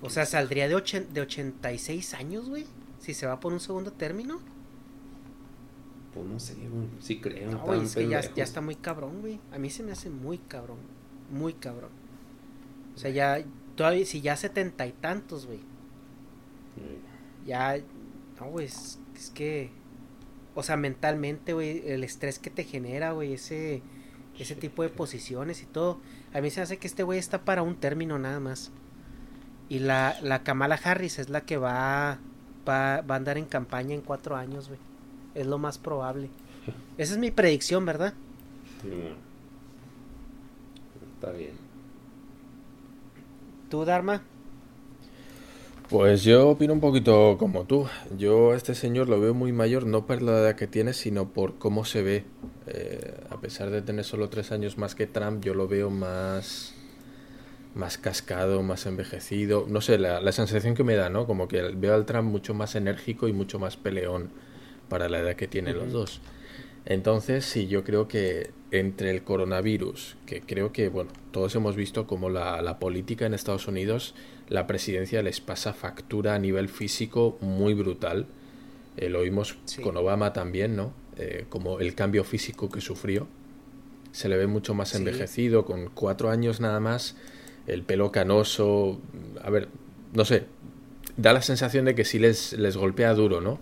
O sea, saldría de, ochen- de 86 años, güey. Si se va por un segundo término. Pues no sé, güey. Sí creo. No, güey, es que ya, ya está muy cabrón, güey. A mí se me hace muy cabrón. Muy cabrón. O sea, ya, todavía, si ya setenta y tantos, güey. Ya, no, güey, es, es que, o sea, mentalmente, güey, el estrés que te genera, güey, ese, ese tipo de posiciones y todo. A mí se hace que este güey está para un término nada más. Y la, la Kamala Harris es la que va, va, va a andar en campaña en cuatro años, güey. Es lo más probable. Esa es mi predicción, ¿verdad? Sí. Está bien. ¿Tú, Dharma? Pues yo opino un poquito como tú. Yo a este señor lo veo muy mayor, no por la edad que tiene, sino por cómo se ve. Eh, a pesar de tener solo tres años más que Trump, yo lo veo más, más cascado, más envejecido. No sé, la, la sensación que me da, ¿no? Como que veo al Trump mucho más enérgico y mucho más peleón para la edad que tienen los dos. Entonces, sí, yo creo que entre el coronavirus, que creo que, bueno, todos hemos visto como la, la política en Estados Unidos, la presidencia les pasa factura a nivel físico muy brutal. Eh, lo vimos Sí. con Obama también, ¿no? Eh, como el cambio físico que sufrió. Se le ve mucho más Sí. envejecido, con cuatro años nada más, el pelo canoso. A ver, no sé, da la sensación de que sí les, les golpea duro, ¿no?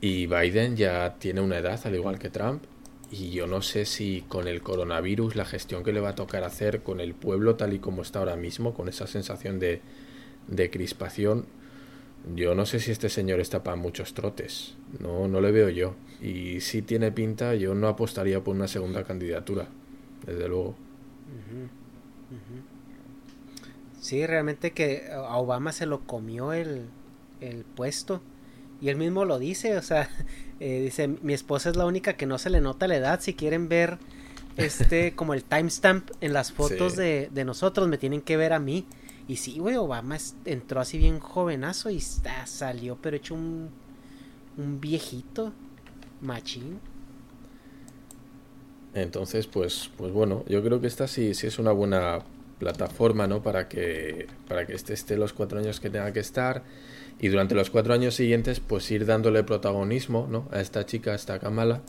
Y Biden ya tiene una edad, al igual que Trump, y yo no sé si con el coronavirus, la gestión que le va a tocar hacer con el pueblo tal y como está ahora mismo, con esa sensación de, de crispación, yo no sé si este señor está para muchos trotes. No, no le veo yo. Y si tiene pinta, yo no apostaría por una segunda candidatura, desde luego. Sí, realmente que a Obama se lo comió el, el puesto. Y él mismo lo dice, o sea, eh, dice, mi esposa es la única que no se le nota la edad. Si quieren ver este como el timestamp en las fotos Sí. de, de nosotros, me tienen que ver a mí. Y sí, güey, Obama es- entró así bien jovenazo y está, salió, pero hecho un, un viejito machín. Entonces, pues, pues bueno, yo creo que esta sí, sí es una buena plataforma, ¿no? Para que, para que este esté los cuatro años que tenga que estar y durante los cuatro años siguientes, pues ir dándole protagonismo, ¿no? A esta chica, a esta Kamala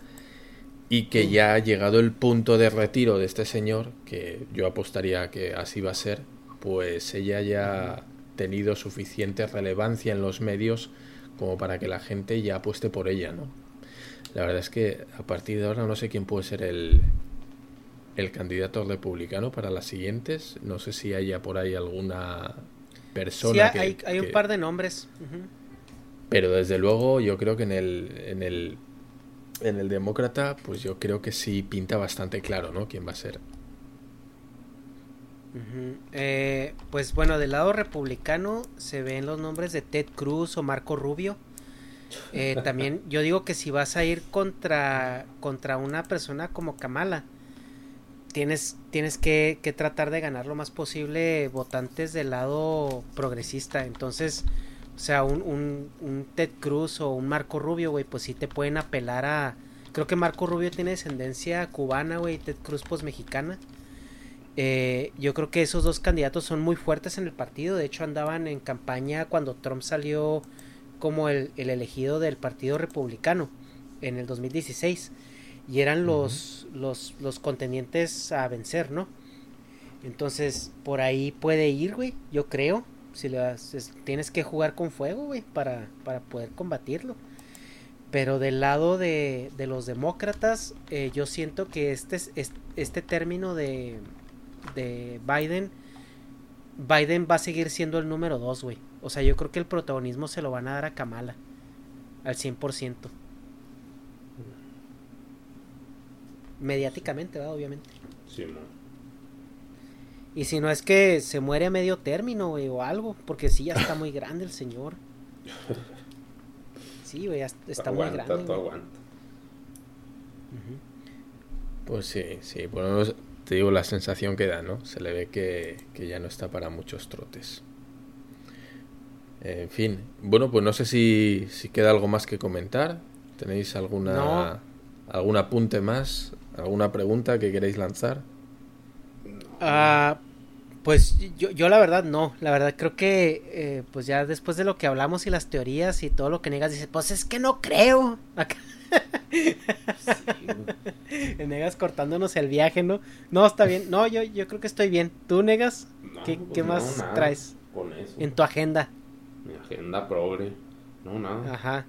y que ya ha llegado el punto de retiro de este señor, que yo apostaría que así va a ser, pues ella ya tenido suficiente relevancia en los medios como para que la gente ya apueste por ella, ¿no? La verdad es que a partir de ahora no sé quién puede ser el, el candidato republicano para las siguientes. No sé si haya por ahí alguna persona. Sí, hay, hay un par de nombres. Pero desde luego yo creo que en el, en el en el demócrata, pues yo creo que sí pinta bastante claro, ¿no? ¿Quién va a ser? Eh, pues bueno, del lado republicano se ven los nombres de Ted Cruz o Marco Rubio. Eh, también yo digo que si vas a ir contra, contra una persona como Kamala, tienes, tienes que, que, tratar de ganar lo más posible votantes del lado progresista. Entonces, o sea, un, un, un Ted Cruz o un Marco Rubio, güey, pues sí te pueden apelar a... Creo que Marco Rubio tiene descendencia cubana, güey, Ted Cruz pues mexicana. Eh, yo creo que esos dos candidatos son muy fuertes en el partido. De hecho, andaban en campaña cuando Trump salió como el, el elegido del Partido Republicano en el 2016. Y eran los, los, los contendientes a vencer, ¿no? Entonces, por ahí puede ir, güey, yo creo si le tienes que jugar con fuego, güey, para, para poder combatirlo. Pero del lado de, de los demócratas, eh, yo siento que este, este término de, de Biden, Biden va a seguir siendo el número dos, güey. O sea, yo creo que el protagonismo se lo van a dar a Kamala. Al 100%. Mediáticamente, ¿verdad? Obviamente. Sí, no. Y si no es que se muere a medio término, güey, o algo, porque sí, ya está muy grande el señor. Sí, güey, ya está muy grande. Pues sí, sí, por lo menos te digo la sensación que da, ¿no? Se le ve que, ya no está para muchos trotes. En fin, bueno, pues no sé si, si queda algo más que comentar. ¿Tenéis alguna algún apunte más? ¿Alguna pregunta que queréis lanzar? Ah, pues yo, yo la verdad no, la verdad creo que eh, pues ya después de lo que hablamos y las teorías y todo lo que negas, dices, pues es que no creo. negas cortándonos el viaje, ¿no? No, está bien. No, yo, yo creo que estoy bien. ¿Tú negas? ¿Qué, pues más traes en tu agenda? Mi agenda progre. No, nada. Ajá.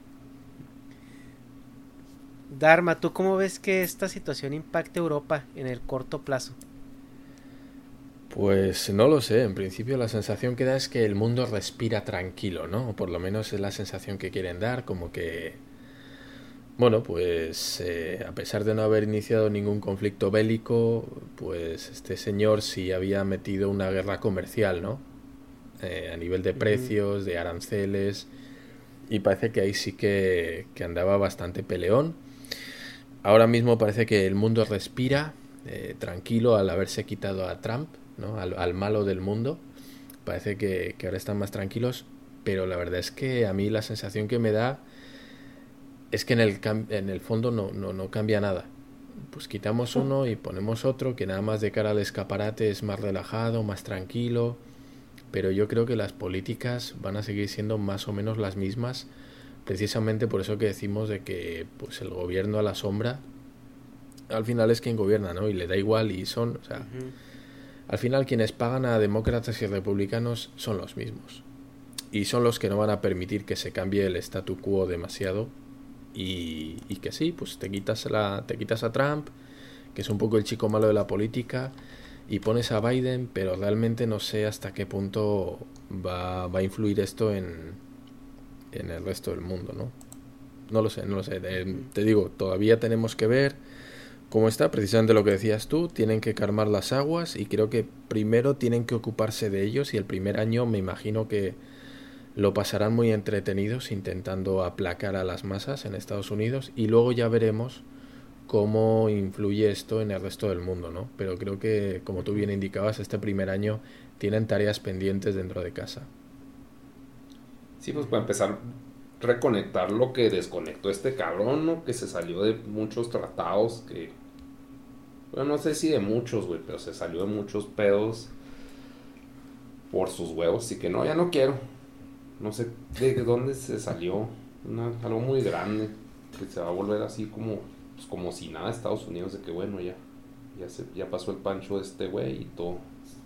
Dharma, ¿tú cómo ves que esta situación impacte Europa en el corto plazo? Pues no lo sé, en principio la sensación que da es que el mundo respira tranquilo, ¿no? O por lo menos es la sensación que quieren dar, como que, bueno, pues eh, a pesar de no haber iniciado ningún conflicto bélico, pues este señor sí había metido una guerra comercial, ¿no? Eh, a nivel de precios, de aranceles, y parece que ahí sí que, que andaba bastante peleón. Ahora mismo parece que el mundo respira eh, tranquilo al haberse quitado a Trump al, malo del mundo. Parece que, ahora están más tranquilos, pero la verdad es que a mí la sensación que me da es que en el, en el fondo no, no, no cambia nada. Pues quitamos uno y ponemos otro que nada más de cara al escaparate es más relajado, más tranquilo, pero yo creo que las políticas van a seguir siendo más o menos las mismas, precisamente por eso que decimos de que pues el gobierno a la sombra al final es quien gobierna, ¿no? Y le da igual y son, o sea, al final quienes pagan a demócratas y republicanos son los mismos. Y son los que no van a permitir que se cambie el statu quo demasiado. Y, que sí, pues te quitas, la, te quitas a Trump, que es un poco el chico malo de la política, y pones a Biden, pero realmente no sé hasta qué punto va, va a influir esto en, en el resto del mundo, ¿no? No lo sé, no lo sé. te digo, todavía tenemos que ver como está, precisamente lo que decías tú, tienen que calmar las aguas y creo que primero tienen que ocuparse de ellos y el primer año me imagino que lo pasarán muy entretenidos intentando aplacar a las masas en Estados Unidos y luego ya veremos cómo influye esto en el resto del mundo, ¿no? Pero creo que, como tú bien indicabas, este primer año tienen tareas pendientes dentro de casa. Sí, pues para empezar, reconectar lo que desconectó este cabrón, ¿no? Que se salió de muchos tratados, que... Bueno, no sé si de muchos, güey, pero se salió de muchos pedos por sus huevos y que no, ya no quiero. No sé de dónde se salió. algo muy grande que se va a volver así como, pues como si nada Estados Unidos, de que bueno, ya, ya, se, ya pasó el pancho de este güey y todo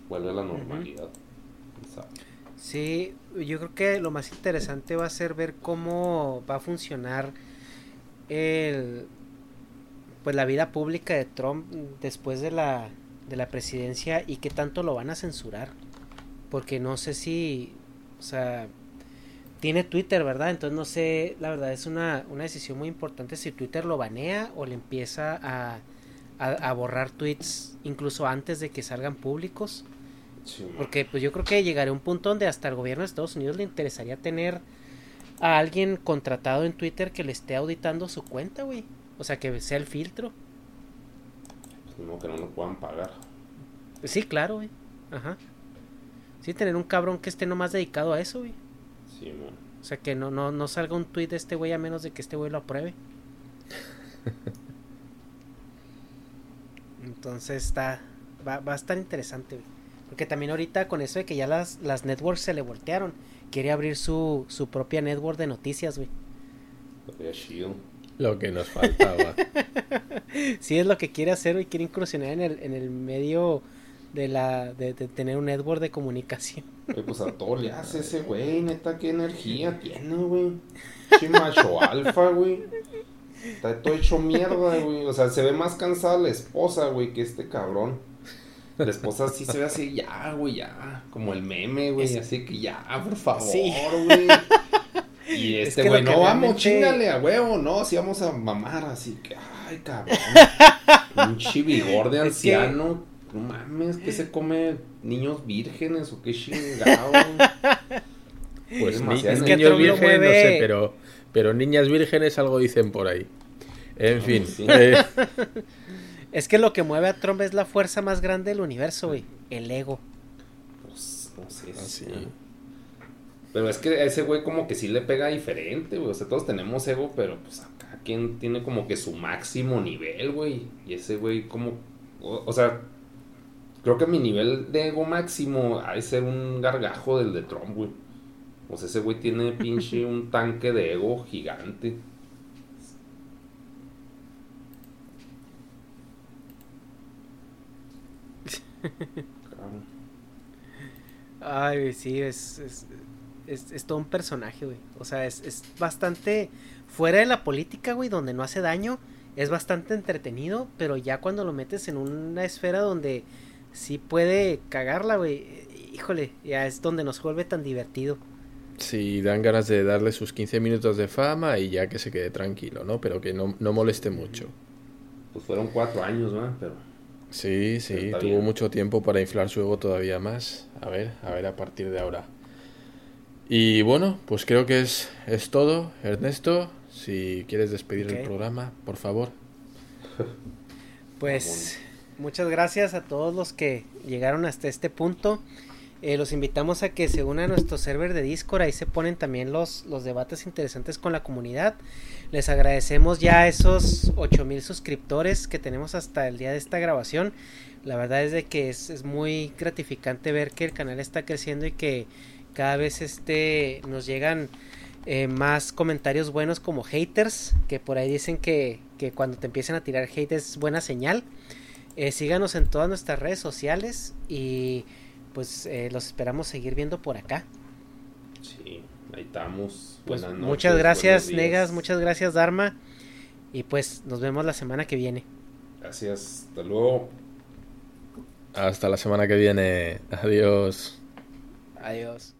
vuelve a la normalidad. Sí, yo creo que lo más interesante va a ser ver cómo va a funcionar el pues la vida pública de Trump después de la de la presidencia y qué tanto lo van a censurar. Porque no sé si o sea, tiene Twitter, ¿verdad? Entonces no sé, la verdad es una, una decisión muy importante si Twitter lo banea o le empieza a, a, borrar tweets incluso antes de que salgan públicos. Porque pues yo creo que llegaré a un punto donde hasta el gobierno de Estados Unidos le interesaría tener a alguien contratado en Twitter que le esté auditando su cuenta, güey. O sea, que sea el filtro. Pues no, que no lo puedan pagar. Sí, claro, güey. Ajá. Sí, tener un cabrón que esté nomás dedicado a eso, güey. O sea, que no, no, no salga un tweet de este güey a menos de que este güey lo apruebe. Entonces está. Va, va a estar interesante, güey. Porque también ahorita con eso de que ya las, las networks se le voltearon, quiere abrir su, su propia network de noticias, güey. Lo que nos faltaba. sí, es lo que quiere hacer, güey. Quiere incursionar en el, en el medio de la de, tener un network de comunicación. pues a todo le hace ese güey, neta, qué energía tiene, güey. macho alfa, güey. Está todo hecho mierda, güey. O sea, se ve más cansada la esposa, güey, que este cabrón. La esposa sí se ve así, ya, güey, ya. Como el meme, güey. Así que ya, por favor, güey. Y este, güey, no, vamos, chingale a huevo, no, si vamos a mamar, así que, ay, cabrón. Un chivigor de anciano. No mames, que se come niños vírgenes o qué chingado. Pues niños vírgenes, no sé, pero, pero niñas vírgenes algo dicen por ahí. En fin. Eh. Es que lo que mueve a Trump es la fuerza más grande del universo, güey. El ego. Pues, no sé. Así. Ah, pero es que a ese güey como que sí le pega diferente, güey. O sea, todos tenemos ego, pero pues acá quien tiene como que su máximo nivel, güey. Y ese güey como... o sea, Creo que mi nivel de ego máximo ha de ser un gargajo del de Trump, güey. O sea, ese güey tiene pinche un tanque de ego gigante. Ay, sí, es, es, es, todo un personaje, güey. O sea, es, es bastante fuera de la política, güey, donde no hace daño. Es bastante entretenido, pero ya cuando lo metes en una esfera donde sí puede cagarla, güey. Híjole, ya es donde nos vuelve tan divertido. Sí, dan ganas de darle sus 15 minutos de fama y ya que se quede tranquilo, ¿no? Pero que no, no moleste mucho. Pues fueron cuatro años, ¿no? Pero... Sí, sí, tuvo mucho tiempo para inflar su ego todavía más. A ver, a ver a partir de ahora. Y bueno, pues creo que es, es todo. Ernesto, si quieres despedir el programa, por favor. Pues muchas gracias a todos los que llegaron hasta este punto. Eh, los invitamos a que se unan a nuestro server de Discord. Ahí se ponen también los, los debates interesantes con la comunidad. Les agradecemos ya esos 8000 suscriptores que tenemos hasta el día de esta grabación. La verdad es de que es, muy gratificante ver que el canal está creciendo y que cada vez este, nos llegan eh, más comentarios buenos como haters. Que por ahí dicen que, que cuando te empiezan a tirar hate es buena señal. Eh, síganos en todas nuestras redes sociales y pues eh, los esperamos seguir viendo por acá. Sí, ahí estamos. Pues muchas gracias, Negas, muchas gracias, Dharma. Y pues nos vemos la semana que viene. Gracias, hasta luego. Hasta la semana que viene. Adiós. Adiós.